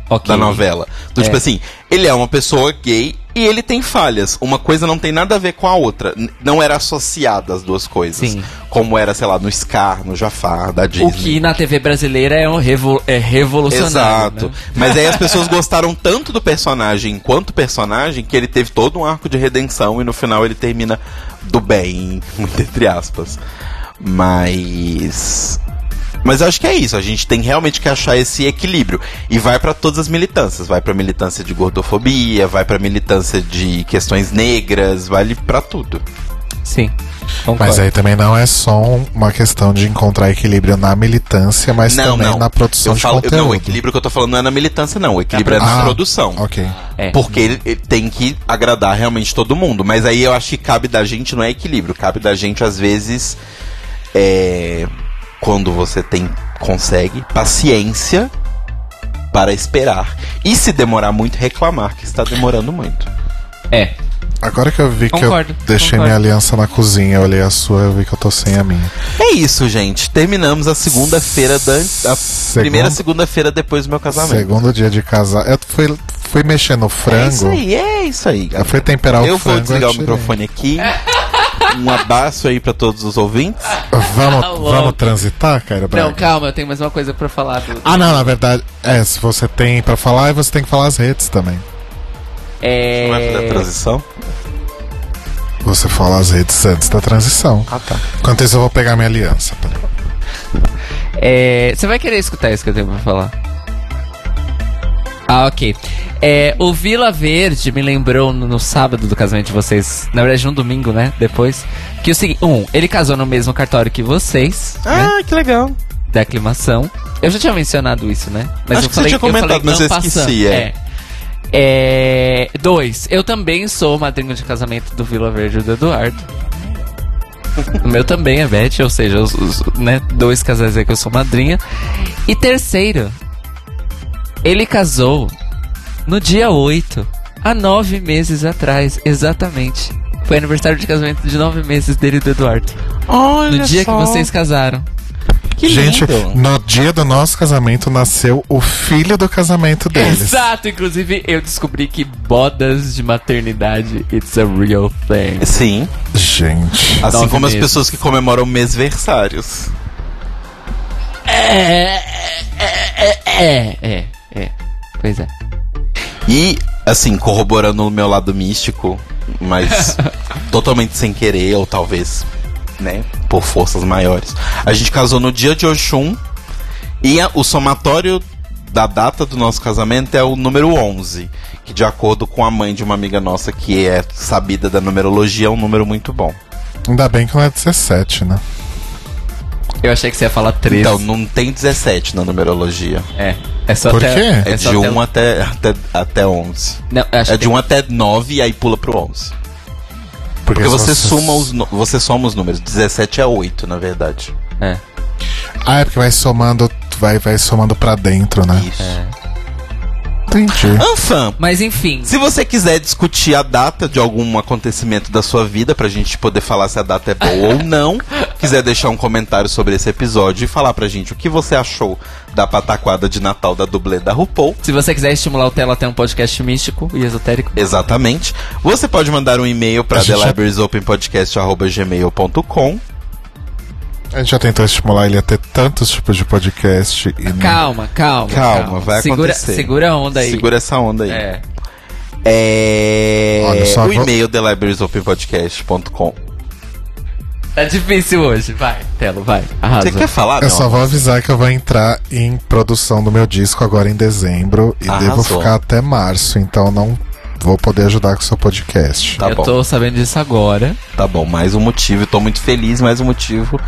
Ok. da novela. Do É. tipo assim, ele é uma pessoa gay e ele tem falhas. Uma coisa não tem nada a ver com a outra. Não era associada as duas coisas. Sim. Como era, sei lá, no Scar, no Jafar, da Disney. O que na TV brasileira é, um revo é revolucionário. Exato. né? Mas aí as pessoas gostaram tanto do personagem enquanto personagem que ele teve todo um arco de redenção e no final ele termina do bem, entre aspas. Mas. Mas eu acho que é isso, a gente tem realmente que achar esse equilíbrio. E vai pra todas as militâncias, vai pra militância de gordofobia, vai pra militância de questões negras, vale pra tudo. Sim. Concordo. Mas aí também não é só uma questão de encontrar equilíbrio na militância, mas também na produção eu de falo, conteúdo. Não, o equilíbrio que eu tô falando não é na militância, não. O equilíbrio é na Ah, produção. Ok. É. Porque ele, ele tem que agradar realmente todo mundo. Mas aí eu acho que cabe da gente, não é equilíbrio, cabe da gente, às vezes, é, quando você tem, consegue, paciência para esperar. E se demorar muito, reclamar que está demorando muito. É. Agora que eu vi Concordo, que eu deixei concordo. minha aliança na cozinha, eu olhei a sua, eu vi que eu tô sem a minha. É isso, gente. Terminamos a segunda-feira da. A Segunda- primeira segunda-feira depois do meu casamento. Segundo dia de casar. Eu fui, fui mexer no É frango. isso aí, é isso aí. Eu fui temperar Eu o frango. vou desligar o microfone aqui. Um abraço aí para todos os ouvintes. Vamos, Louco. vamos transitar, cara? Braga? Não, calma, eu tenho mais uma coisa pra falar. Do... Ah, não, na verdade, é, se você tem pra falar, você tem que falar as redes também. É... Não vai fazer a transição? Você fala as redes antes da transição. Ah, tá. Enquanto isso, eu vou pegar minha aliança. É, Você vai querer escutar isso que eu tenho pra falar? Ah, ok. É, o Vila Verde me lembrou no, no sábado do casamento de vocês, na verdade no domingo, né? Depois, que o seguinte: um, ele casou no mesmo cartório que vocês, né? Ah, que legal. Da aclimação. Eu já tinha mencionado isso, né? Acho eu que você tinha comentado, mas eu esqueci, é. é. É, Dois, eu também sou madrinho de casamento do Vila Verde do Eduardo. O meu também é Beth, ou seja, os, os, né, dois casais aí que eu sou madrinha. E terceiro, ele casou no dia 8, há nove meses atrás, exatamente. Foi aniversário de casamento de nove meses dele e do Eduardo. Olha No dia só. que vocês casaram. Que Gente, lindo. no dia do nosso casamento nasceu o filho do casamento deles. Exato, inclusive eu descobri que bodas de maternidade, it's a real thing. Sim. Gente. Assim Nove como as meses. pessoas que comemoram mesversários. É, é, é, é, é. Pois é. E, assim, corroborando o meu lado místico, mas totalmente sem querer, ou talvez, né, por forças maiores. A gente casou no dia de Oxum e a- o somatório da data do nosso casamento é o número 11, que de acordo com a mãe de uma amiga nossa que é sabida da numerologia, é um número muito bom. Ainda bem que não é 17, né? Eu achei que você ia falar 13. Então, não tem 17 na numerologia. É. É só Por até. quê? É, só de até 1 até, até, até 11. Não, eu acho É que de 1 até 9 e aí pula pro 11. Porque você soma os, nu- você soma os números. 17 é 8, na verdade. É. Ah, é porque vai somando, vai, vai somando pra dentro, né? Isso. Entendi. Anfã, Mas enfim. se você quiser discutir a data de algum acontecimento da sua vida, pra gente poder falar se a data é boa ou não, quiser deixar um comentário sobre esse episódio e falar pra gente o que você achou da pataquada de Natal da dublê da RuPaul, Se você quiser estimular o Tela até um podcast místico e esotérico. Exatamente. Você pode mandar um e-mail para A gente já- thelibrariesopenpodcast.gmail.com A gente já tentou estimular ele a ter tantos tipos de podcast e não- Calma, calma. Calma, vai segura, acontecer. Segura a onda aí. Segura essa onda aí. É. É... Olha, só o vou- e-mail thelibrariesopenpodcast.com Tá difícil hoje. Vai, Telo, vai. Arrasa. Você quer falar? Eu não? só vou avisar que eu vou entrar em produção do meu disco agora em dezembro e Arrasou. devo ficar até março, então não vou poder ajudar com o seu podcast. Tá eu bom. tô sabendo disso agora. Tá bom, mais um motivo. Tô muito feliz, mais um motivo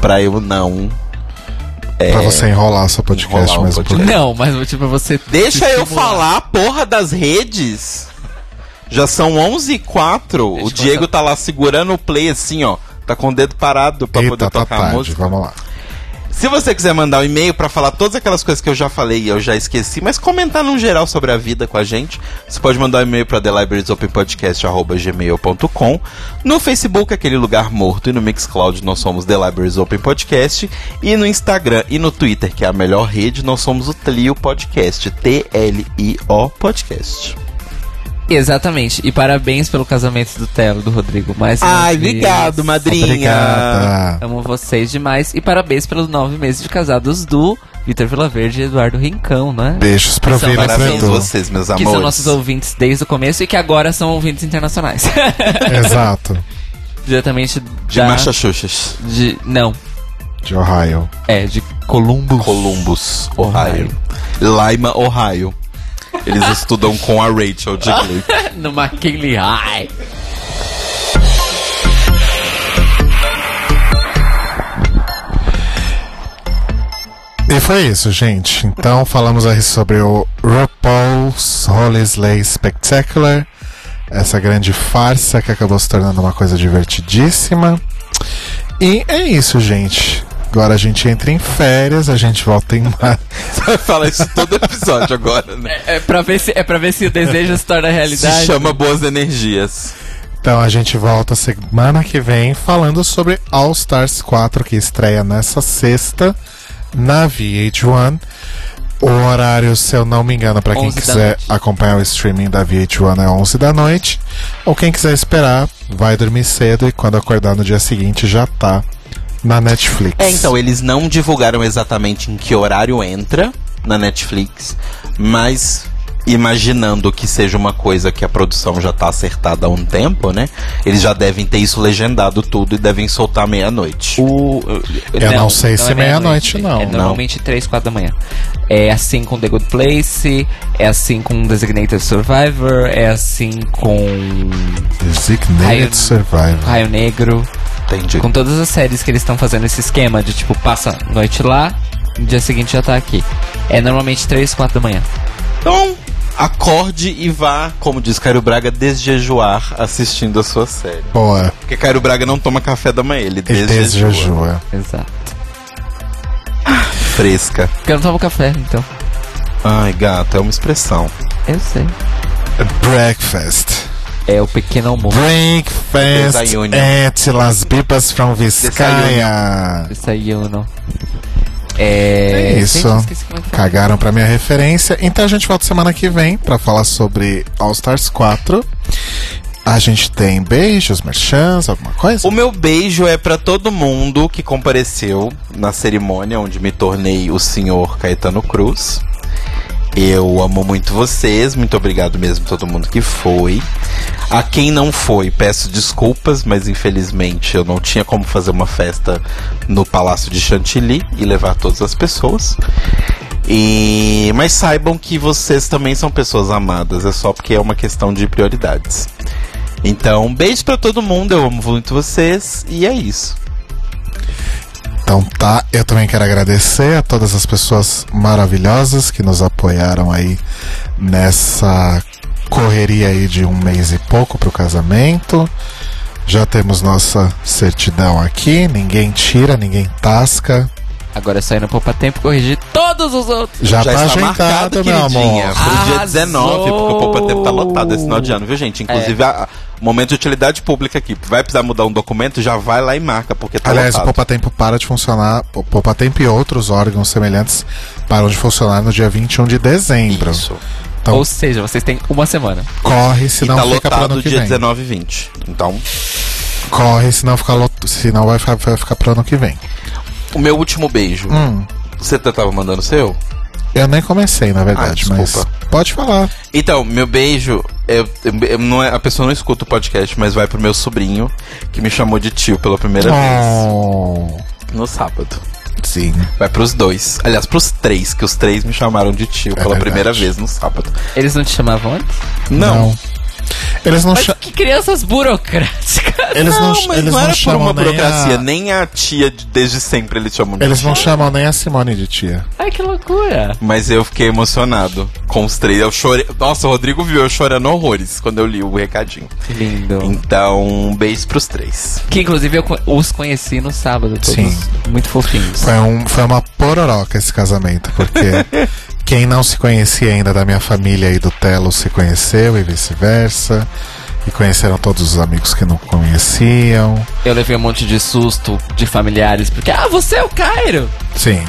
pra eu não... É... Pra você enrolar seu podcast enrolar mais um podcast. pouquinho. Não, mas motivo pra você. Deixa eu falar, porra das redes. Já são 11 e 4. Deixa O Diego tá lá segurando o play assim, ó. Tá com o dedo parado pra Eita, poder tá tocar a tarde, música. vamos lá. Se você quiser mandar um e-mail pra falar todas aquelas coisas que eu já falei e eu já esqueci, mas comentar num geral sobre a vida com a gente, você pode mandar um e-mail pra thelibrariesopenpodcast.gmail.com No Facebook, aquele lugar morto, e no Mixcloud nós somos The Libraries Open Podcast, e no Instagram e no Twitter, que é a melhor rede, nós somos o Tlio Podcast, T-L-I-O Podcast. Exatamente. E parabéns pelo casamento do Telo, do Rodrigo. Mais uma Ai, vez. obrigado, madrinha. Obrigada. Amo vocês demais. E parabéns pelos nove meses de casados do Vitor Vilaverde e Eduardo Rincão, né? Beijos pra pro Parabéns vocês, meus Que amores. são nossos ouvintes desde o começo e que agora são ouvintes internacionais. Exato. Diretamente De da... Massachusetts, De... Não. De Ohio. É, de Columbus. Columbus, Ohio. Lima, Ohio. Eles estudam com a Rachel de Glee. no McKinley High. E foi isso, gente. Então falamos aí sobre o RuPaul's Holy Slay Spectacular. Essa grande farsa que acabou se tornando uma coisa divertidíssima. E é isso, gente. Agora a gente entra em férias, a gente volta em março. Você vai falar isso todo episódio agora, né? É pra ver se, é pra ver se o desejo se torna realidade. Se chama Boas Energias. Então a gente volta semana que vem falando sobre All Stars 4 que estreia nessa sexta na VH1. O horário, se eu não me engano, para quem 11 da quiser acompanhar o streaming da VH1 é 11 da noite. Ou quem quiser esperar, vai dormir cedo e quando acordar no dia seguinte já tá na Netflix. É, então, eles não divulgaram exatamente em que horário entra na Netflix, mas imaginando que seja uma coisa que a produção já tá acertada há um tempo, né? Eles já devem ter isso legendado tudo e devem soltar meia-noite. O, Eu não sei se meia-noite, não. É normalmente 3, 4 da manhã. É assim com The Good Place, é assim com Designated Survivor, é assim com Designated Raio- Survivor. Raio Negro. Entendi. Com todas as séries que eles estão fazendo esse esquema de tipo, passa noite lá, no dia seguinte já tá aqui. É normalmente 3, 4 da manhã. Então, acorde e vá, como diz Cairo Braga, desjejuar assistindo a sua série. Boa. Porque Cairo Braga não toma café da manhã, ele Ele desjejua. desjejua. Exato. Fresca. Porque eu não tomo café, então. Ai, gato, é uma expressão. Eu sei. Breakfast. É o pequeno almoço. Breakfast Desayuno. at Las Bipas from Vizcaya. Desayuno. É. É isso. É. Cagaram pra minha referência. Então a gente volta semana que vem pra falar sobre All Stars 4. A gente tem beijos, merchans, alguma coisa? O meu beijo é pra todo mundo que compareceu na cerimônia onde me tornei o senhor Caetano Cruz. Eu amo muito vocês, muito obrigado mesmo todo mundo que foi. A quem não foi, peço desculpas, mas infelizmente eu não tinha como fazer uma festa no Palácio de Chantilly e levar todas as pessoas. E mas saibam que vocês também são pessoas amadas, é só porque é uma questão de prioridades. Então, beijo pra todo mundo, eu amo muito vocês e é isso. Então tá, eu também quero agradecer a todas as pessoas maravilhosas que nos apoiaram aí nessa correria aí de um mês e pouco pro casamento. Já temos nossa certidão aqui, ninguém tira, ninguém tasca. Agora é só ir no Poupa Tempo corrigir todos os outros. Já, tá está marcado, meu amor. pro dia Arrasou! 19, porque o Poupa Tempo tá lotado esse final de ano, viu, gente? Inclusive, É. a- momento de utilidade pública aqui. Vai precisar mudar um documento, já vai lá e marca, porque tá Aliás, o lotado. Poupa Tempo para de funcionar. O Poupa Tempo e outros órgãos semelhantes param de funcionar no dia 21 de dezembro. Isso. Então Ou seja, vocês têm uma semana. corre, E senão tá fica pro lotado ano que dia vem. 19 e 20. Então, Corre, senão, fica lot... senão vai, ficar- vai ficar pro ano que vem. o meu último beijo. Hum, Você tava mandando o seu? Eu nem comecei, na verdade, Ah, mas desculpa. pode falar. Então, meu beijo, eu, eu- não é, a pessoa não escuta o podcast, mas vai pro meu sobrinho, que me chamou de tio pela primeira Oh, vez no sábado. sim. Vai pros dois. Aliás, pros três, que os três me chamaram de tio pela verdade. primeira vez no sábado. Eles não te chamavam antes? Não. Eles não, Mas que crianças burocráticas. eles não, Não, mas eles não não era por chamam uma nem burocracia, a... nem a tia de- desde sempre eles chamam de Eles tia. não chamam nem a Simone de tia. Ai, que loucura. Mas eu fiquei emocionado com os três. Eu chorei. Nossa, o Rodrigo viu eu chorando horrores quando eu li o recadinho. Que lindo. Então, um beijo pros três. Que inclusive eu os conheci no sábado. Todos Sim. Muito fofinhos. Foi, um, foi uma pororoca esse casamento, porque quem não se conhecia ainda da minha família e do Telo se conheceu e vice-versa. E conheceram todos os amigos que não conheciam. Eu levei um monte de susto de familiares, porque, ah, você é o Cairo! Sim.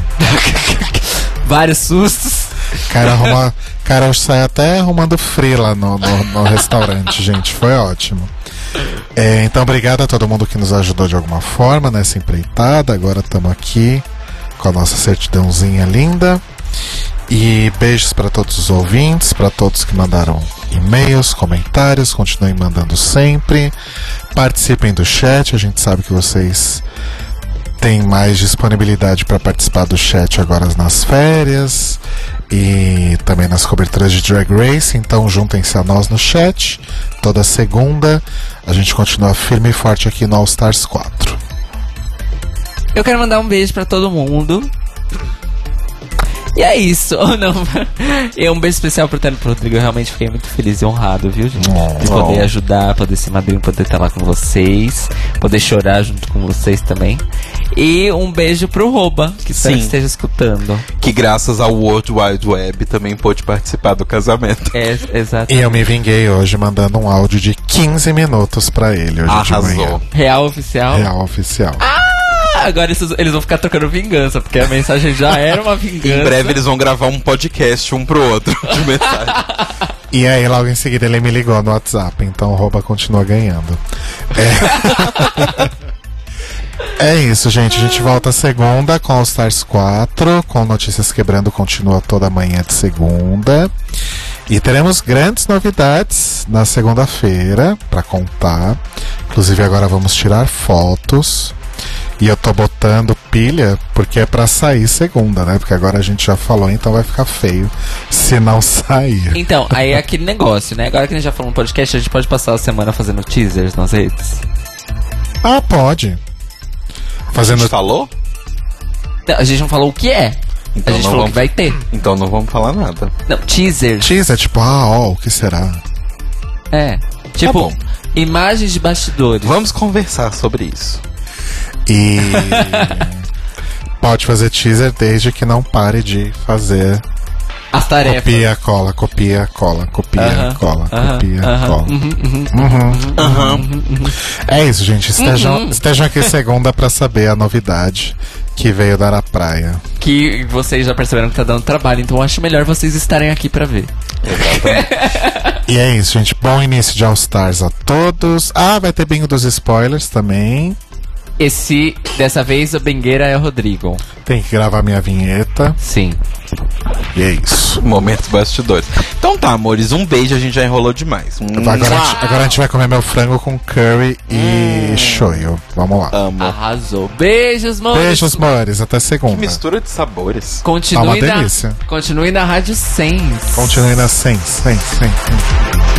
Vários sustos. Cara, arruma, cara sai até arrumando frila no, no, no restaurante, gente. Foi ótimo. É, então, obrigado a todo mundo que nos ajudou de alguma forma nessa empreitada. Agora estamos aqui com a nossa certidãozinha linda. E beijos para todos os ouvintes, para todos que mandaram e-mails, comentários, continuem mandando sempre. Participem do chat, a gente sabe que vocês têm mais disponibilidade para participar do chat agora nas férias e também nas coberturas de Drag Race, então juntem-se a nós no chat. Toda segunda a gente continua firme e forte aqui no All Stars 4. Eu quero mandar um beijo pra todo mundo. E é isso, ou não? E um beijo especial pro Telo e pro Rodrigo. Eu realmente fiquei muito feliz e honrado, viu, gente? De poder ajudar, poder ser madrinho, poder estar lá com vocês, poder chorar junto com vocês também. E um beijo pro Roba, que Sim. que esteja escutando. Que graças ao World Wide Web também pôde participar do casamento. É, exato. E eu me vinguei hoje mandando um áudio de 15 minutos para ele hoje de manhã. Arrasou. Real oficial. Real oficial. Ah, agora esses- eles vão ficar trocando vingança, porque a mensagem já era uma vingança. Em breve eles vão gravar um podcast um pro outro de mensagem. E aí, logo em seguida, ele me ligou no WhatsApp, então o Rouba continua ganhando. É... é isso, gente. A gente volta segunda com All Stars 4, com Notícias Quebrando, continua toda manhã de segunda. E teremos grandes novidades na segunda-feira pra contar. Inclusive, agora vamos tirar fotos. E eu tô botando pilha porque é pra sair segunda, né? Porque agora a gente já falou, então vai ficar feio se não sair. Então, aí é aquele negócio, né? Agora que a gente já falou no podcast, a gente pode passar a semana fazendo teasers nas redes. Ah, pode. A Fazendo. gente falou? Não, a gente não falou o que é. Então a gente falou vamos- que vai ter. Então não vamos falar nada. Não, teasers. Teaser, tipo, ah, ó, o que será? É. Tipo, bom. imagens de bastidores. Vamos conversar sobre isso. E. pode fazer teaser desde que não pare de fazer As tarefas. copia, cola, copia, cola, copia, Aham, cola, aham, copia, aham, cola. uhum, uhum. Uhum. É isso, gente. Estejam, estejam aqui segunda pra saber a novidade que veio dar à praia. Que vocês já perceberam que tá dando trabalho, então acho melhor vocês estarem aqui pra ver. E é isso, gente. Bom início de All Stars a todos. Ah, vai ter bingo dos spoilers também. Esse, dessa vez, o Bengueira é o Rodrigo. Tem que gravar minha vinheta. Sim. E é isso. Momentos bastidores. Então tá, amores, um beijo, a gente já enrolou demais. Um Agora, a gente, agora a gente vai comer meu frango com curry e shoyu. Vamos lá. amo. Arrasou. Beijos, mano. Beijos, mores. Até segunda. Mistura de sabores. Continue, Tá uma na, delícia. continue na Rádio Sense. Continue na Sense. Sense, Sense, Sense.